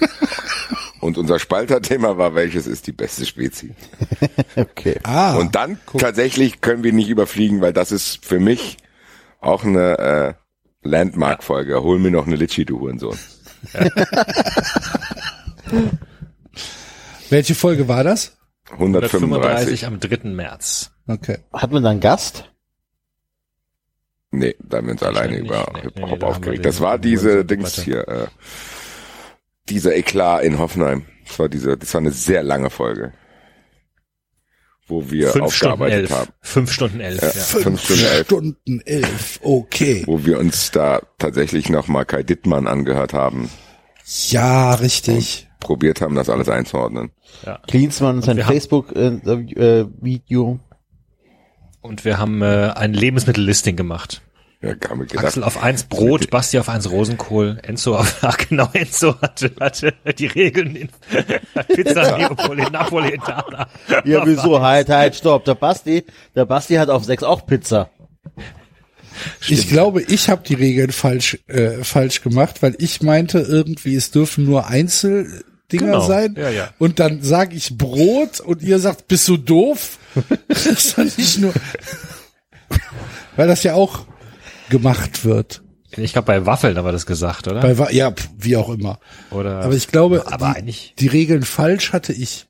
[LAUGHS] und unser Spalterthema war, welches ist die beste Spezie? [LAUGHS] Okay. Ah, und dann tatsächlich können wir nicht überfliegen, weil das ist für mich auch eine äh, Landmark-Folge. Hol mir noch eine Litschi, du Hurensohn. [LAUGHS] [LAUGHS] welche Folge war das? 135. 135 am 3. März. Okay. Hat man da einen Gast? Nee, da haben wir uns alleine über Nee, nee, Hip-Hop nee, wir aufgeregt. Das war diese. Dings hier, äh, dieser Eklat in Hoffenheim. Das war diese, das war eine sehr lange Folge. Wo wir 5 Stunden aufgearbeitet 11. haben. 5 Stunden 11, Ja. ja. Fünf Stunden elf. Stunden elf. Okay. Wo wir uns da tatsächlich nochmal Kai Dittmann angehört haben, Ja, richtig. Probiert haben, das alles einzuordnen. Klinsmann, sein wir haben- Facebook-Video. Und wir haben äh, ein Lebensmittellisting gemacht. Ja, haben wir gedacht, Axel auf eins Brot, Basti auf eins Rosenkohl, Enzo auf, [LAUGHS] ach genau, Enzo hatte, hatte die Regeln in [LAUGHS] Pizza Neapoli, Napolitana. ja, wieso? Halt, halt, stopp. Der Basti, der Basti hat auf 6 auch Pizza. Ich glaube, ich habe die Regeln falsch äh, falsch gemacht, weil ich meinte irgendwie, es dürfen nur Einzeldinger Genau. sein. Ja, ja. Und dann sage ich Brot und ihr sagt, bist du doof? [LAUGHS] das ist doch nicht nur, weil das ja auch gemacht wird. Ich glaube, bei Waffeln haben wir das gesagt, oder? Bei, Wa- ja, wie auch immer. oder Aber ich glaube, aber die, eigentlich. die Regeln falsch hatte ich.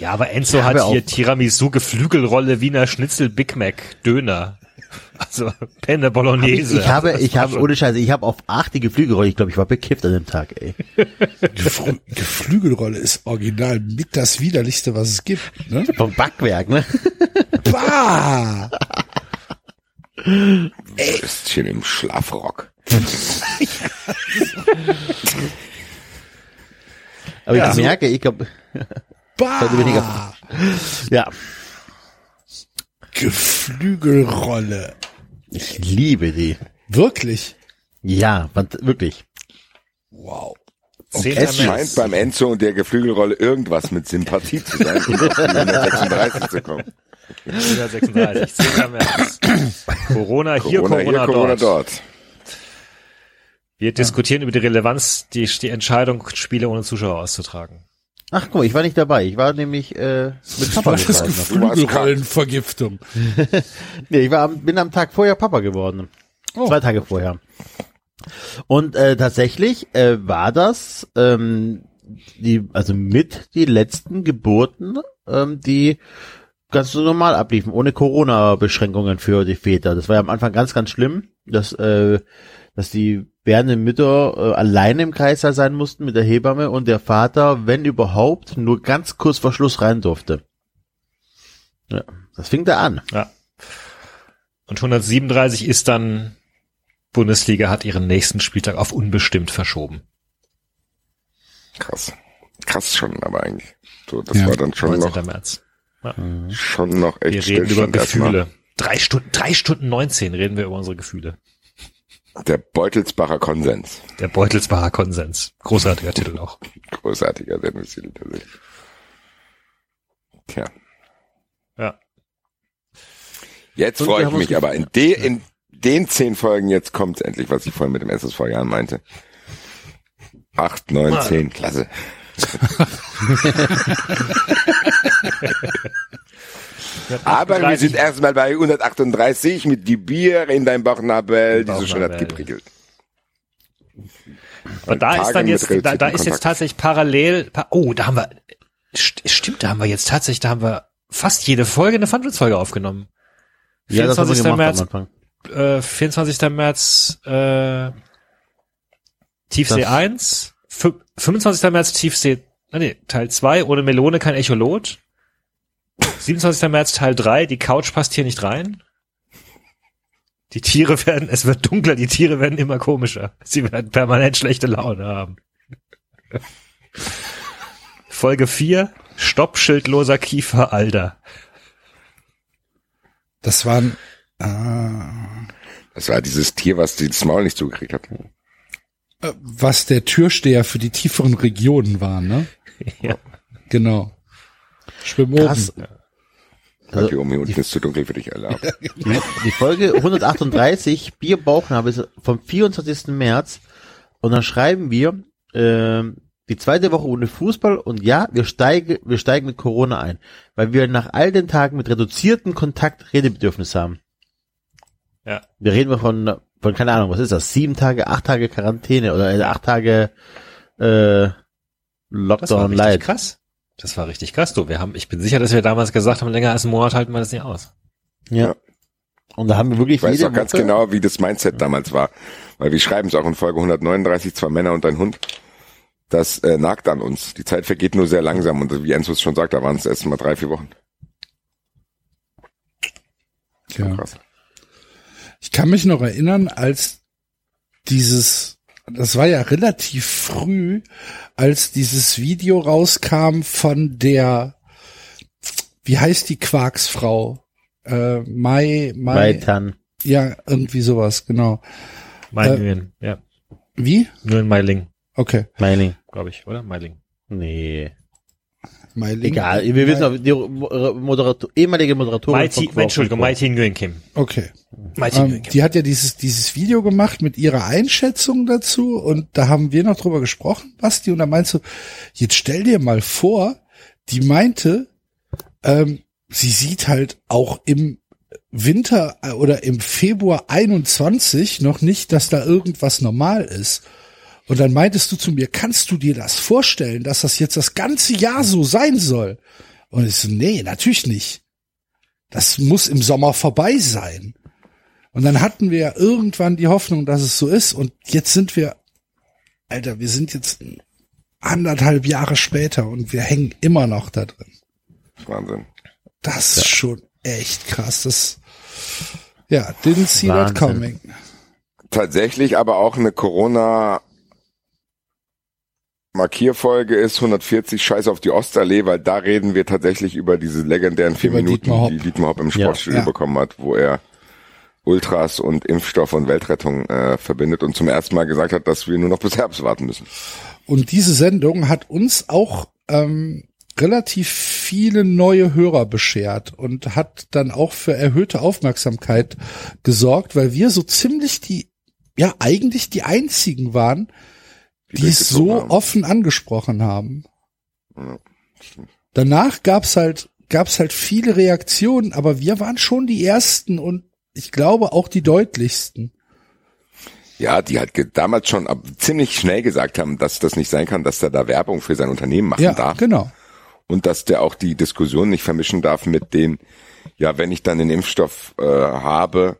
Ja, aber Enzo Ja, hat hier Tiramisu, Geflügelrolle, Wiener Schnitzel, Big Mac, Döner. [LAUGHS] Also Penne Bolognese. Ich habe, ich habe, ohne Scheiße, ich habe auf 8 die Geflügelrolle. Ich glaube, ich war bekifft an dem Tag, ey. Geflü Geflügelrolle ist original mit das widerlichste, was es gibt. Ne? [LAUGHS] Vom Backwerk, ne? Bah! Würstchen im Schlafrock. Aber Ja. ich merke, ich glaube, Bah! ja, Geflügelrolle. ich liebe die. Wirklich? Ja, wirklich. Wow. Zehnter Es scheint beim Enzo und der Geflügelrolle irgendwas mit Sympathie zu sein, um auf die 136 zu kommen. 136, 10. März. Corona hier, Corona, Corona, hier, Corona dort. dort. Wir diskutieren über die Relevanz, die, die Entscheidung, Spiele ohne Zuschauer auszutragen. Ach guck mal, ich war nicht dabei. Ich war nämlich äh, mit Papa War das geworden. Geflügelrollenvergiftung? [LAUGHS] Nee, ich war am, bin am Tag vorher Papa geworden. Oh. Zwei Tage vorher. Und äh, tatsächlich äh, war das ähm, die, also mit die letzten Geburten, ähm, die ganz normal abliefen, ohne Corona-Beschränkungen für die Väter. Das war ja am Anfang ganz, ganz schlimm, dass, äh, dass die werdenden Mütter äh, alleine im Kreißsaal sein mussten mit der Hebamme und der Vater, wenn überhaupt, nur ganz kurz vor Schluss rein durfte. Ja, das fing da an. Ja. Und 137 ist dann Bundesliga hat ihren nächsten Spieltag auf unbestimmt verschoben. Krass. Krass schon, aber eigentlich. So, das Ja. war dann schon 19. noch, März. schon noch echt Wir reden über. Gefühle. Drei Stunden, drei Stunden 19 reden wir über unsere Gefühle. Der Beutelsbacher Konsens. Der Beutelsbacher Konsens. Großartiger Titel auch. Großartiger Sendungstitel tatsächlich. Tja. Ja. Jetzt Und freue ich mich aber in, de, in den zehn Folgen, jetzt kommt's endlich, was ich vorhin mit dem SSV Jahren meinte. Acht, neun, zehn, klasse. Aber wir sind erstmal bei 138 mit die Bier in dein Bauchnabel, die so schön hat geprickelt. Und da ist dann jetzt, da, da ist jetzt tatsächlich parallel, pa oh, da haben wir, st stimmt, da haben wir jetzt tatsächlich, da haben wir fast jede Folge eine Fundraise-Folge aufgenommen. Ja, das haben wir 24. gemacht März, äh, 24. März, äh, Tiefsee Das- 1, fü- 25. März Tiefsee, nee, Teil 2, ohne Melone kein Echolot. 27. März Teil 3, die Couch passt hier nicht rein. Die Tiere werden, es wird dunkler, die Tiere werden immer komischer. Sie werden permanent schlechte Laune haben. Folge 4, Stoppschildloser Kiefer Alter. Das waren, ah, Das war dieses Tier, was das Maul nicht zugekriegt hat. Äh, was der Türsteher für die tieferen Regionen war, ne? [LAUGHS] Ja. Genau. Schwimm Krass. oben. Also, oben hier unten ist zu dunkel für dich, Alter. [LAUGHS] Die, die Folge 138, Bier Bauchnabel, ist vom 24. März. Und dann schreiben wir, ähm, die zweite Woche ohne Fußball und ja, wir steigen, wir steigen mit Corona ein, weil wir nach all den Tagen mit reduziertem Kontakt Redebedürfnis haben. Ja. Wir reden von, von, keine Ahnung, was ist das? Sieben Tage, acht Tage Quarantäne oder äh, acht Tage, äh, Das war Lockdown richtig Light. krass. Das war richtig krass, du. Wir haben, ich bin sicher, dass wir damals gesagt haben, länger als einen Monat halten wir das nicht aus. Ja. Und da haben wir wirklich Ich weiß jede auch ganz Woche- genau, wie das Mindset damals war. Weil wir schreiben es auch in Folge 139, zwei Männer und ein Hund. Das äh, nagt an uns. Die Zeit vergeht nur sehr langsam und wie Enzo es schon sagt, da waren es erst mal drei, vier Wochen. Ja. Krass. Ich kann mich noch erinnern, als dieses, das war ja relativ früh, als dieses Video rauskam von der, wie heißt die Quarksfrau? Äh, Mai, Mai, Weitern. ja, irgendwie sowas, genau. Meiling, ja. Wie? Nur in Meiling, Okay. Meiling. glaube ich, oder? Meiling. Nee. Mailing. Egal, wir wissen auch, die Moderator, ehemalige Moderatorin Mighty, von Quark Entschuldigung, Mighty Nguyen Kim. Okay. Mighty Ähm, Kim. die hat ja dieses, dieses Video gemacht mit ihrer Einschätzung dazu und da haben wir noch drüber gesprochen, Basti, und da meinst du, jetzt stell dir mal vor, die meinte, ähm, sie sieht halt auch im Winter äh, oder im Februar 21 noch nicht, dass da irgendwas normal ist. Und dann meintest du zu mir, kannst du dir das vorstellen, dass das jetzt das ganze Jahr so sein soll? Und ich so, nee, natürlich nicht. Das muss im Sommer vorbei sein. Und dann hatten wir ja irgendwann die Hoffnung, dass es so ist. Und jetzt sind wir, Alter, wir sind jetzt anderthalb Jahre später und wir hängen immer noch da drin. Wahnsinn. Das ist schon echt krass. Das, ja, didn't see that Wahnsinn. coming. Tatsächlich aber auch eine Corona Markierfolge ist 140 Scheiß auf die Ostallee, weil da reden wir tatsächlich über diese legendären vier Über Minuten, Dietmar die Dietmar Hopp im Ja. Sportstudio Ja. bekommen hat, wo er Ultras und Impfstoff und Weltrettung äh, verbindet und zum ersten Mal gesagt hat, dass wir nur noch bis Herbst warten müssen. Und diese Sendung hat uns auch ähm, relativ viele neue Hörer beschert und hat dann auch für erhöhte Aufmerksamkeit gesorgt, weil wir so ziemlich die, ja eigentlich die einzigen waren, die es so haben. offen angesprochen haben. Ja. Danach gab's halt, gab's halt viele Reaktionen, aber wir waren schon die ersten und ich glaube auch die deutlichsten. Ja, die halt damals schon ab, ziemlich schnell gesagt haben, dass das nicht sein kann, dass er da Werbung für sein Unternehmen machen Ja, darf. genau. Und dass der auch die Diskussion nicht vermischen darf mit den, ja, wenn ich dann den Impfstoff äh, habe,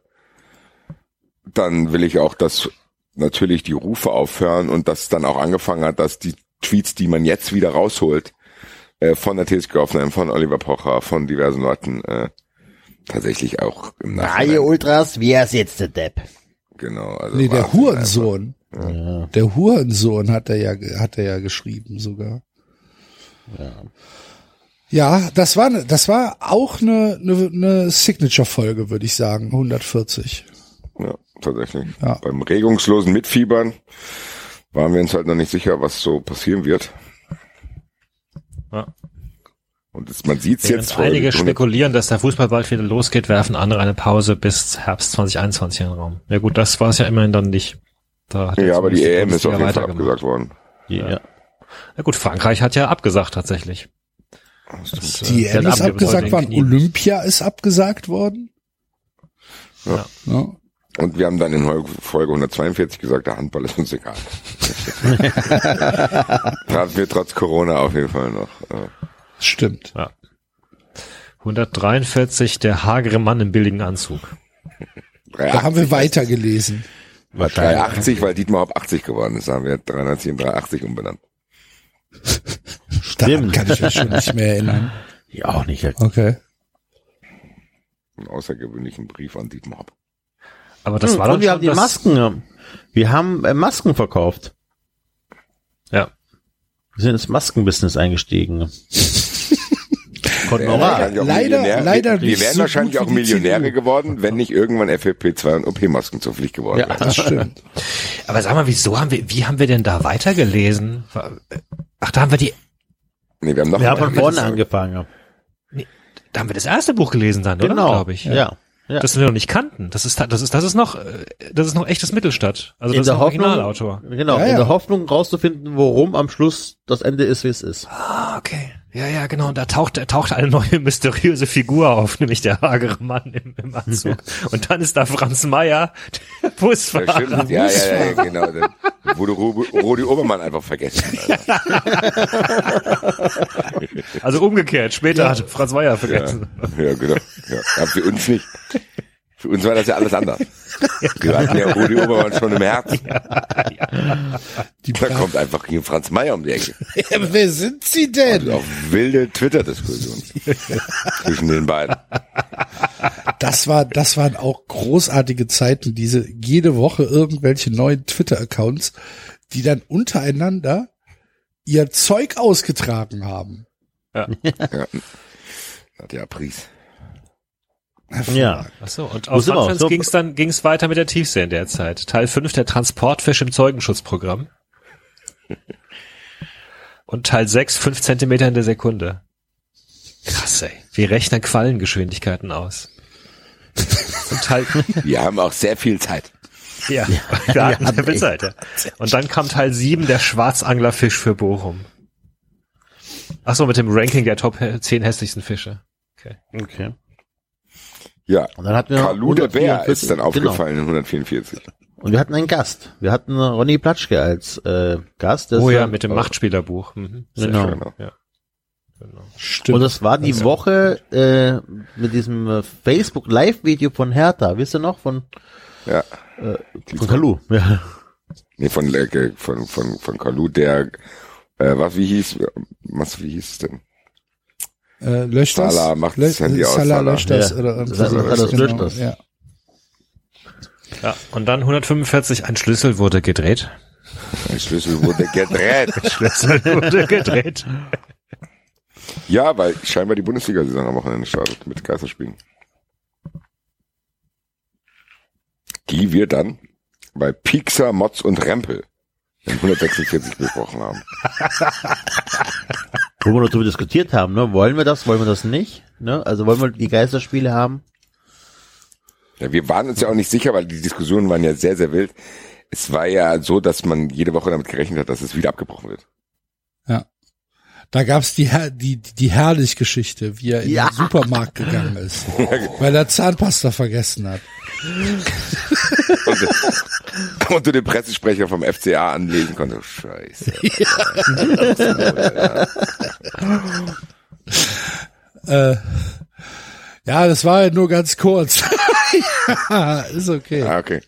dann will ich auch, dass natürlich die Rufe aufhören und dass dann auch angefangen hat, dass die Tweets, die man jetzt wieder rausholt, äh, von der TSG Hoffenheim, von Oliver Pocher, von diversen Leuten, äh, tatsächlich auch im Na, Nachhinein. ihr Ultras, wer ist jetzt der Depp? Genau. Also Nee, der Hurensohn. Ja. Der Hurensohn hat er ja, hat er ja geschrieben sogar. Ja, das war, ne- das war auch eine, eine, eine Signature-Folge, würde ich sagen, 140. Ja, tatsächlich. Ja. Beim regungslosen Mitfiebern waren wir uns halt noch nicht sicher, was so passieren wird. Ja. Und das, man sieht's Während jetzt. einige spekulieren, dass der Fußball bald wieder losgeht, werfen andere eine Pause bis Herbst 2021 in den Raum. Ja gut, das war es ja immerhin dann nicht. Da hat Ja, aber die EM ist auf jeden Fall abgesagt worden. Ja. Ja gut, Frankreich hat ja abgesagt tatsächlich. Das, äh, Die EM ist abge- abgesagt den worden. Olympia ist abgesagt worden. Ja. Ja. Und wir haben dann in Folge 142 gesagt, der Handball ist uns egal. [LAUGHS] hatten wir trotz Corona auf jeden Fall noch. Äh, Stimmt. 143, der hagere Mann im billigen Anzug. Da haben wir weitergelesen. War 380, weil Dietmar Hopp 80 geworden ist, haben wir 390 in 380 umbenannt. Daran kann ich mich schon nicht mehr erinnern. Ja, auch nicht. Okay. Einen außergewöhnlichen Brief an Dietmar Hopp. Aber das Hm, war und wir haben die Masken. Wir haben äh, Masken verkauft. Ja. Wir sind ins Maskenbusiness eingestiegen. [LAUGHS] Konnten Ja, auch leider- Millionär- leider wir, wir wären so wahrscheinlich auch Millionäre geworden, wenn nicht irgendwann FFP2 und OP-Masken zur Pflicht geworden Ja. wären. Das stimmt. Aber sag mal, wieso haben wir, wie haben wir denn da weitergelesen? Ach, da haben wir die, Nee, wir haben noch Wir haben von vorne angefangen. da haben wir das erste Buch gelesen dann, oder? Genau, Glaube ich. Ja. ja. Das wir noch nicht kannten. Das ist, das ist, das ist noch, das ist noch echtes Mittelstadt. Also in das der ist noch Hoffnung, Originalautor. genau, Ja, in ja. der Hoffnung rauszufinden, worum am Schluss das Ende ist, wie es ist. Ah, okay. Ja, ja, genau. Und da taucht, da taucht eine neue mysteriöse Figur auf, nämlich der hagere Mann im, im Anzug. [LAUGHS] Und dann ist da Franz Meyer, der Ja, Busfahrer. stimmt. Ja, ja, ja, genau. Dann wurde Ru- Rudi Obermann einfach vergessen. Also umgekehrt. Später hat Franz Meyer Ja, vergessen. ja, genau. Ja, aber für uns nicht. Für uns war das ja alles anders. [LAUGHS] Wir hatten ja Rudi Obermann schon im Herzen. Da kommt einfach hier Franz Mayer um die Ecke. Ja, wer sind Sie denn? Auch wilde Twitter-Diskussion [LAUGHS] zwischen den beiden. Das war, das waren auch großartige Zeiten, diese jede Woche irgendwelche neuen Twitter-Accounts, die dann untereinander ihr Zeug ausgetragen haben. Ja. Hat ja Pries. Ja. Ach so, und Wo aus sind wir? Sanfranz So- ging es dann ging's weiter mit der Tiefsee in der Zeit. Teil 5 der Transportfisch im Zeugenschutzprogramm. [LAUGHS] Und Teil 6, 5 Zentimeter in der Sekunde. Krass, ey. Wir rechnen Quallengeschwindigkeiten aus. Und Teil, [LAUGHS] Wir haben auch sehr viel Zeit. ja, wir hatten sehr viel Zeit, ja. Und dann kam Teil 7, der Schwarzanglerfisch für Bochum. Ach so, mit dem Ranking der Top 10 hässlichsten Fische. Okay. Okay. Ja. Und dann hatten wir Kalu der Bär 144 ist dann genau. aufgefallen in 144. Und wir hatten einen Gast. Wir hatten Ronny Platschke als äh, Gast. Das Oh ja, war- mit dem Machtspielerbuch. Mhm. Genau. schön. Ja. Genau. Stimmt. Und das war die Woche äh, mit diesem äh, Facebook Live-Video von Hertha. Wisst ihr noch? Von, Ja. von Kalu. Ja. Nee, von, äh, von, von, von Kalu, der, äh, was, wie hieß, was, wie hieß es denn? Äh, löscht das? Salah macht das Handy aus, Salah Salah. löscht das Ja. oder Salah-. Salah löscht das. Ja. Ja, und dann 145, ein Schlüssel wurde gedreht. Der Schlüssel wurde gedreht. [LAUGHS] Schlüssel wurde gedreht. Ja, weil scheinbar die Bundesliga-Saison am Wochenende startet mit Geisterspielen. Die wir dann bei Pixar, Mods und Rempel in 146 besprochen haben. [LAUGHS] Wo wir noch darüber diskutiert haben, ne? Wollen wir das, wollen wir das nicht? Ne? Also wollen wir die Geisterspiele haben? Ja, wir waren uns ja auch nicht sicher, weil die Diskussionen waren ja sehr, sehr wild. Es war ja so, dass man jede Woche damit gerechnet hat, dass es wieder abgebrochen wird. Ja. Da gab's die, die, die Herrlich-Geschichte, wie er in Ja. den Supermarkt gegangen ist, [LAUGHS] weil er Zahnpasta vergessen hat. Und, und du den Pressesprecher vom FCA anlesen konntest. Scheiße. [LAUGHS] Äh, ja, das war ja nur ganz kurz. [LAUGHS] ja, ist okay. Ah, okay.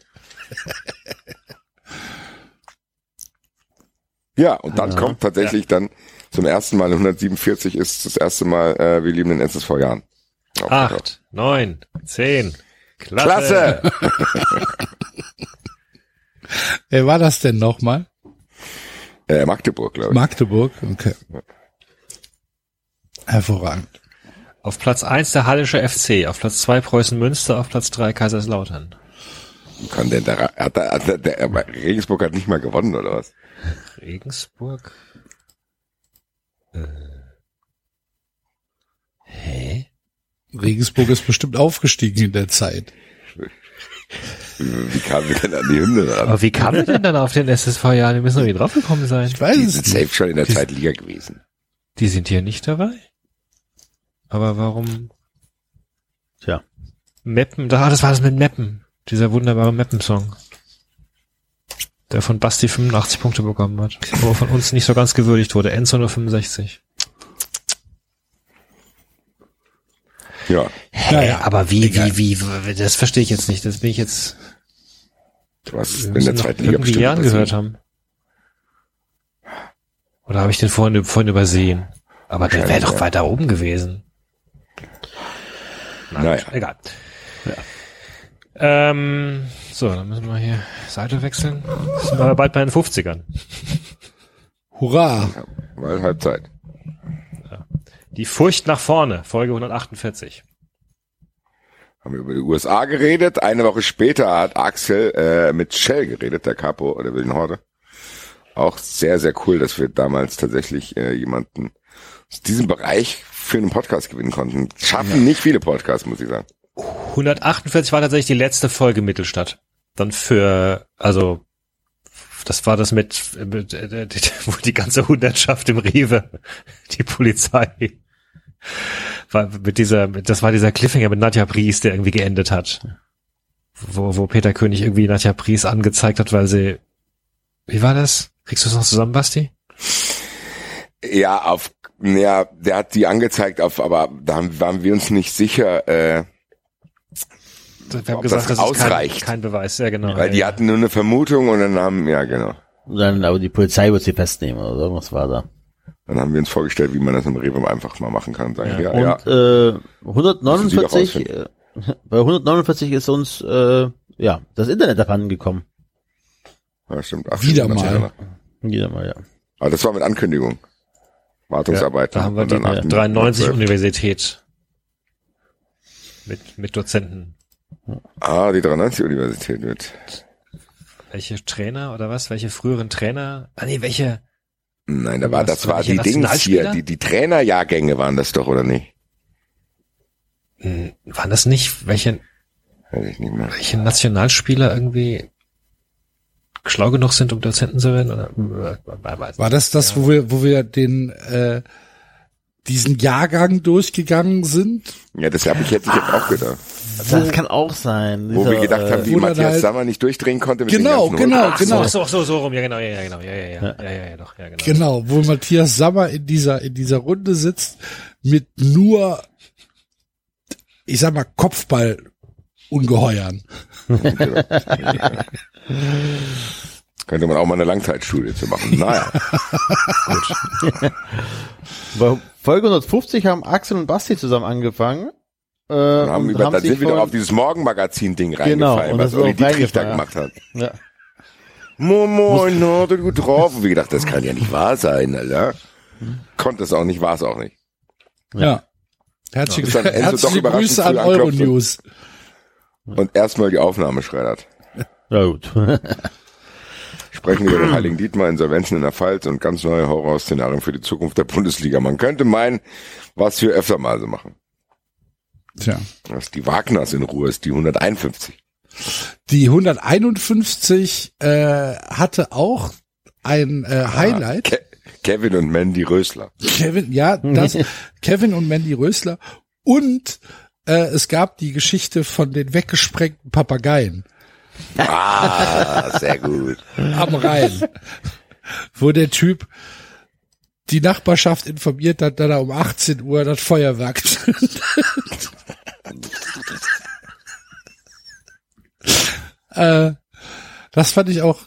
Ja, und dann kommt tatsächlich dann zum ersten Mal 147 ist das erste Mal, äh, wir lieben den vor Jahren. Acht, neun, zehn. Klasse. Klasse! [LAUGHS] Wer war das denn nochmal? Äh, Magdeburg, glaube ich. Magdeburg? Okay. Hervorragend. Auf Platz eins der Hallische FC, auf Platz zwei Preußen Münster, auf Platz drei Kaiserslautern. Kann denn der, hat der, hat der, der Regensburg hat nicht mal gewonnen, oder was? Regensburg? Äh. Hä? Regensburg ist bestimmt aufgestiegen in der Zeit. Wie kamen wir denn an die Hymne ran? Aber wie kam er denn dann auf den SSV-Jahr? Die müssen doch wieder draufgekommen sein. Ich weiß Die sind safe schon in der Die- Zweitliga gewesen. Die sind hier nicht dabei? Aber warum? Tja. Meppen, da, das war das mit Meppen. Dieser wunderbare Meppen-Song. Der von Basti 85 Punkte bekommen hat. Wo von uns nicht so ganz gewürdigt wurde. Enzo nur 65. Ja. Naja, aber wie, egal. wie, wie, das verstehe ich jetzt nicht. Das bin ich jetzt, Was wir in der zweiten Liga irgendwie bestimmt Jahren gehört haben. Oder habe ich den vorhin, vorhin übersehen? Aber der wäre doch ja. weiter oben gewesen. Na, Naja. egal. Ähm, so, dann müssen wir hier Seite wechseln. Sind wir bald bei den 50ern. [LAUGHS] Hurra. Weil Halbzeit. Die Furcht nach vorne, Folge 148. Haben wir über die USA geredet. Eine Woche später hat Axel äh, mit Shell geredet, der Capo der Wilden Horde. Auch sehr, sehr cool, dass wir damals tatsächlich äh, jemanden aus diesem Bereich für einen Podcast gewinnen konnten. Schaffen nicht viele Podcasts, muss ich sagen. 148 war tatsächlich die letzte Folge Mittelstadt. Dann für, also, das war das mit, mit äh, [LAUGHS] wo die ganze Hundertschaft im Rewe, die Polizei, war mit dieser, das war dieser Cliffhanger mit Nadja Pries, der irgendwie geendet hat. Wo, wo Peter König irgendwie Nadja Pries angezeigt hat, weil sie, wie war das? Kriegst du es noch zusammen, Basti? Ja, auf, ja, der hat die angezeigt auf, aber da haben- waren wir uns nicht sicher, äh, Wir haben Ob gesagt, das das, ist kein, ausreicht. kein Beweis, ja genau. weil die ja, hatten nur eine Vermutung und dann haben, ja genau. Und dann, aber die Polizei wird sie festnehmen oder irgendwas war da. Dann haben wir uns vorgestellt, wie man das im Rewe einfach mal machen kann. Sagen, ja, Und ja, äh, Müssen Sie doch 149, äh, bei 149 ist uns äh, ja das Internet abhanden gekommen. ja, stimmt. Ach, Wieder stimmt, mal. Wieder mal, ja. Aber das war mit Ankündigung. Wartungsarbeiten. Da haben wir die danach die- 93 Universität mit, mit Dozenten. Ah, die 93 Universität mit. Welche Trainer oder was? Welche früheren Trainer? Ah nee, welche? Nein, da war, Was, das war die Dings hier, die, die Trainerjahrgänge waren das doch, oder nicht? Hm, Waren das nicht welche, Weiß ich nicht mehr. welche Nationalspieler irgendwie schlau genug sind, um Dozenten zu werden? Oder, äh, weiß War das das, wo wir, wo wir den, äh, diesen Jahrgang durchgegangen sind? Ja, das habe ich, hätte ich jetzt auch gedacht. Das kann auch sein. Wo wir gedacht haben, wie wo dann Matthias halt- Sammer nicht durchdrehen konnte mit Genau, den genau. Ach genau. so, so, so, rum, ja genau, ja, ja, genau, ja, ja, ja, ja, ja, ja, doch, ja, genau. Genau, wo Matthias Sammer in dieser, in dieser Runde sitzt mit nur, ich sag mal, Kopfball-Ungeheuern. [LAUGHS] Könnte man auch mal eine Langzeitstudie zu machen. Naja, [LAUGHS] Bei Folge 150 haben Axel und Basti zusammen angefangen. Äh, wir haben und über, da sich sind wir doch auf dieses Morgenmagazin-Ding Genau, reingefallen, und was auch Dietrich da gemacht hat. Ja. Moin, moin, na, du gut drauf. Und wir gedacht, das kann ja nicht [LAUGHS] wahr sein, Alter. Konnte es auch nicht, war es auch nicht. Ja. Herzliche, dann Enzo doch herzliche Grüße an Euronews. Und erstmal die Aufnahme schreddert. [LAUGHS] Ja gut. [LAUGHS] sprechen wir über den Heiligen Dietmar, Insolvenzen in der Pfalz und ganz neue Horrorszenarien für die Zukunft der Bundesliga. Man könnte meinen, was wir öfter mal so machen. Tja. Dass die Wagners in Ruhe ist, die 151. Die 151 äh, hatte auch ein äh, Highlight. Ke Kevin und Mandy Rösler. Kevin, ja, das, [LAUGHS] Kevin und Mandy Rösler. Und äh, es gab die Geschichte von den weggesprengten Papageien Ah, sehr gut. am Rhein, wo der Typ die Nachbarschaft informiert hat, dass er um 18 Uhr das Feuerwerk zündet. [LAUGHS] äh, das fand ich auch,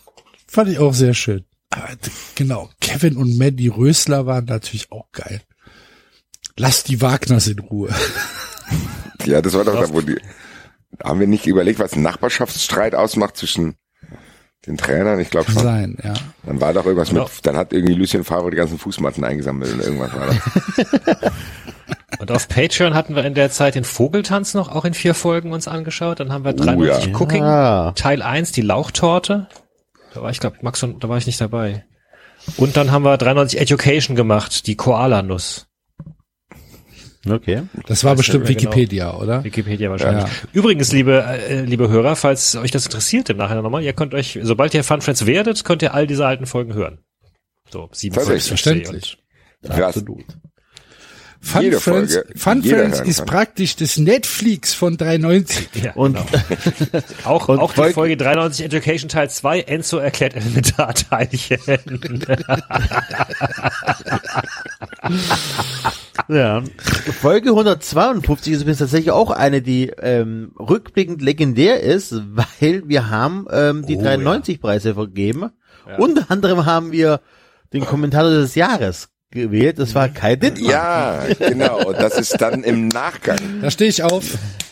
fand ich auch sehr schön. Aber genau, Kevin und Mandy Rösler waren natürlich auch geil. Lass die Wagners in Ruhe. Ja, das war doch da, wo die, haben wir nicht überlegt, was ein Nachbarschaftsstreit ausmacht zwischen den Trainern? Ich glaube Kann schon. sein, ja. Dann war doch irgendwas Ja. mit, dann hat irgendwie Lucien Favre die ganzen Fußmatten eingesammelt und irgendwas war das. [LAUGHS] Und auf Patreon hatten wir in der Zeit den Vogeltanz noch auch in vier Folgen uns angeschaut. Dann haben wir 93 ja. Cooking, Ah. Teil 1, die Lauchtorte. Da war ich, glaube Max und da war ich nicht dabei. Und dann haben wir 93 Education gemacht, die Koala-Nuss. Okay. Das war bestimmt genau. Wikipedia, oder? Wikipedia wahrscheinlich. Ja. Übrigens, liebe, äh, liebe Hörer, falls euch das interessiert im Nachhinein nochmal, ihr könnt euch, sobald ihr Fun Friends werdet, könnt ihr all diese alten Folgen hören. So, sieben Folgen. Selbstverständlich. Krass. Absolut. Fun Jede Friends, Folge, Fun Friends ist praktisch das Netflix von 390. [LAUGHS] Ja, Und genau. [LAUGHS] auch, Und auch die Folge- Folge 93 Education Teil 2, Enzo erklärt Elementarteilchen. [LAUGHS] Ja. Folge 152 ist übrigens tatsächlich auch eine, die ähm, rückblickend legendär ist, weil wir haben ähm, die Oh, 93-Preise vergeben. Unter anderem haben wir den Kommentator des Jahres gewählt. Das war Kai Dittmann. Ja, genau. Und das ist dann im Nachgang. Da stehe ich auf.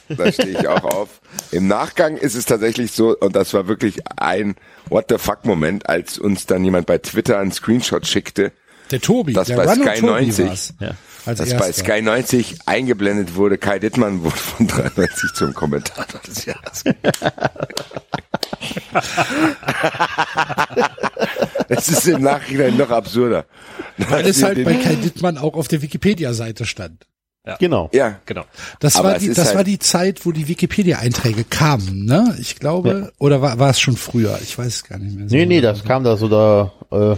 Da stehe ich auch auf. Im Nachgang ist es tatsächlich so, und das war wirklich ein What the fuck Moment, als uns dann jemand bei Twitter einen Screenshot schickte, Der Tobi, Das der bei Run Sky Tobi 90. war's. Ja. Als dass bei erster. Sky 90 eingeblendet wurde, Kai Dittmann wurde von 93 zum Kommentator des Jahres. [LAUGHS] Es ist im Nachhinein noch absurder. Weil es halt bei Kai Dittmann auch auf der Wikipedia-Seite stand. Genau. Ja, genau. Das Aber war die, das halt- war die Zeit, wo die Wikipedia-Einträge kamen, ne? Ich glaube, oder war, war es schon früher? Ich weiß es gar nicht mehr. so Nee, nee, genau. das kam da so da äh,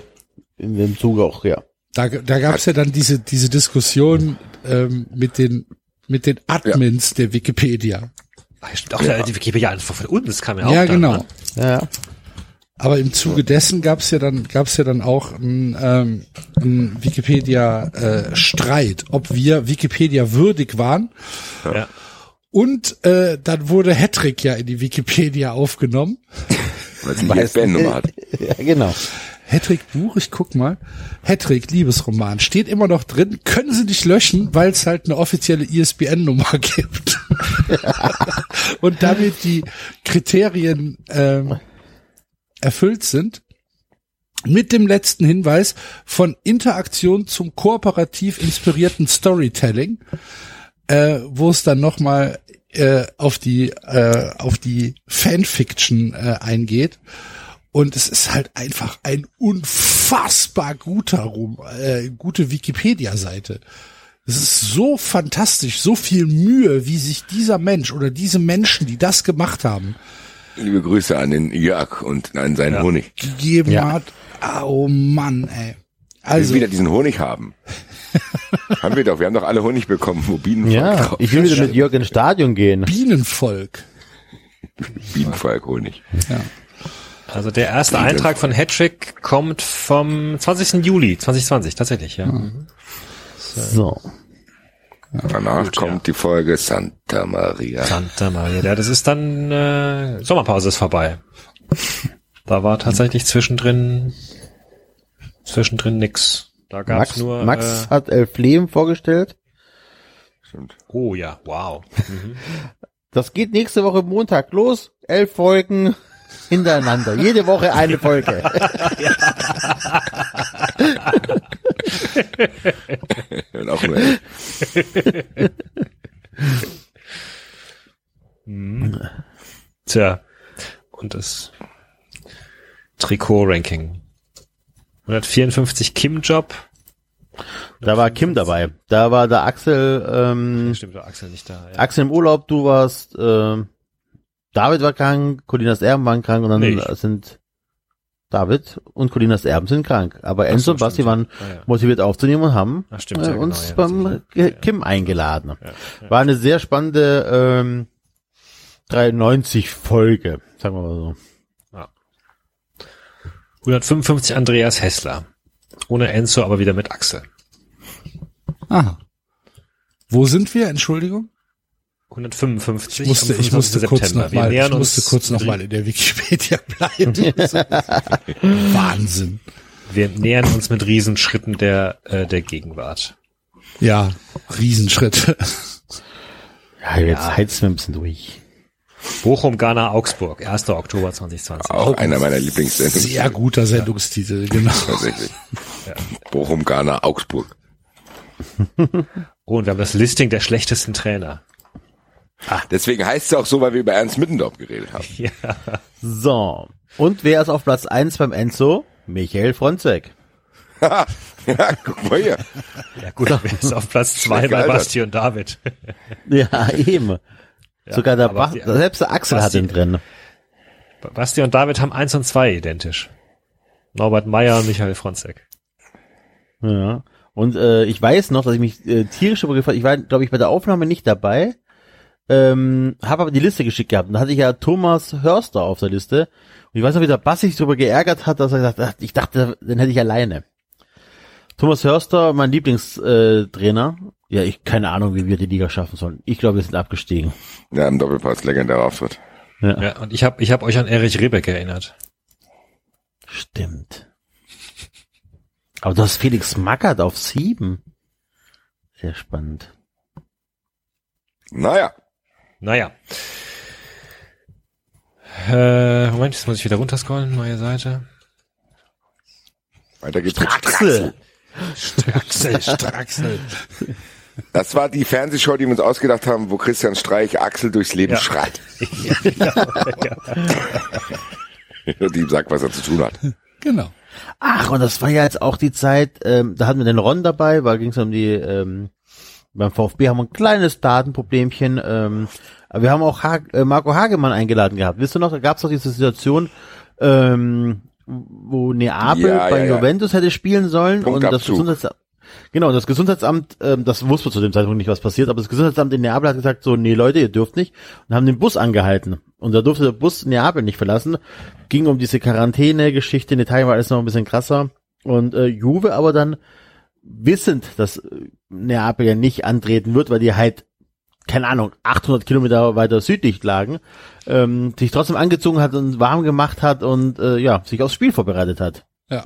in dem Zuge auch, ja. Da, da gab es ja dann diese diese Diskussion ähm, mit den mit den Admins der Wikipedia. Ach, stimmt auch ja. die Wikipedia einfach von uns kam ja auch Ja, dann, genau. Ne? Ja, Aber im Zuge dessen gab es ja dann gab's ja dann auch ein, ähm, ein Wikipedia-Streit, ob wir Wikipedia würdig waren. Ja. Und äh, dann wurde Hattrick ja in die Wikipedia aufgenommen. [LAUGHS] weil sie die ISBN-Nummer hat. ja genau. Hattrick Buch, ich guck mal. Hattrick Liebesroman steht immer noch drin. Können Sie nicht löschen, weil es halt eine offizielle ISBN-Nummer [LAUGHS] gibt. [LAUGHS] Und damit die Kriterien ähm, erfüllt sind. Mit dem letzten Hinweis von Interaktion zum kooperativ inspirierten Storytelling, äh, wo es dann nochmal äh, auf die äh, auf die Fanfiction äh, eingeht. Und es ist halt einfach ein unfassbar guter Rum, äh, gute Wikipedia-Seite. Es ist so fantastisch, so viel Mühe, wie sich dieser Mensch oder diese Menschen, die das gemacht haben, Liebe Grüße an den Jörg und an seinen Honig. gegeben Ja. hat. Ah, Oh Mann, ey. Also wieder diesen Honig haben. [LAUGHS] haben wir doch, wir haben doch alle Honig bekommen, wo Bienenvolk Ja, drauf ich will wieder mit Jörg ins Stadion gehen. Bienenvolk. Bienenvolk Honig. Also der erste Eintrag von Hattrick kommt vom 20. Juli 2020, tatsächlich, ja. So. Danach Gut, kommt die Folge Santa Maria. Santa Maria, ja, das ist dann, äh, Sommerpause ist vorbei. Da war tatsächlich zwischendrin, zwischendrin nix. Da gab's Max, nur, Max äh, hat Elf Leben vorgestellt. Stimmt. oh ja, wow. [LAUGHS] Mhm. Das geht nächste Woche Montag los. Elf Folgen hintereinander. Jede Woche eine Folge. [LAUGHS] Und auch nur Tja, und das, Trikot-Ranking. 154 Kim-Job. Da war Kim dabei. Da war der Axel, ähm, Stimmt, war Axel nicht da. Ja. Axel im Urlaub, du warst, ähm, David war krank, Colinas Erben waren krank und dann Nee, sind David und Colinas Erben sind krank. Aber Enzo so, und Basti stimmt. waren Ah, ja. motiviert aufzunehmen und haben Ach, stimmt, äh, ja, genau, uns ja, beim. Kim eingeladen. Ja, ja. War eine sehr spannende ähm, 93 Folge, sagen wir mal so. 155 Andreas Hessler. Ohne Enzo, aber wieder mit Axel. Aha. Wo sind wir? Entschuldigung? 155 Ich musste, ich musste 25. kurz September. noch Wir mal, ich musste kurz noch mit- mal in der Wikipedia [LAUGHS] bleiben. [LAUGHS] Wahnsinn. Wir nähern uns mit Riesenschritten der, äh, der Gegenwart. Ja, Riesenschritt. Ja, jetzt heizt mir ein bisschen durch. Bochum, Ghana, Augsburg. 1. Oktober 2020. Auch einer meiner Lieblingssendungen. Sehr guter Sendungstitel, genau. Tatsächlich. Bochum, Ghana, Augsburg. Oh, und wir haben das Listing der schlechtesten Trainer. Deswegen heißt es auch so, weil wir über Ernst Middendorf geredet haben. [LAUGHS] Ja. So. Und wer ist auf Platz 1 beim Enzo? Michael Fronzek. [LAUGHS] ja, guck mal hier. Ja gut, wer ist auf Platz zwei bei. Basti und David? [LAUGHS] Ja, eben. Sogar der Bach, die- selbst der Axel hat Basti- ihn drin. Basti und David haben eins und zwei identisch. Norbert Meyer und Michael Fronzek. Ja. Und äh, ich weiß noch, dass ich mich äh, tierisch darüber gefreut Ich war, glaube ich, bei der Aufnahme nicht dabei. Ähm, habe aber die Liste geschickt gehabt. Und da hatte ich ja Thomas Hörster auf der Liste. Und ich weiß noch, wie der Bass sich darüber geärgert hat, dass er gesagt hat, ich dachte, den hätte ich alleine. Thomas Hörster, mein Lieblingstrainer. Äh, Trainer. ja, ich keine Ahnung, wie wir die Liga schaffen sollen. Ich glaube, wir sind abgestiegen. Ja, im Doppelpass legendärer Auftritt. Ja, und ich habe ich hab euch an Erich Rebeck erinnert. Stimmt. Aber du hast Felix Magath auf sieben. Sehr spannend. Naja. Naja. Äh, Moment, jetzt muss ich wieder runterscrollen, neue Seite. Weiter geht's mit Axel. Straxel, Straxel. Das war die Fernsehshow, die wir uns ausgedacht haben, wo Christian Streich Axel durchs Leben Ja. schreit. [LAUGHS] Und ihm sagt, was er zu tun hat. Genau. Ach, und das war ja jetzt auch die Zeit, ähm, da hatten wir den Ron dabei, weil ging es um die, ähm, beim VfB haben wir ein kleines Datenproblemchen, ähm, aber wir haben auch ha äh, Marco Hagemann eingeladen gehabt. Wisst ihr noch, da gab es doch diese Situation, ähm, wo Neapel Ja, bei ja, ja. Juventus hätte spielen sollen und das. Gesundheitsamt Genau, das Gesundheitsamt, ähm, das wusste zu dem Zeitpunkt nicht, was passiert, aber das Gesundheitsamt in Neapel hat gesagt, so, nee Leute, ihr dürft nicht und haben den Bus angehalten. Und da durfte der Bus Neapel nicht verlassen. Ging um diese Quarantäne-Geschichte, in Italien war alles noch ein bisschen krasser. Und äh, Juve aber dann, wissend, dass äh, Neapel ja nicht antreten wird, weil die halt, keine Ahnung, 800 Kilometer weiter südlich lagen, ähm, sich trotzdem angezogen hat und warm gemacht hat und äh, ja, sich aufs Spiel vorbereitet hat. Ja.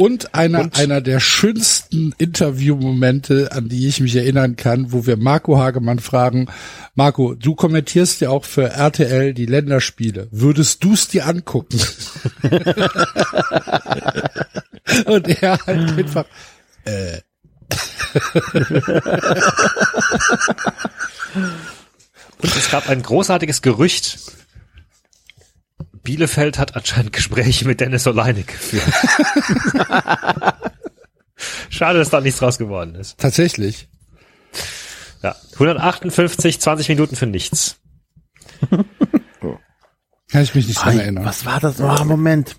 Und einer, einer der schönsten Interviewmomente, an die ich mich erinnern kann, wo wir Marco Hagemann fragen, Marco, du kommentierst ja auch für RTL die Länderspiele. Würdest du es dir angucken? [LAUGHS] Und er halt einfach, äh, Und es gab ein großartiges Gerücht. Bielefeld hat anscheinend Gespräche mit Dennis Oleinik geführt. [LAUGHS] Schade, dass da nichts draus geworden ist. tatsächlich. Ja, 158, 20 Minuten für nichts. [LAUGHS] Kann ich mich nicht dran erinnern. was war das? Oh, Moment.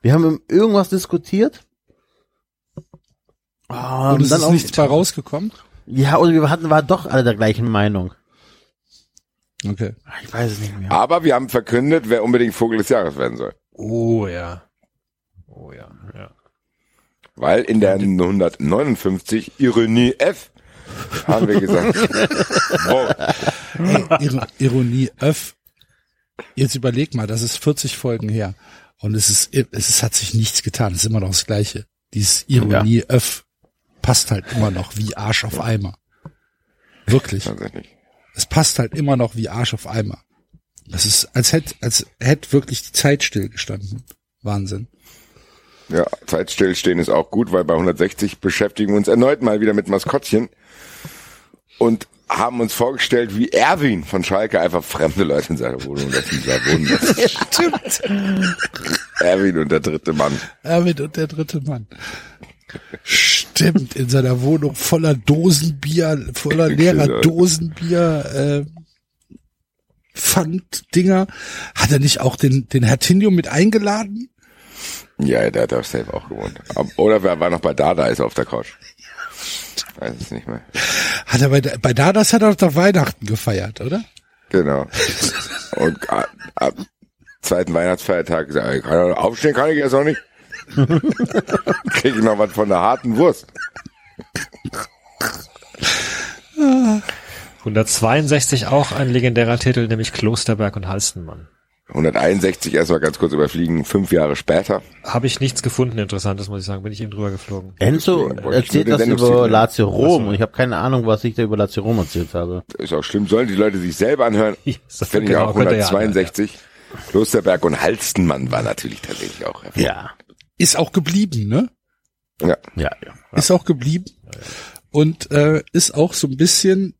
Wir haben irgendwas diskutiert. Oh, Und es dann ist auch- nichts bei rausgekommen? Ja, oder wir hatten, war doch alle der gleichen Meinung. Okay. Ah, Ich weiß es nicht mehr. Aber wir haben verkündet, wer unbedingt Vogel des Jahres werden soll. Oh ja. Oh ja, ja. Weil in der 159 Ironie F haben wir gesagt, [LAUGHS] wow, Ey, Ir Ironie Öff. Jetzt überleg mal, das ist 40 Folgen her. Und es ist, es ist, hat sich nichts getan. Es ist immer noch das Gleiche. Dieses Ironie Öff passt halt immer noch wie Arsch auf Eimer. Wirklich. tatsächlich. Es passt halt immer noch wie Arsch auf Eimer. Das ist, als hätte, als hätte wirklich die Zeit stillgestanden. Wahnsinn. Ja, Zeitstillstehen ist auch gut, weil bei 160 beschäftigen wir uns erneut mal wieder mit Maskottchen. Und haben uns vorgestellt, wie Erwin von Schalke einfach fremde Leute in seiner Wohnung lassen. Wohnen lässt. [LAUGHS] Stimmt. Erwin und der dritte Mann. Erwin und der dritte Mann. Stimmt, in seiner Wohnung voller Dosenbier, voller leerer. Dosenbier, äh, Pfanddinger. Hat er nicht auch den, den Hertinho mit eingeladen? Ja, der hat auf Safe auch gewohnt. Oder wer war noch bei Dada, ist auf der Couch. Weiß es nicht mehr. Hat er bei, bei Dadas hat er doch Weihnachten gefeiert, oder? Genau. Und ab, ab zweiten Weihnachtsfeiertag gesagt, ich, aufstehen kann ich jetzt noch nicht. [LAUGHS] Krieg ich noch was von der harten Wurst. 162 auch ein legendärer Titel, nämlich Klosterberg und Halstenmann. 161 erstmal ganz kurz überfliegen, fünf Jahre später. Habe ich nichts gefunden, interessantes, muss ich sagen, bin ich eben drüber geflogen. Enzo ich erzählt das über. Lazio Rom so. und ich habe keine Ahnung, was ich da über Lazio Rom erzählt habe. Ist auch schlimm, sollen die Leute sich selber anhören. [LAUGHS] Ja, so Finde ich genau, auch könnt ihr ja 162. Klosterberg und Halstenmann war natürlich tatsächlich auch. hervorragend. Ja, Ist auch geblieben, ne? Ja. ja, ja. Ist auch geblieben. Und äh, ist auch so ein bisschen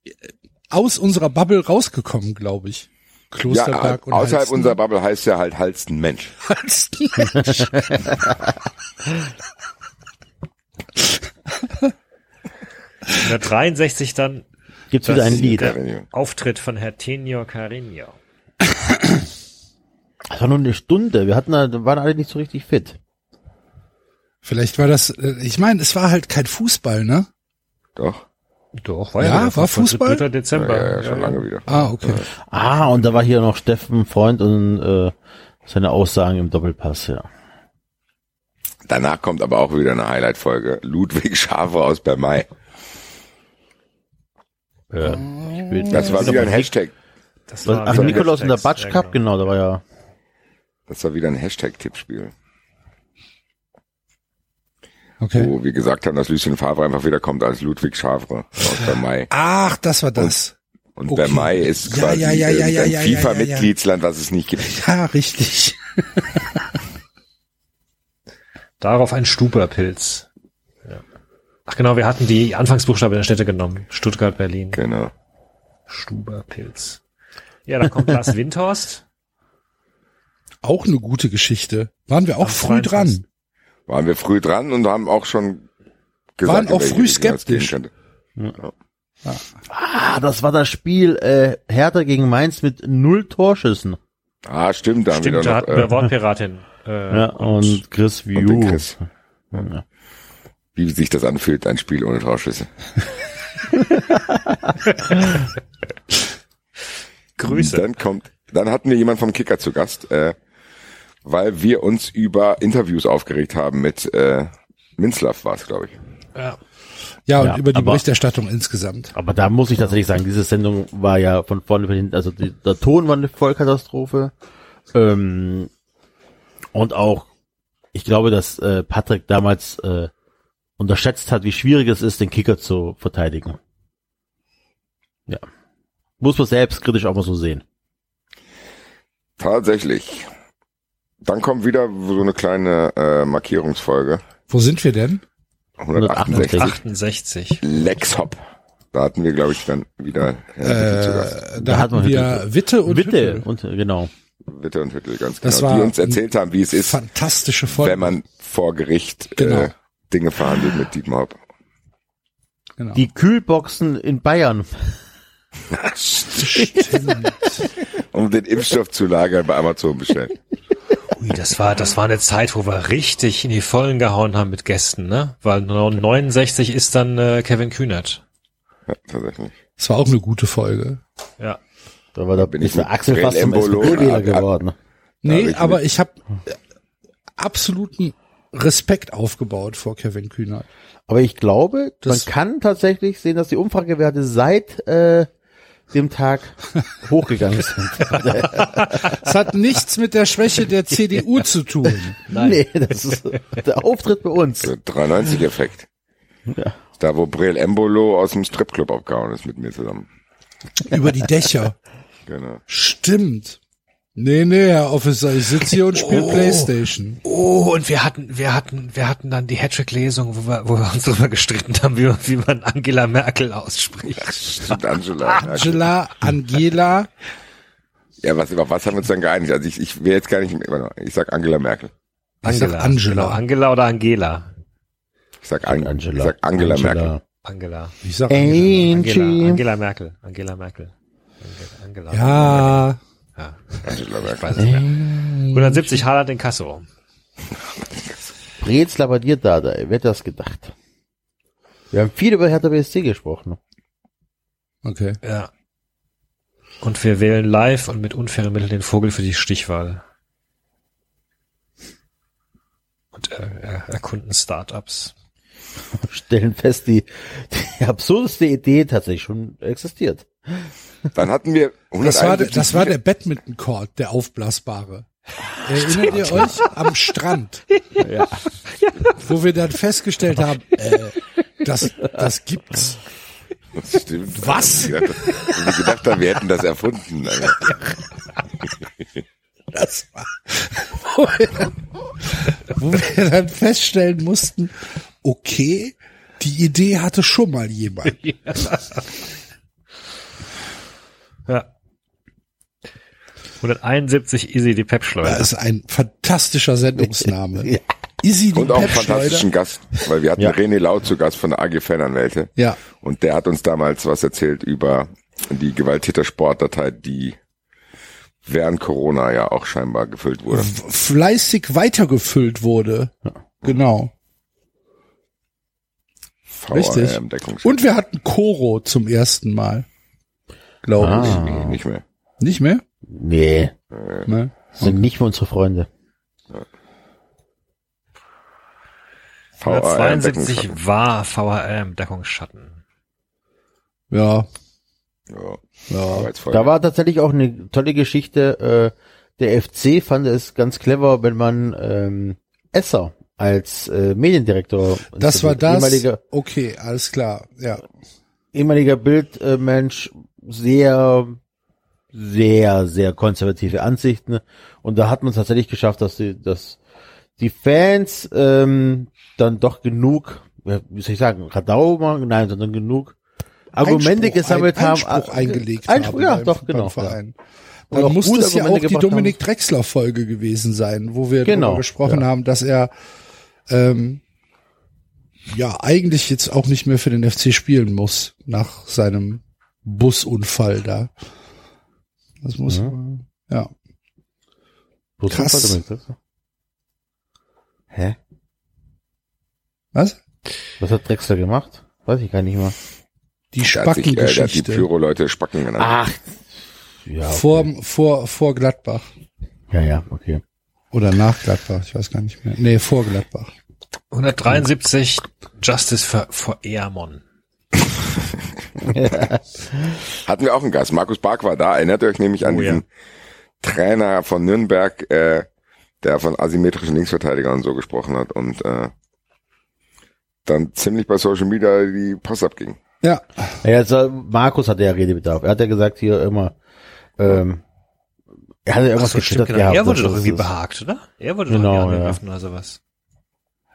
aus unserer Bubble rausgekommen, glaube ich. Ja, Klosterberg und außerhalb Halsten. unserer Bubble heißt ja halt Halsten Mensch. Halsten. [LAUGHS] 163 dann Gibt's wieder ein Lied. Auftritt von Herr Tenio Carino. Das war nur eine Stunde. Wir hatten, da waren alle nicht so richtig fit. Vielleicht war das, äh, ich meine, es war halt kein Fußball, ne? Doch. Doch, war Ja, wieder war Fußball? 3. Dezember. Ja, ja, schon lange wieder. Ah, okay. Ah, und da war hier noch Steffen Freund und äh, seine Aussagen im Doppelpass, ja. Danach kommt aber auch wieder eine Highlight-Folge. Ludwig Schafe aus Bermei. ja. Ich will, Das war wieder ein Hashtag. Das was, ach, Nikolaus und der Batsch ja, Cup, genau, da war ja. Das war wieder ein Hashtag-Tippspiel. Okay. Wo wir gesagt haben, dass Lucien Favre einfach wieder kommt als Ludwig Schafe aus Bermei. Ach, das war das. Und Okay. Bermei ist Ja, quasi ja, ja, ja, ja, irgendein ja, ja, FIFA-Mitgliedsland, was es nicht gibt. Ja, [LAUGHS] richtig. [LAUGHS] Darauf ein Stuberpilz. Ja. Ach genau, wir hatten die Anfangsbuchstaben der Städte genommen. Stuttgart, Berlin. Genau. Stuberpilz. Ja, dann kommt Lars [LAUGHS] Windhorst. Auch eine gute Geschichte. Waren wir auch Am früh 23. dran. Waren wir früh dran und haben auch schon gesagt, Waren auch früh skeptisch. könnte. Ah, das war das Spiel äh, Hertha gegen Mainz mit null Torschüssen. Ah, stimmt, da haben Stimmt, wir da doch hatten noch, wir äh, Wortpiratin. [LAUGHS] Äh, Ja, und Chris und den View. Chris. wie sich das anfühlt, ein Spiel ohne Torschüsse. [LAUGHS] Grüße. Dann kommt, dann hatten wir jemand vom Kicker zu Gast, äh, weil wir uns über Interviews aufgeregt haben mit äh, Minzlaff war es, glaube ich. Ja. Ja, und Ja, über die aber- Berichterstattung insgesamt. Aber da muss ich tatsächlich sagen, diese Sendung war ja von vorne bis hinten, also die, der Ton war eine Vollkatastrophe. Ähm, und auch, ich glaube, dass äh, Patrick damals äh, unterschätzt hat, wie schwierig es ist, den Kicker zu verteidigen. Ja. Muss man selbst kritisch auch mal so sehen. Tatsächlich. Dann kommt wieder so eine kleine äh, Markierungsfolge. Wo sind wir denn? 168. 68. Lex Hop. Da hatten wir, glaube ich, dann wieder Witte. Äh, da, Da hat man hatten wir Hüttel. Witte und Bitte. Hüttel. Und äh, genau. Witte und Hüttel, ganz Das genau. war Die uns erzählt haben, wie es ist, Fantastische Folge. wenn man vor Gericht Genau. äh, Dinge verhandelt mit Dietmar Hopp. genau. Die Kühlboxen in Bayern. [LAUGHS] Um den Impfstoff zu lagern bei Amazon bestellt. Ui, das war, das war eine Zeit, wo wir richtig in die Vollen gehauen haben mit Gästen, ne? Weil 69 ist dann äh, Kevin Kühnert. Ja, tatsächlich. Das war auch eine gute Folge. Ja. Da war der, bin ich mit Axel fast zum ah. geworden. Nee, richtig. aber ich habe absoluten Respekt aufgebaut vor Kevin Kühner. Aber ich glaube, Das- man kann tatsächlich sehen, dass die Umfragewerte seit äh, dem Tag hochgegangen sind. Es hat nichts mit der Schwäche der CDU zu tun. Nee, das ist der Auftritt bei uns. Der 93-Effekt. Ja. Da, wo Brel Embolo aus dem Stripclub abgehauen ist mit mir zusammen. Über die Dächer. Genau. Stimmt. Nee, nee, Herr Officer, ich sitze hier und spiele Playstation. Oh, und wir hatten, wir hatten, wir hatten dann die Hattrick-Lesung, wo wir, wo wir uns darüber gestritten haben, wie, wie man Angela Merkel ausspricht. Stimmt, Angela. Angela, Angela, Ja, was, über was haben wir uns dann geeinigt? Also ich, ich will jetzt gar nicht, ich sag Angela Merkel. Ich sag Angela. Angela. Genau, Angela oder Angela? Ich sag, Ang Angela. Ich sag Angela, Merkel. Angela. ich sag Angela. Angela. Angela Merkel. Angela Merkel. Angela. Ja, ja. Angela Ich weiß es nicht mehr. 170 Haaland in Kasso. Brezler bei dir da, da, wer hätte das gedacht? Wir haben viel über Hertha BSC gesprochen. okay. Ja. Und wir wählen live und mit unfairen Mitteln den Vogel für die Stichwahl. Und äh, erkunden Startups. [LAUGHS] Stellen fest, die, die absurdeste Idee tatsächlich schon existiert. Dann hatten wir Das war, der- 171 das war der Badminton Court, der aufblasbare. Erinnert ihr euch? Am Strand. Ja. Wo wir dann festgestellt haben, äh, das, das gibt's. Das stimmt. Was? Wir gedacht, haben, wir hätten das erfunden. Alter. Das war, wo wir, dann, wo wir dann feststellen mussten, okay, die Idee hatte schon mal jemand. Ja. 171 Easy die Pepschleuder. Das ist ein fantastischer Sendungsname. [LAUGHS] Easy die Und auch einen fantastischen Gast, weil wir hatten Ja. René Lau zu Gast von der AG Fananwälte. Ja. Und der hat uns damals was erzählt über die Gewalttäter-Sportdatei, die während Corona ja auch scheinbar gefüllt wurde. Fleißig weitergefüllt wurde. Genau. Richtig. Und wir hatten Koro zum ersten Mal. Glaube Ah. Nee, nicht mehr. ich. Nicht mehr? Nee, Ne? das sind nicht mehr unsere Freunde. 172 VRM-Deckungsschatten. war VHM Deckungsschatten. Ja. Ja, Ja. Da war tatsächlich auch eine tolle Geschichte. Äh, der FC fand es ganz clever, wenn man ähm, Esser als äh, Mediendirektor Das war das. ehemaliger Okay, alles klar. Ja. ehemaliger Bildmensch sehr sehr sehr konservative Ansichten und da hat man es tatsächlich geschafft, dass die dass die Fans ähm, dann doch genug wie soll ich sagen Radau machen nein sondern genug Argumente Einspruch gesammelt ein, haben Einspruch eingelegt Einspruch, haben. ja beim- doch beim genau. Und Dann auch muss das ja auch die Dominik Drexler Folge gewesen sein, wo wir Genau, darüber gesprochen ja. haben, dass er ähm, ja eigentlich jetzt auch nicht mehr für den FC spielen muss nach seinem Busunfall da. Das muss Ja. ja. Wo Krass. damit? Hä? Was? Was hat Drexler gemacht? Weiß ich gar nicht mehr. Die Der hat sich, äh, die Spackengeschichte Pyro-Leute Spacken genannt. Ach. Ja, okay. vor, vor, vor Gladbach. Ja, ja, okay. Oder nach Gladbach, ich weiß gar nicht mehr. Nee, vor Gladbach. 173 Justice for, for Eamon. [LAUGHS] Hatten wir auch einen Gast. Markus Bark war da. Erinnert ihr euch nämlich an Oh, diesen Trainer von Nürnberg, äh, der von asymmetrischen Linksverteidigern und so gesprochen hat und äh, dann ziemlich bei Social Media die Post abging. Ja, Ja, also Markus hatte ja Redebedarf. Er hat ja gesagt hier immer, ähm, er hatte irgendwas so, stimmt, geschüttert genau. gehabt. Er wurde doch irgendwie behagt, oder? Er wurde Genau, doch ja. irgendwie angegriffen oder sowas.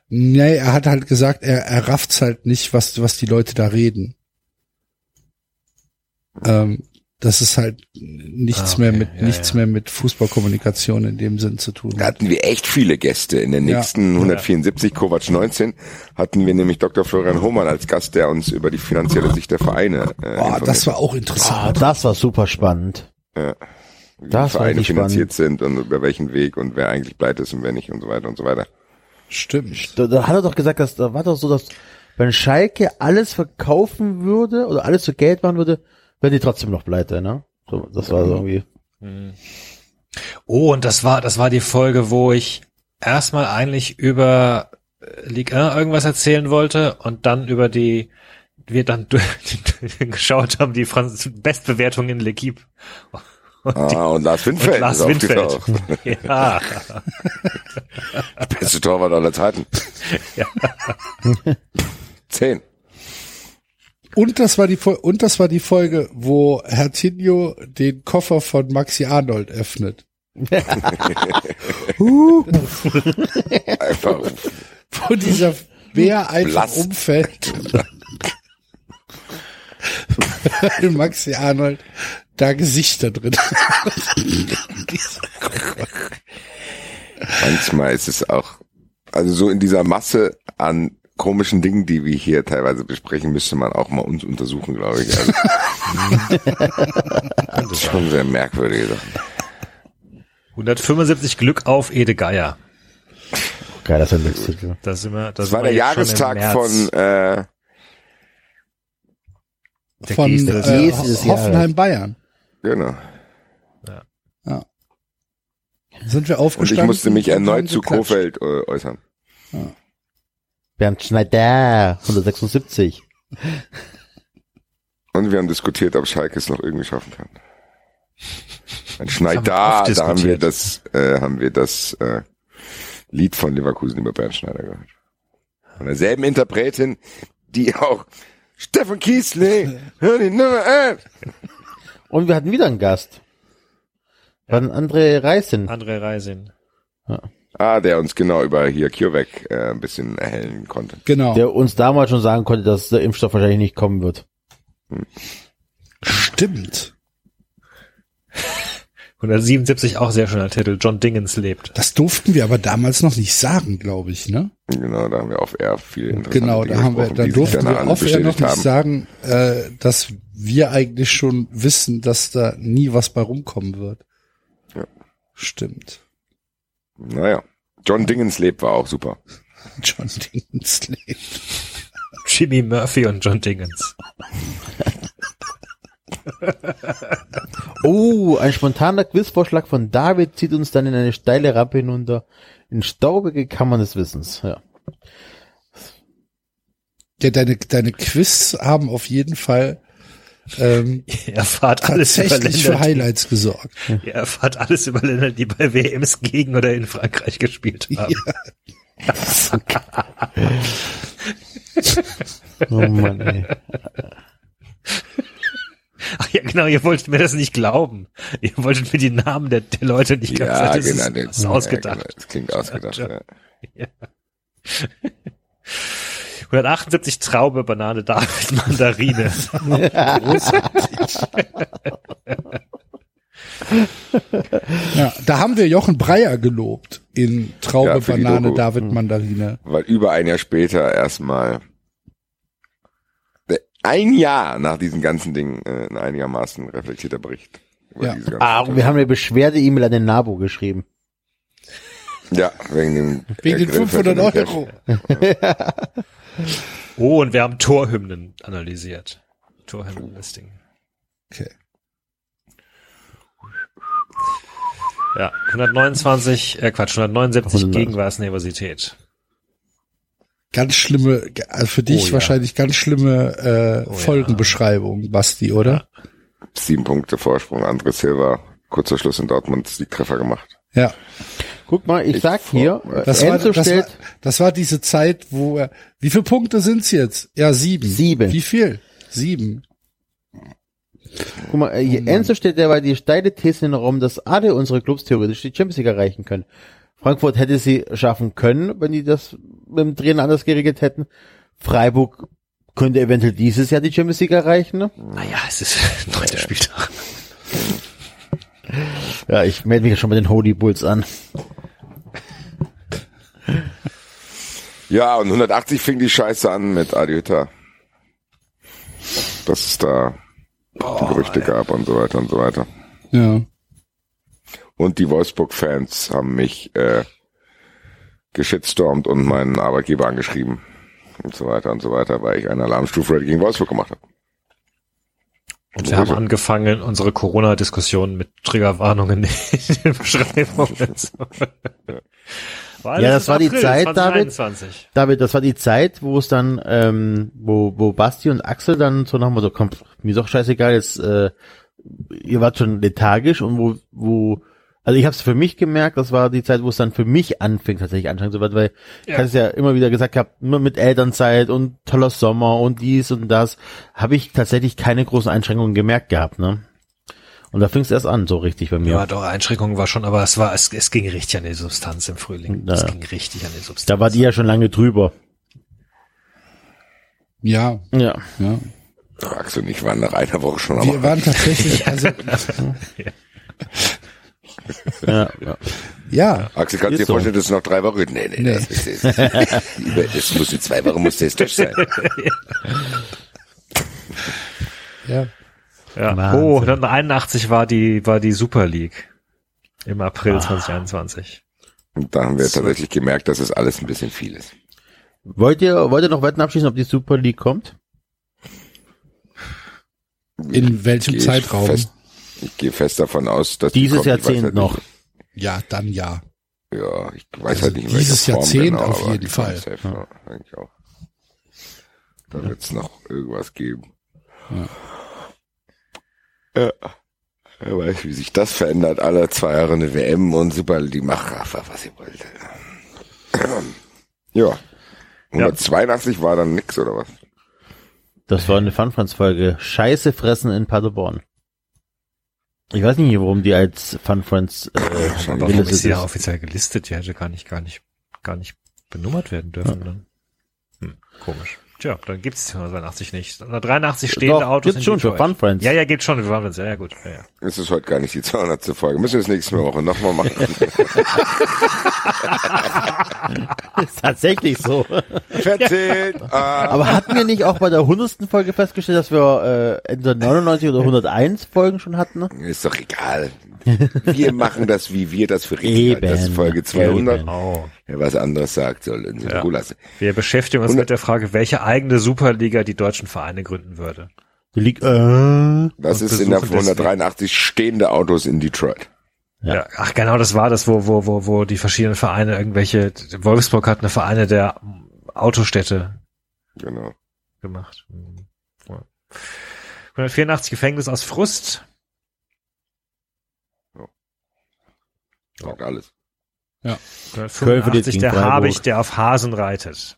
nee, er hat halt gesagt, er, er rafft's halt nicht, was, was die Leute da reden. Ähm, das ist halt nichts Ah, okay. mehr mit, Ja, nichts ja. mehr mit Fußballkommunikation in dem Sinn zu tun. Da hatten wir echt viele Gäste. In Ja. nächsten 174, Kovac 19, hatten wir nämlich Dr. Florian Hohmann als Gast, der uns über die finanzielle Sicht der Vereine äh, Boah, das war auch Ah, interessant. das war super spannend. Ja. wie Das Vereine finanziert sind und über welchen Weg und wer eigentlich pleite ist und wer nicht und so weiter und so weiter. Stimmt. Da, da hat er doch gesagt, dass da war doch so, dass wenn Schalke alles verkaufen würde oder alles zu Geld machen würde, wären die trotzdem noch pleite, ne? So, das war so irgendwie. Oh, und das war, das war die Folge, wo ich erstmal eigentlich über äh, Ligue 1 irgendwas erzählen wollte und dann über die, wir dann [LAUGHS] geschaut haben, die Franz Bestbewertung in L'Equipe. Und die- Ah, und Lars Windfeld und Lars Windfeld. [LAUGHS] Ja. Beste Torwart aller Zeiten. [LAUGHS] Ja. Zehn. Und das war die und das war die Folge, wo Herr Tinio den Koffer von Maxi Arnold öffnet. [LAUGHS] Einfach Wo dieser Bär einfach Blass. umfällt. Weil Maxi Arnold da Gesichter drin hat. Manchmal ist es auch, also so in dieser Masse an komischen Dingen, die wir hier teilweise besprechen, müsste man auch mal uns untersuchen, glaube ich. Also, [LAUGHS] das ist schon sehr merkwürdige Sachen. 175 Glück auf Ede Geier. Geil, das ist ein Glückstitel. Das, sind wir, das Das war der Jahrestag von äh, Der Von Geste äh, Hoffenheim Bayern. genau. Sind wir Und aufgestanden? ich musste mich und erneut zu. Kofeld äh, äußern. Bernd Schneider, 176. Und wir haben diskutiert, ob Schalke es noch irgendwie schaffen kann. Ein Schneider, da haben wir das, äh, haben wir das äh, Lied von Leverkusen über Bernd Schneider gehört. Von derselben Interpretin, die auch Stefan Kiesling, [LAUGHS] hör die Nummer an. Und wir hatten wieder einen Gast. Von André Reißen. André Reisin. Ah, der uns genau über hier CureVac äh, ein bisschen erhellen konnte. Genau. Der uns damals schon sagen konnte, dass der Impfstoff wahrscheinlich nicht kommen wird. Stimmt. [LAUGHS] 177 auch sehr schöner Titel. John Dingens lebt. Das durften wir aber damals noch nicht sagen, glaube ich, ne? Genau, da haben wir auf Air viel interessante Genau, da haben wir, da durften wir oft ja noch nicht haben. sagen, äh, dass wir eigentlich schon wissen, dass da nie was bei rumkommen wird. Ja. Stimmt. Naja, John Dingens lebt war auch super. [LAUGHS] John Dinsley. Jimmy Murphy und John Dingens. Oh, ein spontaner Quizvorschlag von David zieht uns dann in eine steile Rampe hinunter. In staubige Kammern des Wissens. Ja. Ja, deine, deine Quiz haben auf jeden Fall ähm, [LAUGHS] Ihr erfahrt alles über tatsächlich für Länder, Highlights gesorgt. die, ihr erfahrt alles über Länder, die bei WMs gegen oder in Frankreich gespielt haben. [LAUGHS] Oh Mann, ey. Ach ja, genau, ihr wolltet mir das nicht glauben. Ihr wolltet mir die Namen der, der Leute nicht ganz Ja, das genau, ist, das ist ja, ausgedacht. genau, das klingt ausgedacht. Ja. [LAUGHS] 178 Traube, Banane, David, [LAUGHS] Mandarine. Großartig. Ja, da haben wir Jochen Breyer gelobt in Traube, Ja, Banane, Doku. David, Mandarine. Weil über ein Jahr später erstmal ein Jahr nach diesen ganzen Dingen äh, ein einigermaßen reflektierter Bericht. Ja. Ah, und wir haben eine Beschwerde-E-Mail an den NABU geschrieben. Ja, wegen dem Wegen den äh, 500 Grillfeld Euro. [LAUGHS] Oh, und wir haben Torhymnen analysiert. Torhymnen-Listing. Okay. Ja, 129, äh Quatsch, 179 100. Gegenwartsnervosität. Ganz schlimme, also für dich Oh, ja. wahrscheinlich ganz schlimme äh, Oh, ja. Folgenbeschreibung, Basti, oder? Sieben Punkte Vorsprung, André Silva, kurzer Schluss in Dortmund, die Treffer gemacht. Ja. Guck mal, ich, Ich sag hier, Das äh, war, Enzo das, war, stellt, das war diese Zeit, wo er, wie viele Punkte sind's jetzt? Ja, sieben. Sieben. Wie viel? Sieben. guck mal, hier, Enzo stellt derweil die steile These in den Raum, dass alle unsere Clubs theoretisch die Champions League erreichen können. Frankfurt hätte sie schaffen können, wenn die das mit dem Trainer anders geregelt hätten. Freiburg könnte eventuell dieses Jahr die Champions League erreichen. Ne? Naja, es ist [LAUGHS] neunter Spieltag. Ja, ich melde mich ja schon bei den Holy Bulls an. Ja, und 180 fing die Scheiße an mit Adi Hütter. Dass es da die Gerüchte gab und so weiter und so weiter. Ja. Und die Wolfsburg-Fans haben mich äh, geschitstormt und meinen Arbeitgeber angeschrieben und so weiter und so weiter, weil ich eine Alarmstufe gegen Wolfsburg gemacht habe. Und wir haben angefangen, unsere Corona-Diskussion mit Triggerwarnungen in den Beschreibungen. zu- War alles Ja, das war die April Zeit, David. 2021. David, das war die Zeit, wo es dann, ähm, wo, wo Basti und Axel dann so nochmal so, komm, mir ist doch scheißegal, jetzt, äh, ihr wart schon lethargisch und wo, wo, also ich habe es für mich gemerkt, das war die Zeit, wo es dann für mich anfing, tatsächlich anstrengend zu werden, weil ich Ja. hatte es ja immer wieder gesagt gehabt, immer mit Elternzeit und toller Sommer und dies und das, habe ich tatsächlich keine großen Einschränkungen gemerkt gehabt, ne? Und da fing es erst an, so richtig bei mir. Ja, doch, Einschränkungen war schon, aber es war, es, es ging richtig an die Substanz im Frühling. Ja. Es ging richtig an die Substanz. Da war die ja schon lange drüber. Ja, Ja. ja. Axel und ich waren nach einer Woche schon am Wir waren tatsächlich, [LAUGHS] also, ja, ja. ja, Axel, kannst du dir Ist so. vorstellen, das ist noch drei Wochen? Nee, nee, Nee. das ist Das [LAUGHS] muss in zwei Wochen muss das durch sein. ja. Ja. Wahnsinn. Oh, dann 81 war die, war die Super League. Im April 2021. Und da haben wir tatsächlich gemerkt, dass es alles ein bisschen viel ist. Wollt ihr, wollt ihr noch Wetten abschließen, ob die Super League kommt? In welchem Zeitraum? Fest, ich gehe fest davon aus, dass die Dieses kommt. Jahrzehnt halt noch. Nicht, Ja, dann ja. ja, ich weiß Also halt nicht, dieses Form Jahrzehnt genau, auf jeden Fall. safe, ja, eigentlich auch. Da wird es noch irgendwas geben. Ja. Wer weiß, wie sich das verändert. Alle zwei Jahre eine WM und Super die macht was ihr wollt. Ja. 182 war dann nix, oder was? Das war eine Fun-Friends-Folge. Scheiße fressen in Paderborn. Ich weiß nicht, warum die als Fun-Friends äh, Warum gelistet ist die ja ist. offiziell gelistet? Die hätte gar nicht, gar nicht, gar nicht benummert werden dürfen dann. Hm, komisch. Tja, dann gibt's die 182 nicht. 183 stehende Doch, Autos gibt's schon für. Fun Friends. Ja, ja, gibt's schon für Fun Friends. Ja, ja, gut. Ja, ja. Es ist heute gar nicht die 200. Folge. Müssen wir das nächste Woche nochmal machen. [LAUGHS] ist tatsächlich so. Verzählt. [LAUGHS] Aber hatten wir nicht auch bei der 100. Folge festgestellt, dass wir äh, entweder 99 oder 101 Folgen schon hatten? Ne? Ist doch egal. Wir machen das, wie wir das für richtig halten. Das ist Folge 200. Eben. Oh. Wer was anderes sagt, soll in Ja. Ruhe lassen. Wir beschäftigen uns 100 mit der Frage, welche eigene Superliga die deutschen Vereine gründen würde. Die liegt, äh, Das Und ist in der besuchen deswegen- 183 stehende Autos in Detroit. Ja. Ja. ach genau, das war das, wo, wo, wo, wo die verschiedenen Vereine irgendwelche, Wolfsburg hat eine Vereine der Autostädte Genau. gemacht. Hm. Ja. 184 Gefängnis aus Frust. Sagt alles. Köln verliert 185 gegen der Freiburg. Habicht, der auf Hasen reitet.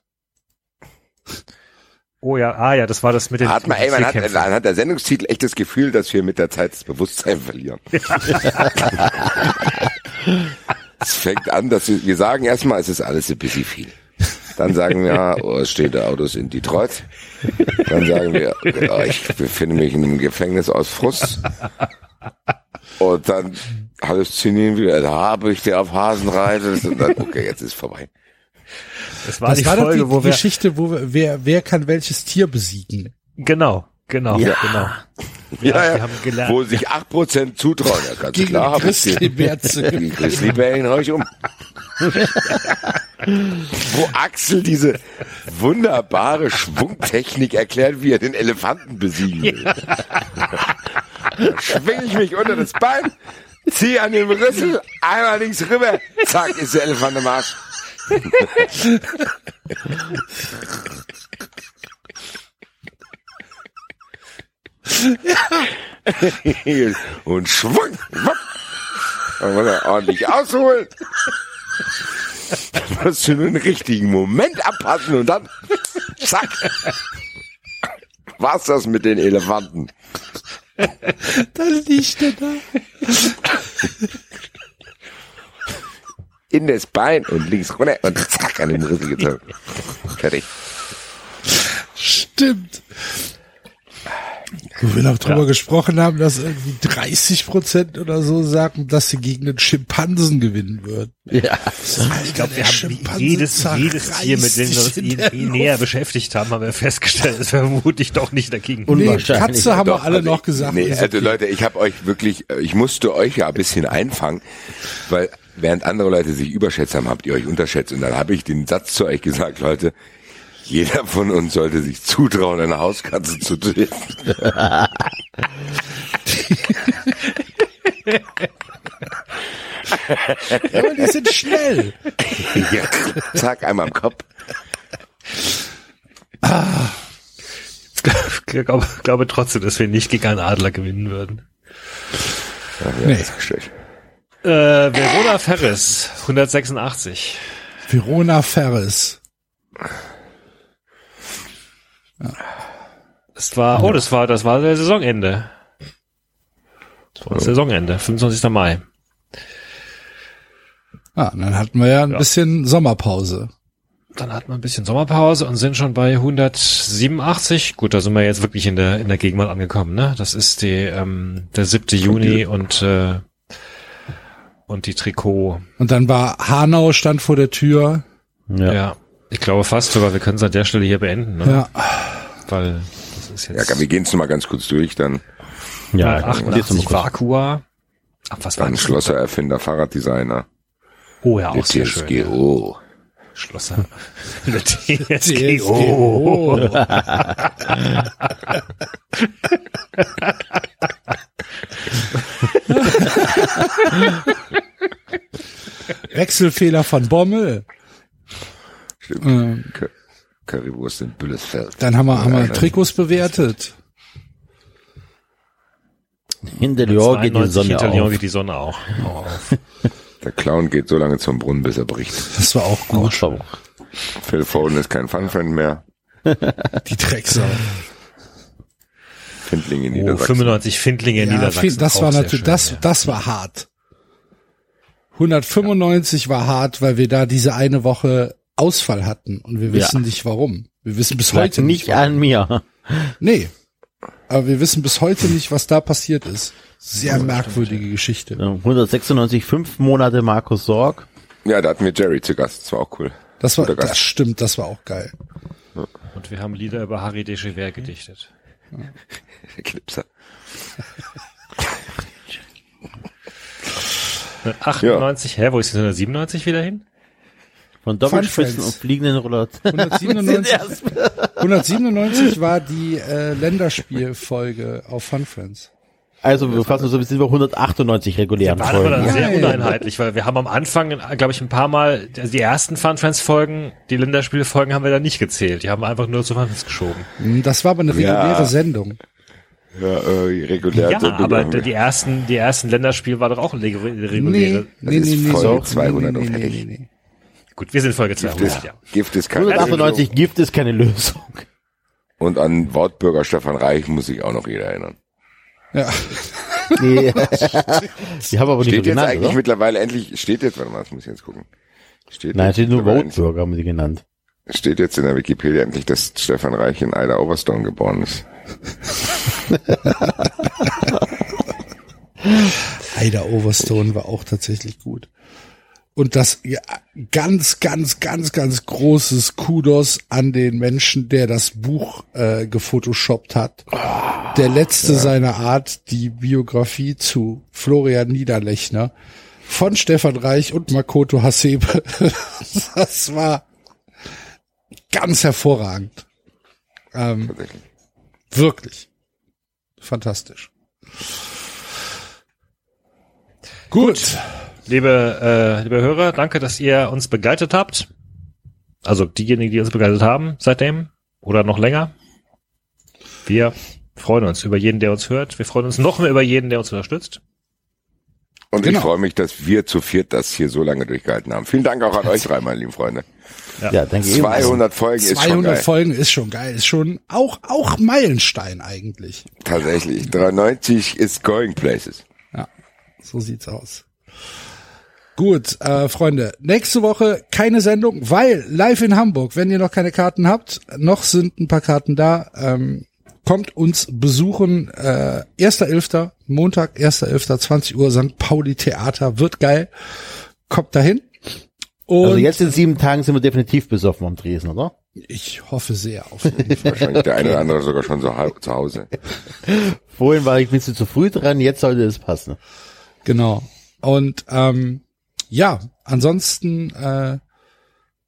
Oh ja, ah ja, das war das mit den Hat man, ey, man hat, man hat der Sendungstitel echt das Gefühl, dass wir mit der Zeit das Bewusstsein verlieren. [LAUGHS] es fängt an, dass wir, wir sagen erstmal, es ist alles ein bisschen viel. Dann sagen wir, oh, es stehen da Autos in Detroit. Dann sagen wir, oh, ich befinde mich in einem Gefängnis aus Frust. Und dann halluzinieren wir, da habe ich der auf Hasen reitet. Und dann, [LAUGHS] okay, jetzt ist vorbei. Das war Das die war Folge, die wo wir Geschichte, wo wir, wer, wer kann welches Tier besiegen? genau, genau, Ja. genau. Ja, wir haben gelernt. Wo sich 8% zutrauen. Ja, ganz Gegen klar. ich Grizzlybär zu Die Grizzlybären euch um. [LAUGHS] Wo Axel diese wunderbare Schwungtechnik erklärt, wie er den Elefanten besiegen will. Da Schwing ich mich unter das Bein, zieh an dem Rüssel, einmal links rüber, zack, ist der Elefant im Arsch. [LAUGHS] Und schwung, wupp. Dann muss er ordentlich ausholen. Dann musst du nur den richtigen Moment abpassen und dann, zack. War's das mit den Elefanten? [LAUGHS] Dann liegt er da. In das Bein und links runter und zack, an den Rüssel gezogen. Fertig. Stimmt. Wo wir noch drüber gesprochen haben, dass irgendwie 30 Prozent oder so sagen, dass sie gegen den Schimpansen gewinnen würden. Ja. Ich glaube, wir haben jedes, jedes Tier, mit dem wir uns näher beschäftigt haben, haben wir festgestellt, wir vermutlich doch nicht dagegen Nee, Unwahrscheinlich. Katze haben wir Doch, alle also noch ich- gesagt. Nee, ist also okay. Leute, ich habe euch wirklich, äh, ich musste euch ja ein bisschen einfangen, weil während andere Leute sich überschätzt haben, habt ihr euch unterschätzt. Und dann habe ich den Satz zu euch gesagt, Leute, jeder von uns sollte sich zutrauen, eine Hauskatze zu töten. Ja, die sind schnell. ja, zack, einmal im Kopf. Ich glaube, glaube trotzdem, dass wir nicht gegen einen Adler gewinnen würden. Ja, ja, Nee. das ist schlecht. Äh, Verona Ferris, 186. Verona Ferris. Das war, oh, das war, das war der Saisonende. Saisonende, 25. Mai. Ah, dann hatten wir ja ein Ja. bisschen Sommerpause. Dann hatten wir ein bisschen Sommerpause und sind schon bei 187. Gut, da sind wir jetzt wirklich in der in der Gegenwart angekommen. Ne, das ist die ähm, der 7. Juni und äh, und die Trikot. Und dann war Hanau stand vor der Tür. Ja. Ich glaube fast sogar. Wir können es an der Stelle hier beenden, ne? Ja. weil das ist Ja, jetzt komm, wir gehen es mal ganz kurz durch, dann, Ja, äh, jetzt noch mal 88 kurz. Vakua. Ach, was war dann das? Schlosser, Erfinder, Fahrraddesigner. Oh ja, auch Der sehr schön. TSGO. Schlosser. [LAUGHS] Der TSGO. TSGO. [LAUGHS] Wechselfehler von Bommel. Stimmt. Ähm, Cur- Currywurst in Büllesfeld. dann haben wir, haben wir Ja, Trikots bewertet. Hinter Lyon geht die 92 Sonne hinter Lyon auf. geht die Sonne auch auf. Der Clown geht so lange zum Brunnen, bis er bricht. Das war auch gut. Schau. Phil Foden ist kein Funfriend mehr. Die Drecksau. Findling in Oh, Niedersachsen. 95 Findlinge in Ja, Niedersachsen. das war natürlich, schön, das, ja. das war hart. 195 war hart, weil wir da diese eine Woche Ausfall hatten und wir wissen nicht warum. Wir wissen bis heute nicht nicht. an mir. Nee. Aber wir wissen bis heute nicht, was da passiert ist. Sehr merkwürdige Geschichte. 196, fünf Monate Markus Sorg. Ja, da hatten wir Jerry zu Gast. Das war auch cool. Das war, das stimmt, das war auch geil. Und wir haben Lieder über Harry Dechever gedichtet. Der [LAUGHS] Knipser. 98, hä, wo ist denn 197 wieder hin? Von Doppelspitzen Friends. und fliegenden Roller. [LAUGHS] 197, 197 [LAUGHS] war die äh, Länderspielfolge auf Fun Friends. Also wir fassen so, wir sind bei 198 regulären War aber dann Folgen. sehr uneinheitlich, weil wir haben am Anfang, glaube ich, ein paar Mal, also die ersten Fun Friends Folgen, die Länderspielfolgen haben wir da nicht gezählt. Die haben einfach nur zu Fun Friends geschoben. Hm, Das war aber eine reguläre Ja. Sendung. Ja, äh, regulär. Ja, Sendung aber die ersten, die ersten Länderspiel war doch auch regu- reguläre. Nee, nee, nee, nee. Folge. 200 nee, und nee, nee, fertig. nee, nee. Gut, wir sind Folge Gift 200, ist, ja. Gift ist kein 198 Gift ist keine Lösung. Und an Wortbürger Stefan Reich muss sich auch noch jeder erinnern. Ja. Nee. [LAUGHS] Die haben aber nicht so Steht jetzt genannt, eigentlich oder? mittlerweile endlich, steht jetzt, warte mal, das muss ich jetzt gucken. Steht Nein, steht nur Votebürger, haben die genannt. Steht jetzt in der Wikipedia endlich, dass Stefan Reich in Ida Overstone geboren ist. [LAUGHS] Ida Overstone war auch tatsächlich gut. Und das ja, ganz, ganz, ganz, ganz großes Kudos an den Menschen, der das Buch äh, gefotoshoppt hat. der letzte seiner Art, die Biografie zu Florian Niederlechner von Stefan Reich und Makoto Hasebe. [LAUGHS] das war ganz hervorragend. Ähm, wirklich. Fantastisch. Gut. Liebe, äh, liebe Hörer, danke, dass ihr uns begleitet habt. Also diejenigen, die uns begleitet haben seitdem oder noch länger. Wir freuen uns über jeden, der uns hört. Wir freuen uns noch mehr über jeden, der uns unterstützt. Und Genau. ich freue mich, dass wir zu viert das hier so lange durchgehalten haben. Vielen Dank auch an euch drei, meine lieben Freunde. Ja, danke ebenfalls. 200 Folgen ist schon 200 geil. Folgen ist schon geil. Ist schon auch, auch Meilenstein eigentlich. Tatsächlich. 93 ist going places. Ja, so sieht's aus. Gut, äh, Freunde, nächste Woche keine Sendung, weil live in Hamburg, wenn ihr noch keine Karten habt, noch sind ein paar Karten da, ähm, kommt uns besuchen, äh, 1.11., Montag, 1.11., 20 Uhr, St. Pauli Theater, wird geil, kommt dahin. Und Also jetzt in sieben Tagen sind wir definitiv besoffen am Dresden, oder? ich hoffe sehr auf jeden Fall. [LAUGHS] Wahrscheinlich der eine oder andere sogar schon so hau- zu Hause. Vorhin war ich ein bisschen zu früh dran, jetzt sollte es passen. Genau. Und ähm, ja, ansonsten äh,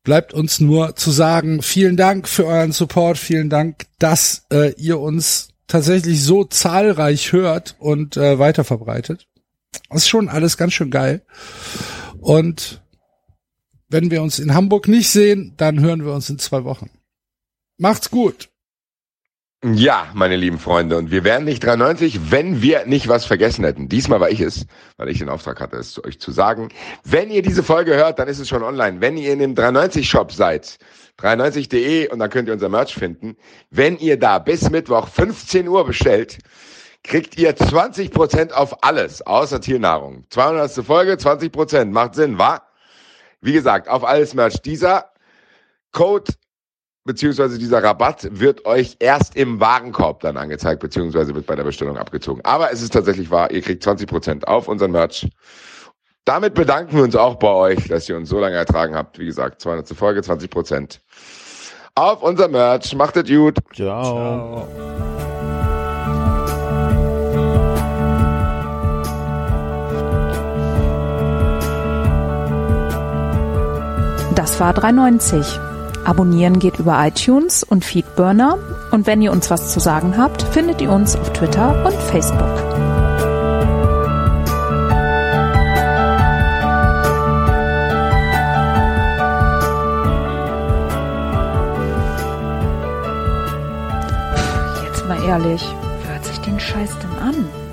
bleibt uns nur zu sagen, vielen Dank für euren Support, vielen Dank, dass äh, ihr uns tatsächlich so zahlreich hört und äh, weiterverbreitet. Das ist schon alles ganz schön geil. Und wenn wir uns in Hamburg nicht sehen, dann hören wir uns in zwei Wochen. Macht's gut. Ja, meine lieben Freunde, und wir wären nicht 93, wenn wir nicht was vergessen hätten. Diesmal war ich es, weil ich den Auftrag hatte, es euch zu sagen. Wenn ihr diese Folge hört, dann ist es schon online. Wenn ihr in dem 93-Shop seid, 93.de, und dann könnt ihr unser Merch finden. Wenn ihr da bis Mittwoch 15 Uhr bestellt, kriegt ihr 20% auf alles, außer Tiernahrung. 200. Folge, 20%. Macht Sinn, wa? Wie gesagt, auf alles Merch. Dieser Code beziehungsweise dieser Rabatt wird euch erst im Warenkorb dann angezeigt, beziehungsweise wird bei der Bestellung abgezogen. Aber es ist tatsächlich wahr, ihr kriegt 20% auf unseren Merch. Damit bedanken wir uns auch bei euch, dass ihr uns so lange ertragen habt. Wie gesagt, 200. Folge, 20% auf unser Merch. Macht es gut. Ciao. Das war 390. Abonnieren geht über iTunes und Feedburner. Und wenn ihr uns was zu sagen habt, findet ihr uns auf Twitter und Facebook. Jetzt mal ehrlich, wer hört sich den Scheiß denn an?